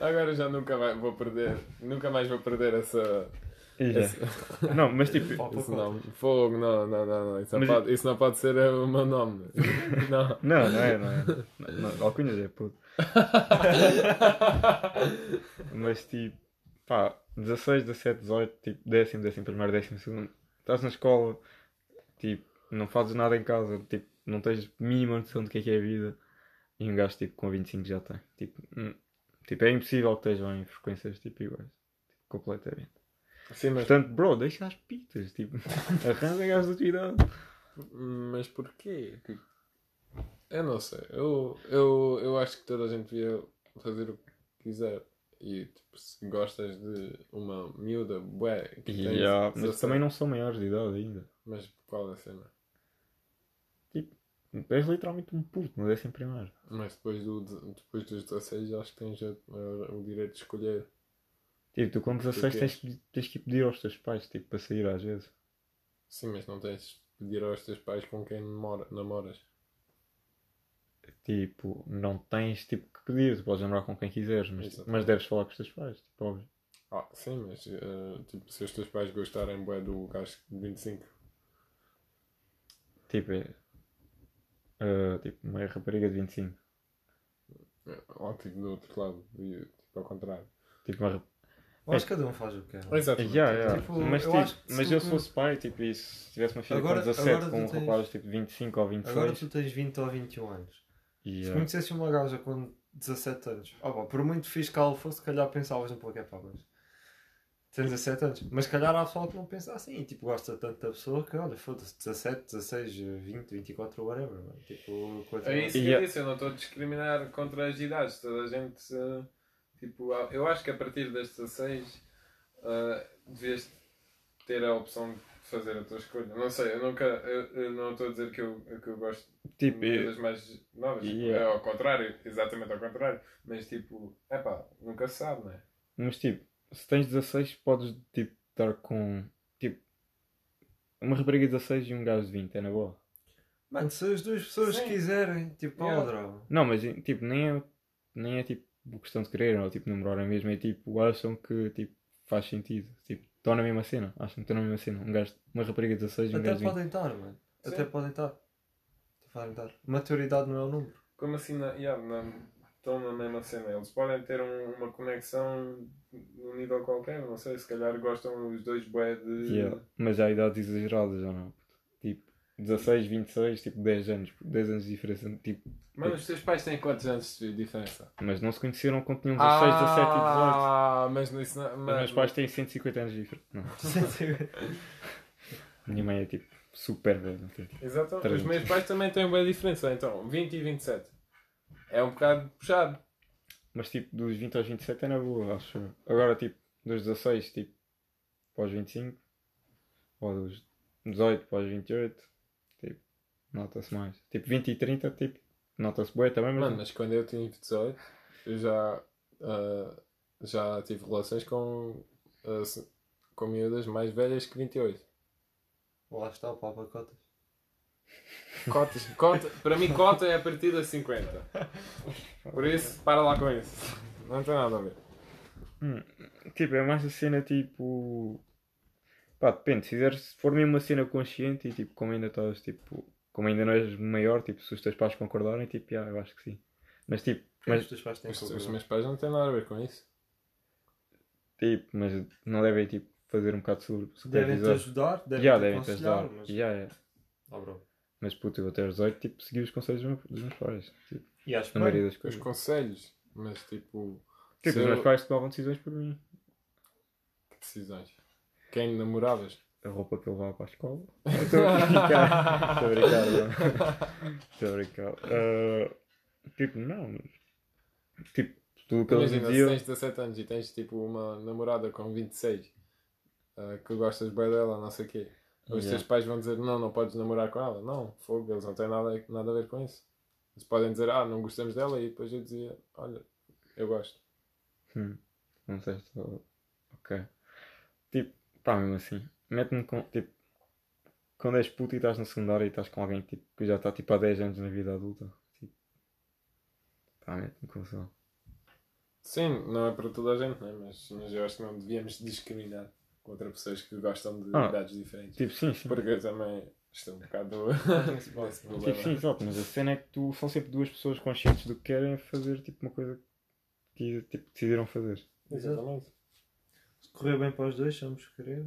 Agora já nunca mais vou perder. Nunca mais vou perder essa. E já. essa Não, mas tipo, esse pá, nome. Fogo, não, não, não. não. Isso, não Mas- pode, isso não pode ser o meu nome. Não. não, não é, não é. Não, não, alcunhas é puto. Mas tipo, pá, 16, 17, 18, tipo, décimo, décimo primeiro, décimo segundo. Estás na escola, tipo, não fazes nada em casa, tipo, não tens mínima noção do que é que é a vida. E um gajo tipo com 25 já tem. Tipo, hum, tipo é impossível que estejam em frequências tipo iguais. Tipo, completamente. Sim, mas, Portanto, bro, deixa as pitas, tipo, da tua idade. mas porquê? Tipo, Eu não sei. Eu, eu, eu acho que toda a gente devia fazer o que quiser. E tipo, se gostas de uma miúda, bué, que Yeah, mas 17, também não são maiores de idade ainda. Mas qual é a cena? És literalmente um puto, no décimo primeiro. Mas depois, do, depois dos 16 acho que tens o, o direito de escolher. Tipo, tu com 16 Tu tens que, tens que pedir aos teus pais, tipo, para sair às vezes. Sim, mas não tens de pedir aos teus pais com quem namora, namoras. Tipo, não tens tipo que pedir, tu podes namorar com quem quiseres, mas, Exatamente. mas deves falar com os teus pais, tipo, óbvio. Ah, sim, mas eh, tipo, se os teus pais gostarem bué do gajo de 25, Tipo, é. ah, tipo, uma rapariga de 25. eh, ou tipo do outro lado, e, tipo ao contrário. Tipo, uma rapariga. Eu acho que cada um faz o que quer. Exatamente. Yeah, yeah. Tipo, mas eu tipo, acho que mas se eu se fosse pai, tipo, e se tivesse uma filha Agora- com 17 agora com um tens- rapaz tipo 25 ou 26. Agora tu tens 20 ou 21 anos. e, Se conhecesse uma gaja com 17 anos, oh, pá, por muito que ela fosse, se calhar pensavas um pouco, é pá, mas tens 17 anos. Mas se calhar há pessoal que não pensa assim, e, tipo, gosta tanto da pessoa que, olha, foda-se, 17, 16, 20, 24, whatever, mano. Tipo, continua É isso que Yeah. eu disse, eu não estou a discriminar contra as idades. Toda a gente, eh, tipo, eu acho que a partir das 16 eh, devias ter a opção de fazer a tua escolha. Não sei, eu nunca, eu, eu não estou a dizer que eu, que eu gosto tipo, de das mais novas. Yeah. É ao contrário, exatamente ao contrário. Mas tipo, é pá, nunca se sabe, não é? Mas tipo, se tens 16, podes tipo estar com tipo uma rapariga de 16 e um gajo de 20, é na boa. Mano, se as duas pessoas Sim. quiserem, tipo, Yeah. droga. Não, mas tipo, nem é, nem é tipo questão de querer ou tipo namorarem mesmo, é tipo, acham que tipo faz sentido. Tipo, estão na mesma cena, acham que estão na mesma cena. Um gajo, uma rapariga de 16 e um Até gajo de 20. podem estar, mano. Sim. Até podem estar. Até podem estar. Maturidade não é o número. Como assim, na, yeah, na, estão na mesma cena? Eles podem ter um- uma conexão num nível qualquer, não sei, se calhar gostam os dois bué de. Yeah. Mas há idades exageradas ou não? Tipo, 16, 26, tipo 10 anos, 10 anos de diferença, tipo, Mano, os teus pais têm quantos anos de diferença? mas não se conheceram quando tinham 16, 17 e 18. Ah, mas isso não. Os Mas, meus pais têm 150 anos de diferença. Minha mãe é tipo super velha. tipo, Exato, os 300. meus pais também têm boa diferença, então 20 e 27. É um bocado puxado. Mas tipo, dos 20 aos 27 é na boa, acho. Agora, tipo, dos 16, tipo, para os 25, ou dos 18 para os 28, tipo, nota-se mais. Tipo, 20 e 30, tipo, nota-se boa também, mas. Mano, mas quando eu tive 18, eu já, ah, já tive relações com, se- com miúdas mais velhas que 28. Lá está o Papa Cotas. Cotas, cota, para mim, cota é a partir das 50. Por isso, para lá com isso. Não tem nada a ver. Hum, tipo, é mais a cena tipo. Pá, depende. Se, fizeres, se for mesmo uma cena consciente e tipo, como ainda estás, tipo, como ainda não és maior, tipo, se os teus pais concordarem, tipo, já, eu acho que sim. Mas tipo, Mas mas, os teus pais têm Os, que os meus pais não têm nada a ver com isso. tipo, mas não devem tipo, fazer um bocado sobre Devem-te supervisor. ajudar, devem te aconselhar, ajudar. mas... Já, é. Ah, bro. Mas puto, eu até aos 18, tipo, segui os conselhos dos meus, dos meus pais. Tipo, E acho na bem. maioria das Os coisas. conselhos, mas tipo. Tipo, os eu- meus pais tomavam decisões por mim. Que decisões? Quem namoravas? A roupa que eu levava para a escola. Estou a brincar. Estou a brincar. Estou a brincar. Ah, tipo, não. mas- Tipo, tudo que eles Imagina, se tens 17 anos e tens tipo uma namorada com 26 ah, que gostas bem dela, não sei o quê. Os Yeah. teus pais vão dizer não, não podes namorar com ela. Não, fogo, eles não têm nada, nada a ver com isso. Eles podem dizer, ah, não gostamos dela e depois eu dizia, olha, eu gosto. Hum, não sei se. Ok. Tipo, pá, mesmo assim. Mete-me com. Tipo, quando és puto e estás na secundária e estás com alguém tipo, que já está tipo há 10 anos na vida adulta. Tipo, pá, mete-me confusão. Sim, não é para toda a gente, né? mas, mas eu acho que não devíamos discriminar contra pessoas que gostam de Ah. idades diferentes. Tipo, sim, sim. Porque eu também estou um bocado nesse Tipo, sim, exato, mas a cena é que tu são sempre duas pessoas conscientes do que querem fazer, tipo, uma coisa que tipo, decidiram fazer. Exatamente. Se correr bem para os dois, vamos querer.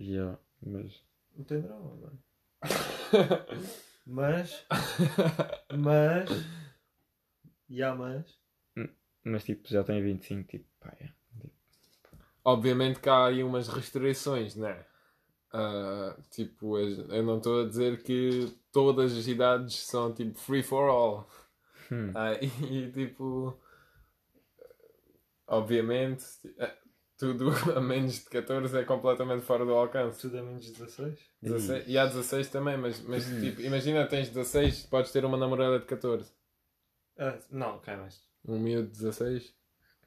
Yeah, mas. Não tem drama, mano. Mas, mas, e há mas, Mas tipo, já tem 25, tipo, pá, é. Tipo, Obviamente que há aí umas restrições, né? Ah, tipo, eu não estou a dizer que todas as idades são tipo free for all. hum, Ah, e, e, tipo, obviamente, tudo a menos de 14 é completamente fora do alcance. tudo é menos de 16. 16 e há 16 também, mas, mas tipo, imagina tens 16, podes ter uma namorada de 14. Ah, não, cai mais. Um miúdo de 16.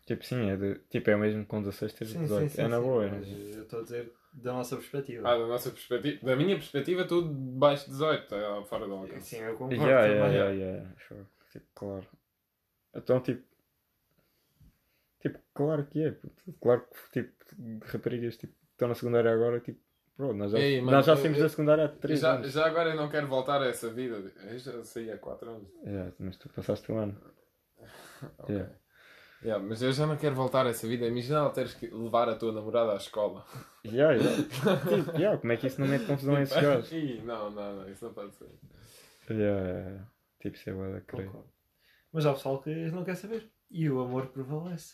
tipo, sim, é, de, tipo, é o mesmo com 16 ter 18. é na boa, é na mas boa. eu estou a dizer da nossa perspectiva. Ah, da nossa perspectiva, da minha perspectiva, tudo baixo de 18, é fora do alcance. Sim, eu concordo Yeah, yeah, yeah, yeah, sure. Tipo, claro. Então, tipo. Tipo, claro que é. Claro que, tipo, raparigas, tipo, estão na secundária agora, tipo, pronto, nós já, Ei, mano, nós já saímos eu- da secundária há 3 Já, anos. já agora eu não quero voltar a essa vida. Eu já saí há 4 anos. Yeah, mas tu passaste um ano. Ok. Yeah. Yeah, mas eu já não quero voltar a essa vida. Imagina ela teres que levar a tua namorada à escola. Yeah, yeah. tipo, yeah, como é que isso não mete confusão a esses gajos? Ih, não, não, não, isso não pode ser. Yeah. Tipo, isso é bué da creio. Mas há pessoal que não quer saber. E o amor prevalece.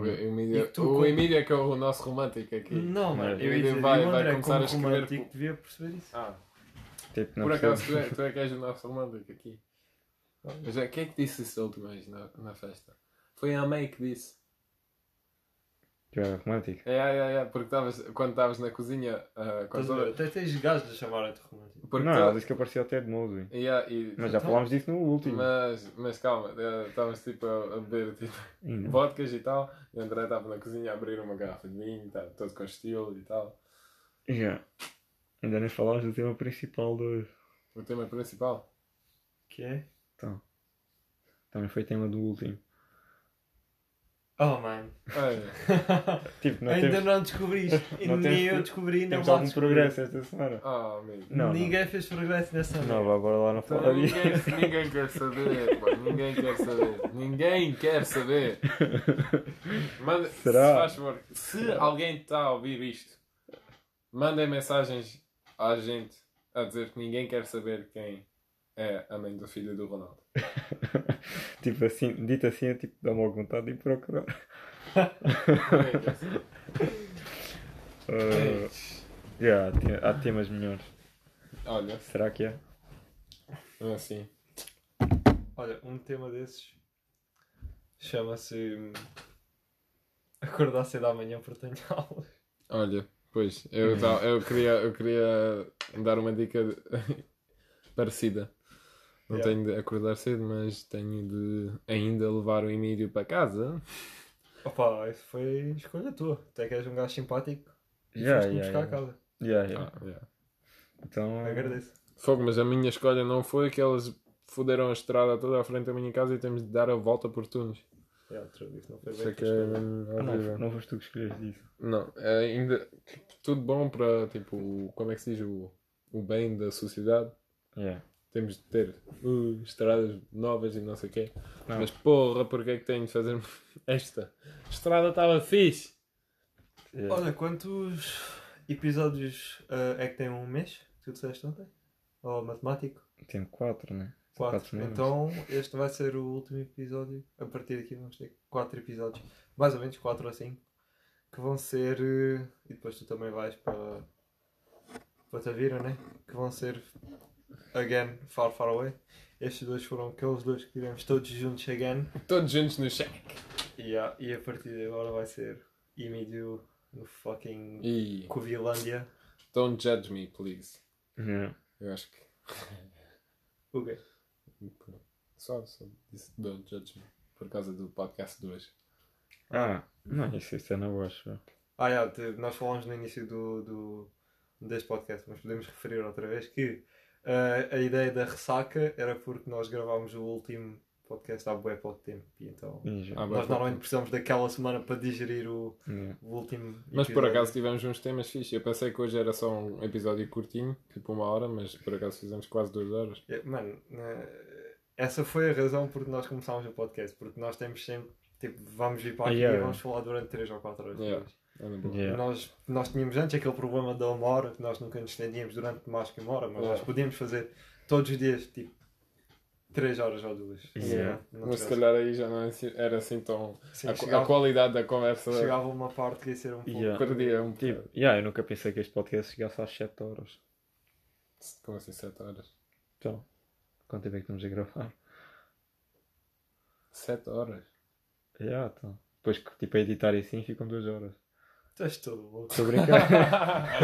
O. Emílio, E tu o Emílio é que é o nosso romântico aqui. Não, mano. Eu ia Ele vai- o vai começar a escrever romântico, por- devia perceber isso. Ah, Tipo, não por acaso tu é, tu é que és o nosso romântico aqui. Mas é, quem é que disse isso da última vez na, na festa? Foi a May que disse. Que era romântico. É, é, é, porque tavas, quando estavas na cozinha. ah, com Estás a ver? toda... Até tens gajos de chamarem-te romântico. porque não, toda- ela disse que eu parecia até de Mosby. Yeah, e- Mas já Então- falámos disso no último. Mas, mas calma, eh, estavas tipo a, a beber tipo, Ainda. vodkas e tal, e o André estava na cozinha a abrir uma garrafa de vinho, tá, todo com estilo e tal. Yeah. Ainda nem falámos do tema principal do. O tema principal. Que é? Então. Também foi tema do último. Oh, mano. É. Tipo, não Ainda temos, não descobriste. E não nem temos- eu descobri, não temos algum descobrir. progresso esta semana. Oh, amigo. Não, Ninguém fez progresso nessa não. merda. Não, vá, bora lá não Então, disso. ninguém, ninguém quer saber, ninguém quer saber. Ninguém quer saber. Manda, Será? Se, faz favor, se alguém está a ouvir isto, mandem mensagens à gente a dizer que ninguém quer saber quem é a mãe do filho do Ronaldo. tipo assim, dito assim, é tipo, dá-me vontade de ir procurar. Uh, yeah, há te- há temas melhores. Olha, Será que é? assim. Olha, um tema desses Chama-se. hum, Acordar cedo amanhã porque tenho aulas. Olha, pois, eu, ta- eu, queria, eu queria dar uma dica parecida. Não Yeah. tenho de acordar cedo, mas tenho de ainda levar o Emílio para casa. Opa, isso foi escolha tua. Até que és um gajo simpático e Yeah, foste-me yeah, buscar yeah. a casa. Yeah, yeah. Ah, yeah. Então. Agradeço. Fogo, mas a minha escolha não foi que elas foderam a estrada toda à frente da minha casa e temos de dar a volta por túneis. Yeah, true, isso não foi bem é que é Ah, não, não foste tu que escolheste isso. Não, é ainda tudo bom para tipo, como é que se diz o, o bem da sociedade. Yeah. Temos de ter uh, estradas novas e não sei o quê. Não. Mas porra, porque é que tenho de fazer esta? A estrada estava fixe. Yeah. Olha, quantos episódios ah, é que tem um mês? Tu disseste ontem? Ou matemático? Tem quatro, né? Quatro. quatro então, este vai ser o último episódio. A partir daqui vamos ter quatro episódios. Mais ou menos quatro ou cinco. Que vão ser. eh, E depois tu também vais para. Para te vir, né? Que vão ser. Again, Far Far Away. Estes dois foram aqueles dois que tivemos todos juntos again. Todos juntos no check. E, a- e a partir de agora vai ser Emílio no fucking E Covilândia. don't judge me, please. Yeah. Eu acho que. O quê? Só, só disse don't judge me. Por causa do podcast 2. Ah, não, isso, isso é na boa, acho. eu. Ah, yeah, nós falamos no início do, do, deste podcast, mas podemos referir outra vez que ah, a ideia da ressaca era porque nós gravámos o último podcast há bué pouco tempo. E então. Ah, nós normalmente precisamos daquela semana para digerir o, Yeah. o último Mas por episódio. acaso tivemos uns temas fixe. Eu pensei que hoje era só um episódio curtinho, tipo uma hora, mas por acaso fizemos quase duas horas. É, Mano, eh, essa foi a razão porque nós começámos o podcast, porque nós temos sempre, tipo, vamos vir para aqui Yeah. e vamos falar durante 3 ou 4 horas. Yeah. É. Yeah. Nós, nós tínhamos antes aquele problema da uma hora, que nós nunca nos estendíamos durante mais que uma hora, mas Yeah. nós podíamos fazer todos os dias, tipo, 3 horas ou 2. Yeah. Mas se calhar aí já não é assim- era assim tão. Sim, a, a chegava, qualidade da conversa chegava uma parte que ia ser um pouco. Yeah. perdia um Tipo, bocado. yeah, eu nunca pensei que este podcast chegasse às 7 horas. Como assim, 7 horas? Então, quanto tempo é que estamos a gravar? 7 horas? Yeah, então. Depois que tipo, a editar e assim ficam 2 horas. És todo louco. Estou a brincar.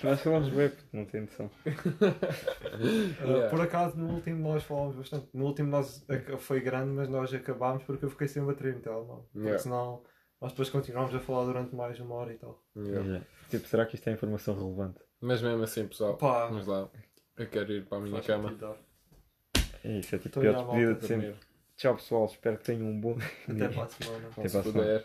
Nós falamos bem, porque não tem noção. Uh, Yeah. Por acaso, no último nós falámos bastante. No último nós, foi grande, mas nós acabámos porque eu fiquei sem bateria no telemóvel. Porque Yeah. senão nós depois continuámos a falar durante mais uma hora e tal. Yeah. Yeah. Tipo, será que isto é informação relevante? Mas mesmo assim, pessoal, Pá, vamos lá. Eu quero ir para a minha faz cama. É isso, é tipo Estou pior despedida de sempre. Tchau pessoal, espero que tenham um bom Até para a semana. Até para a semana.